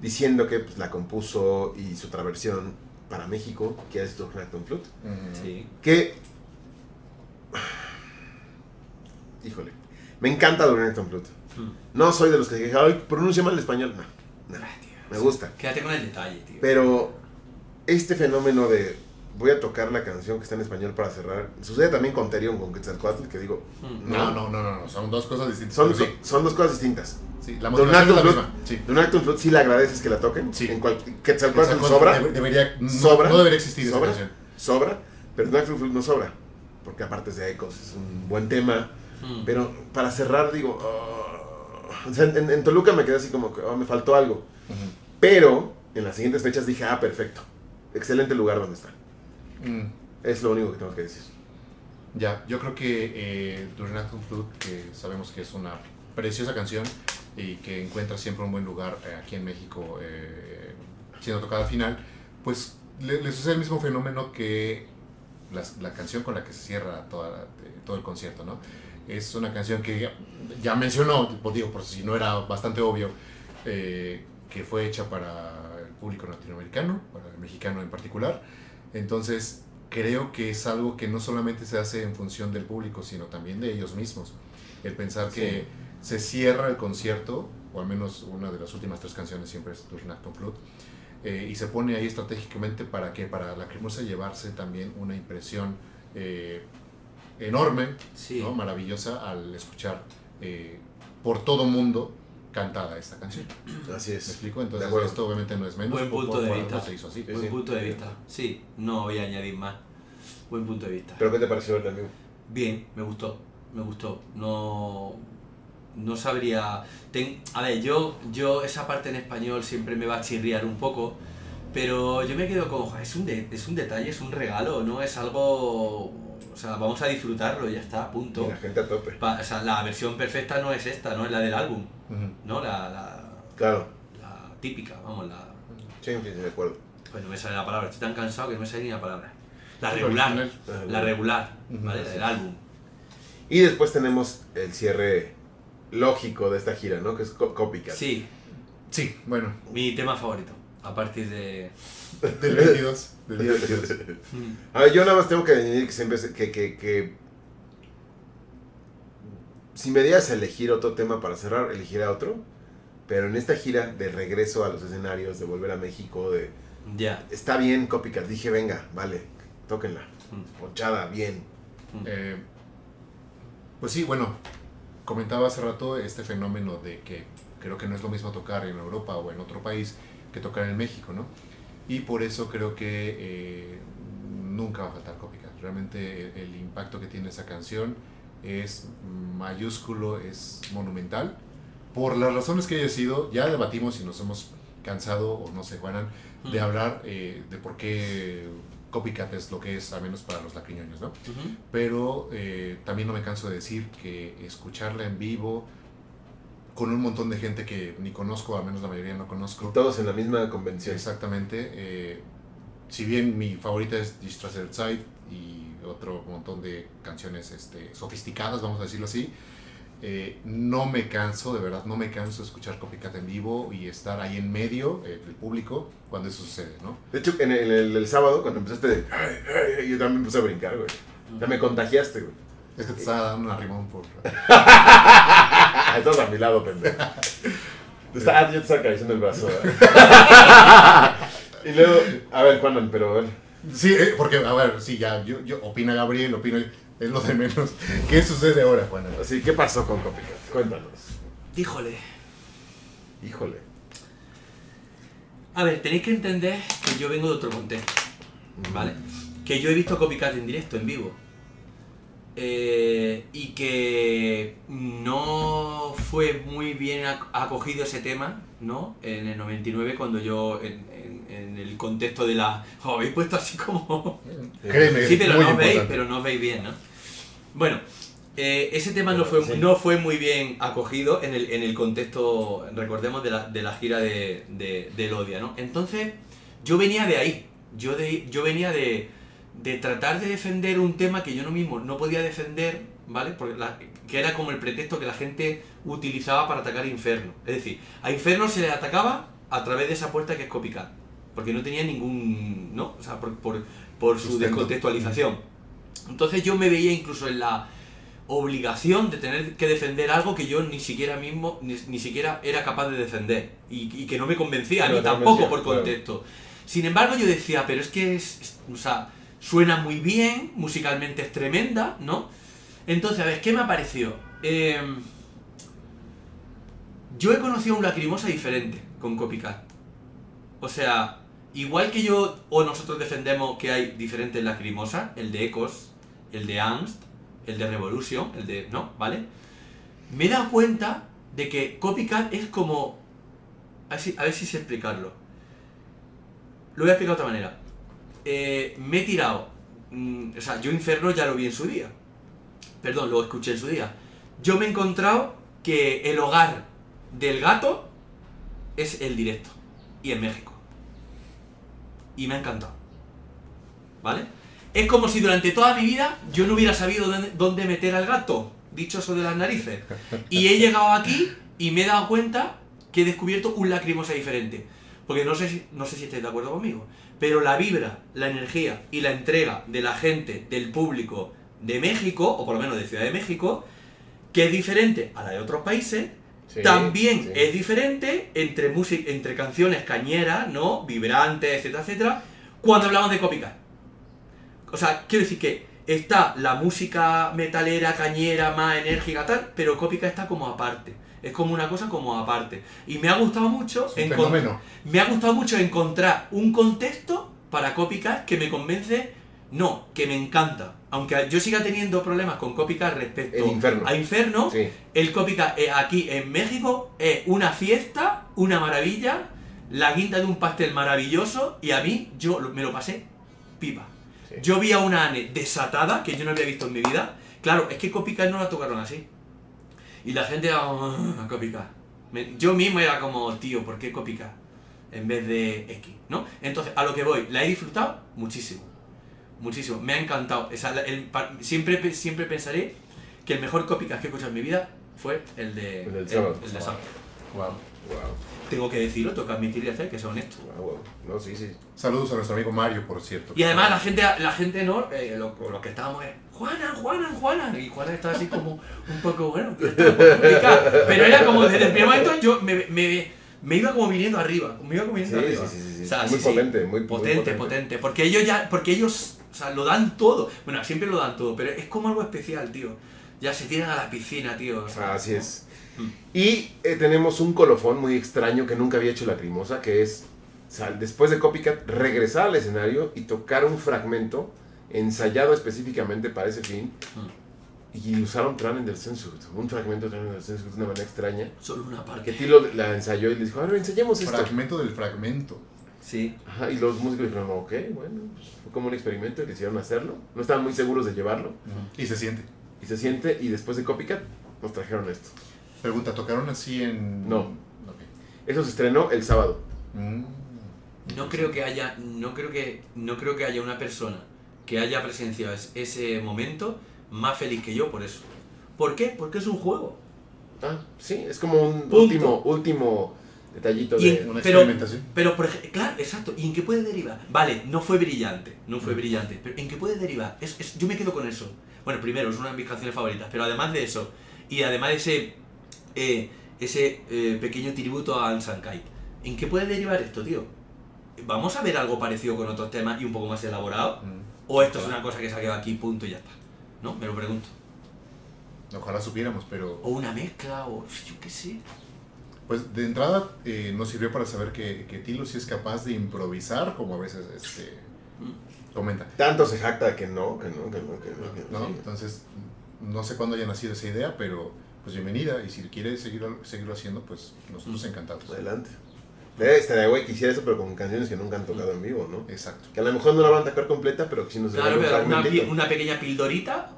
diciendo que pues, la compuso y su traversión para México, que es Doug Acton Flute. Ujú. Sí. Que. Híjole. Me encanta Doug Acton Flute. Mm. No soy de los que dije, ay, pronuncia mal el español. No, no, Me gusta. Quédate con el detalle, tío. Pero este fenómeno de voy a tocar la canción que está en español para cerrar, sucede también con Terion, con Quetzalcoatl, que digo, Mm. No, no, no, no, no, son dos cosas distintas. son, sí, son dos cosas distintas. sí, la motivación es la misma. Sí. Flute sí le agradeces que la toquen. Sí. En cual, Quetzalcoatl Quetzalcóatl sobra. debe- debería, no, sobra. no debería existir esa sobra. canción. Sobra. Pero Don Acton Flute no sobra. Porque aparte es de Ecos, es un buen tema. Mm. Pero para cerrar, digo, ah, o sea, en, en Toluca me quedé así como que ah, me faltó algo. Ujú. Pero en las siguientes fechas dije, ah, perfecto. Excelente lugar donde está. Mm, Es lo único que tengo que decir. ya, yo creo que eh, Flood, que sabemos que es una preciosa canción y que encuentra siempre un buen lugar eh, aquí en México eh, siendo tocada al final, pues le, le sucede el mismo fenómeno que las- la, canción con la que se cierra toda la- eh, todo el concierto, ¿no? Es una canción que ya, ya mencionó, digo, por si no era bastante obvio, eh, que fue hecha para el público latinoamericano, para el mexicano en particular. Entonces, creo que es algo que no solamente se hace en función del público, sino también de ellos mismos. El pensar que se cierra el concierto, o al menos una de las últimas tres canciones siempre es Acton Flood, eh, y se pone ahí estratégicamente para que para la cremosa llevarse también una impresión eh, enorme, Sí. ¿no? maravillosa al escuchar eh, por todo mundo cantada esta canción. Así ¿Me es. explico? De Entonces esto obviamente no es menos. Buen punto de vista. algo se hizo así. Sí, Buen sí. punto de vista. Sí, no voy a añadir más. Buen punto de vista. ¿Pero qué te pareció en vivo? Bien, me gustó, me gustó. No, no sabría. ten- a ver, yo, yo esa parte en español siempre me va a chirriar un poco, pero yo me quedo con, "Joder, es un, de- es un detalle, es un regalo, no es algo. O sea, vamos a disfrutarlo y ya está, Y punto. la gente a tope. Pa- o sea, la versión perfecta no es esta, no es la del álbum. ¿no? La, la, Claro. la típica, vamos, la. Sí, sí, de acuerdo. Pues no me sale la palabra, estoy tan cansado que no me sale ni la palabra. La regular, la regular, ¿vale? así Del álbum. Y después tenemos el cierre lógico de esta gira, ¿no? Que es Co- Copycat. Sí, Sí, bueno, Mi tema favorito, a partir de... del 22. Del día 22. A ver, yo nada más tengo que añadir que siempre que, que, que si me dieras a elegir otro tema para cerrar, elegiría otro. Pero en esta gira de regreso a los escenarios, de volver a México, de Ya. está bien Copycat, dije venga, vale, tóquenla, Mm, ponchada, bien. mm. Eh, pues sí, bueno, comentaba hace rato este fenómeno de que creo que no es lo mismo tocar en Europa o en otro país que tocar en México, ¿no? Y por eso creo que eh, nunca va a faltar Copycat. Realmente el, el impacto que tiene esa canción es mayúsculo, es monumental. Por las razones que haya sido, ya debatimos y nos hemos cansado, o no sé, Juanan, de Mm. hablar eh, de por qué Copycat es lo que es, al menos para los lacriñoños, ¿no? Ujú. pero eh, también no me canso de decir que escucharla en vivo con un montón de gente que ni conozco, al menos la mayoría no conozco. Todos en la misma convención. Exactamente. eh, si bien mi favorita es der Zeit y otro montón de canciones este, sofisticadas, vamos a decirlo así, eh, no me canso, de verdad, no me canso de escuchar Copycat en vivo y estar ahí en medio eh, del público cuando eso sucede, ¿no? De hecho, en el, el- el sábado, cuando empezaste de... "Ay, ay", yo también empecé a brincar, güey. Ya me contagiaste, güey. Es que te estaba dando un arrimón por... Estás a mi lado, pendejo. Está, ah, yo te estaba acariciando el brazo. ¿eh? y luego, a ver, Juanan, pero a ver. Sí, eh, porque, a ver, sí, ya, yo, yo opina Gabriel, opino, es lo de menos. ¿Qué sucede ahora, Juana? Así, ¿qué pasó con Copycat? Cuéntanos. Híjole. Híjole. A ver, tenéis que entender que yo vengo de otro contexto, ¿vale? Que yo he visto Copycat en directo, en vivo. Eh, y que no fue muy bien ac- acogido ese tema, ¿no? En el 99 cuando yo, en, en- en el contexto de la... Oh, habéis puesto así como... Créeme, Sí, es pero no os veis, pero no os veis bien, ¿no? Bueno, eh, ese tema no fue, Sí. no fue muy bien acogido en el, en el contexto, recordemos, de la, de la gira de, de, de Elodia, ¿no? Entonces, yo venía de ahí, yo, de, yo venía de, de tratar de defender un tema que yo no mismo no podía defender, ¿vale? Porque la- que era como el pretexto que la gente utilizaba para atacar a Inferno. Es decir, a Inferno se le atacaba a través de esa puerta que es Copycat, porque no tenía ningún, ¿no? O sea, por, por, por su descontextualización. Entonces yo me veía incluso en la obligación de tener que defender algo que yo ni siquiera mismo, ni, ni siquiera era capaz de defender y, y que no me convencía, No ni tampoco por claro. contexto. Sin embargo yo decía, pero es que es, es- o sea, suena muy bien, musicalmente es tremenda, ¿no? Entonces, a ver, ¿qué me ha parecido? Eh, yo he conocido un lacrimosa diferente con Copycat. O sea, igual que yo o nosotros defendemos que hay diferentes lacrimosas, el de Ecos, el de Angst, el de Revolution, el de... ¿No? ¿Vale? Me he dado cuenta de que Copycat es como... A ver si, a ver si sé explicarlo. Lo voy a explicar de otra manera. Eh, me he tirado mm, o sea, yo Inferno ya lo vi en su día. Perdón, lo escuché en su día. Yo me he encontrado que el hogar del gato es el directo. Y en México. Y me ha encantado. ¿Vale? Es como si durante toda mi vida yo no hubiera sabido dónde, meter al gato, dichoso de las narices. Y he llegado aquí y me he dado cuenta que he descubierto un lacrimosa diferente. Porque no sé, si, no sé si estáis de acuerdo conmigo, pero la vibra, la energía y la entrega de la gente, del público de México, o por lo menos de Ciudad de México, que es diferente a la de otros países, Sí, también sí. es diferente entre, entre canciones cañeras, ¿no? Vibrantes, etcétera, etcétera, cuando hablamos de copycat. O sea, quiero decir que está la música metalera, cañera, más enérgica, tal, pero copycat está como aparte. Es como una cosa como aparte. Y me ha gustado mucho me ha gustado mucho encontrar un contexto para Copycat que me convence, no, que me encanta. Aunque yo siga teniendo problemas con Copycat respecto Inferno. a Inferno, Sí. el Copycat eh, aquí en México es una fiesta, una maravilla, la guinda de un pastel maravilloso y a mí yo me lo pasé pipa. Sí. Yo vi a una Ane desatada que yo no había visto en mi vida. Claro, es que Copycat no la tocaron así. Y la gente era como, "Ah, Copycat. Yo mismo era como, tío, ¿por qué Copycat? En vez de X, ¿no? Entonces, a lo que voy, la he disfrutado muchísimo. Muchísimo. Me ha encantado. Esa- el siempre, siempre pensaré que el mejor Copycat que he escuchado en mi vida fue el de... El del sábado. el de. Wow. Wow, Tengo que decirlo, tengo que admitir y hacer que sea honesto. wow, wow. No, sí, sí. Saludos a nuestro amigo Mario, por cierto. Y además la gente, la gente no, eh, lo, lo que estábamos es, Juana, Juana, Juana. Y Juana estaba así como un poco, bueno. Pero era como desde el primer momento yo me, me, me iba como viniendo arriba. Me iba como viniendo Sí, arriba. sí, sí, sí, sí. O sea, Muy sí, potente, muy- muy potente, potente. potente. Porque ellos ya, porque ellos, o sea, lo dan todo. Bueno, siempre lo dan todo, pero es como algo especial, tío. Ya se tiran a la piscina, tío. o sea, Así es. Mm. Y eh, tenemos un colofón muy extraño que nunca había hecho Lacrimosa, que es, después de Copycat, regresar al escenario y tocar un fragmento ensayado específicamente para ese fin. Y usaron Tran en Sehnsucht, un fragmento de Tran en de una manera extraña. Solo una Que parte. Tilo la ensayó y le dijo, a ver, ensayemos esto. Fragmento del fragmento. Sí. Ajá, y los músicos dijeron, ok, bueno, pues, fue como un experimento y quisieron hacerlo. No estaban muy seguros de llevarlo. Y se siente. Y se siente, y después de Copycat, nos trajeron esto. Pregunta, ¿tocaron así en...? No. Ok. Eso se estrenó el sábado. Mm. No creo que haya, no creo que, no creo que haya una persona que haya presenciado es- ese momento más feliz que yo por eso. ¿Por qué? Porque es un juego. Ah, sí, es como un Punto. último, último detallito Y de... en- Una Pero- experimentación. Pero, por ej- claro, exacto. ¿Y en qué puede derivar? Vale, no fue brillante, no fue Mm. brillante. Pero ¿en qué puede derivar? Es, es- yo me quedo con eso. Bueno, primero, es una de mis canciones favoritas, pero además de eso, y además de ese, eh, ese eh, pequeño tributo a Ansan Kai, ¿en qué puede derivar esto, tío? ¿Vamos a ver algo parecido con otros temas y un poco más elaborado? Mm. ¿O esto es una cosa que se ha quedado aquí, punto y ya está? ¿No? Me lo pregunto. Ojalá supiéramos, pero... O una mezcla, o yo qué sé. Pues de entrada eh, nos sirvió para saber que, que Tilo sí es capaz de improvisar, como a veces este, Mm. comenta. Tanto se jacta de que no, que no, que no, que no. que no, ¿no? sí. Entonces, no sé cuándo haya nacido esa idea, pero pues bienvenida. Y si quiere seguirlo, seguirlo haciendo, pues nosotros Mm. encantados. Adelante. Eh, estaría güey que hiciera eso, pero con canciones que nunca han tocado en vivo, ¿no? Exacto. Que a lo mejor no la van a tocar completa, pero que sí nos Claro, un pero una, pi- fragmentito. una pequeña pildorita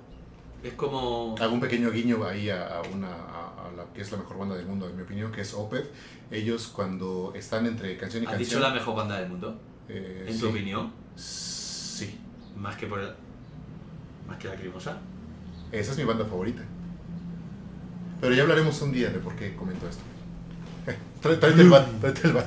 es como... Un pequeño guiño ahí a, a una, a, a la que es la mejor banda del mundo, en mi opinión, que es Opeth. Ellos cuando están entre canción y ¿Has canción... dicho la mejor banda del mundo? eh, En sí. tu opinión, Sí. más que por el... Más que la crimosa. Esa es mi banda favorita. Pero ya hablaremos un día de por qué comento esto. Trae- Tráete el bat, tráete el bat.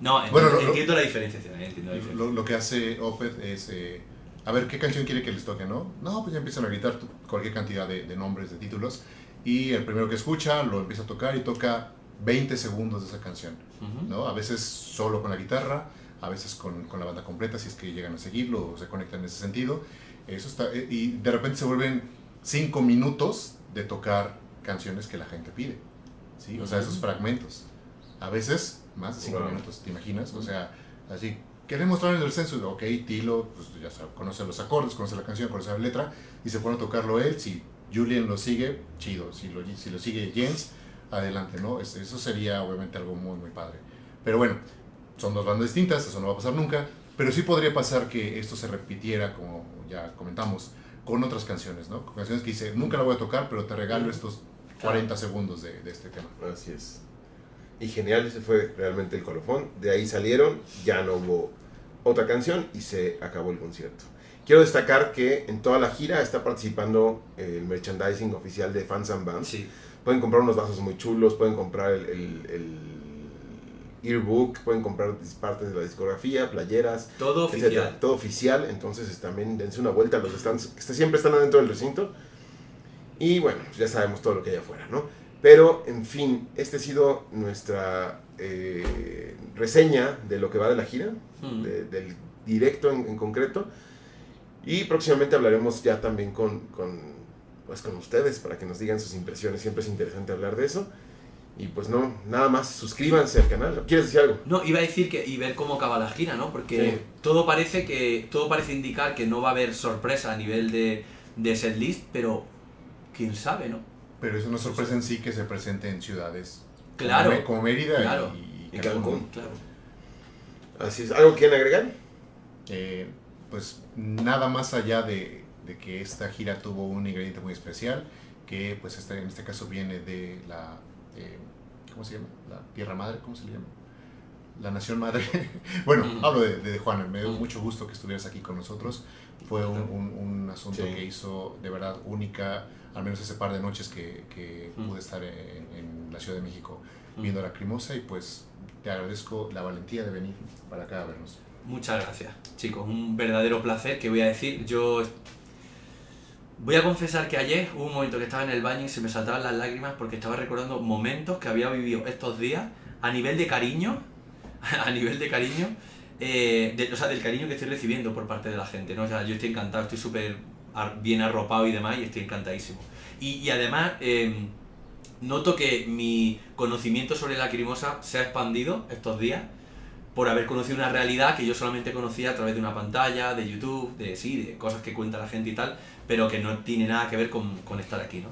No, entiendo, Bueno, lo- entiendo la diferenciación, eh, entiendo la diferencia. Lo, lo que hace Opeth es, eh, a ver, ¿qué canción quiere que les toque, no? No, pues ya empiezan a gritar cualquier cantidad de, de nombres, de títulos, y el primero que escucha lo empieza a tocar y toca 20 segundos de esa canción, Ujú. ¿no? A veces solo con la guitarra, a veces con, con la banda completa, si es que llegan a seguirlo o se conectan en ese sentido. Eso está, eh, y de repente se vuelven 5 minutos de tocar canciones que la gente pide, ¿sí? O sea, esos fragmentos. A veces más de 5 Wow. minutos, ¿te imaginas? O sea, así, queremos mostrar en el censo, ok, Tilo, pues ya sabe, conoce los acordes, conoce la canción, conoce la letra, y se pone a tocarlo él, si Julian lo sigue, chido, si lo, si lo sigue Jens, adelante, ¿no? Es- eso sería obviamente algo muy, muy padre. Pero bueno, son dos bandas distintas, eso no va a pasar nunca, Pero sí podría pasar que esto se repitiera, como ya comentamos, con otras canciones, ¿no? Con canciones que dice, nunca la voy a tocar, pero te regalo estos 40 segundos de, de este tema. Así es. Y genial, ese fue realmente el colofón. De ahí salieron, ya no hubo otra canción y se acabó el concierto. Quiero destacar que en toda la gira está participando el merchandising oficial de Fans and Bands. Sí. Pueden comprar unos vasos muy chulos, pueden comprar el, el, el earbook, pueden comprar partes de la discografía, playeras, Todo etcétera. oficial. Todo oficial, entonces también dense una vuelta a los stands, que siempre están adentro del recinto. Y bueno, pues ya sabemos todo lo que hay afuera, ¿no? Pero, en fin, este ha sido nuestra eh, reseña de lo que va de la gira, Mm. de- del directo en, en concreto. Y próximamente hablaremos ya también con, con, pues, con ustedes para que nos digan sus impresiones. Siempre es interesante hablar de eso. Y pues no, nada más, suscríbanse al canal. ¿Quieres decir algo? No, iba a decir que y ver cómo acaba la gira, ¿no? Porque Sí. todo parece que todo parece indicar que no va a haber sorpresa a nivel de, de setlist, pero quién sabe, ¿no? Pero es una sorpresa en sí que se presente en ciudades Claro. como, como Mérida Claro. y, Y Cancún. Claro. Así es. ¿Algo quieren agregar? Eh, pues nada más allá de, de que esta gira tuvo un ingrediente muy especial, que pues este, en este caso viene de la, eh, ¿cómo se llama? La Tierra Madre, ¿cómo se le llama? La Nación Madre. bueno, hablo de, de Juana, me dio mucho gusto que estuvieras aquí con nosotros. Fue un, un- un asunto Sí. que hizo de verdad única, al menos ese par de noches que, que pude estar en, en la Ciudad de México viendo la Crimosa y pues te agradezco la valentía de venir para acá a vernos. Muchas gracias, chicos. Un verdadero placer que voy a decir. Yo voy a confesar que ayer hubo un momento que estaba en el baño y se me saltaban las lágrimas porque estaba recordando momentos que había vivido estos días a nivel de cariño, a nivel de cariño, eh, o sea, del cariño que estoy recibiendo por parte de la gente, ¿no? O sea, yo estoy encantado, estoy súper bien arropado y demás y estoy encantadísimo. Y, además, eh, noto que mi conocimiento sobre la crimosa se ha expandido estos días por haber conocido una realidad que yo solamente conocía a través de una pantalla, de YouTube, de sí, de cosas que cuenta la gente y tal, pero que no tiene nada que ver con, con estar aquí, ¿no?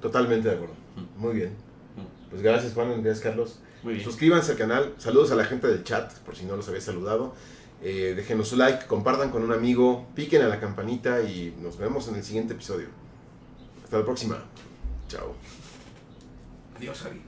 Totalmente de acuerdo. Mm. Muy bien. Mm. Pues gracias Juan, gracias Carlos. Muy bien. Suscríbanse al canal. Saludos a la gente del chat, por si no los había saludado. Eh, déjenos su like, compartan con un amigo, piquen a la campanita y nos vemos en el siguiente episodio. Hasta la próxima. Chao. Adiós, Javi.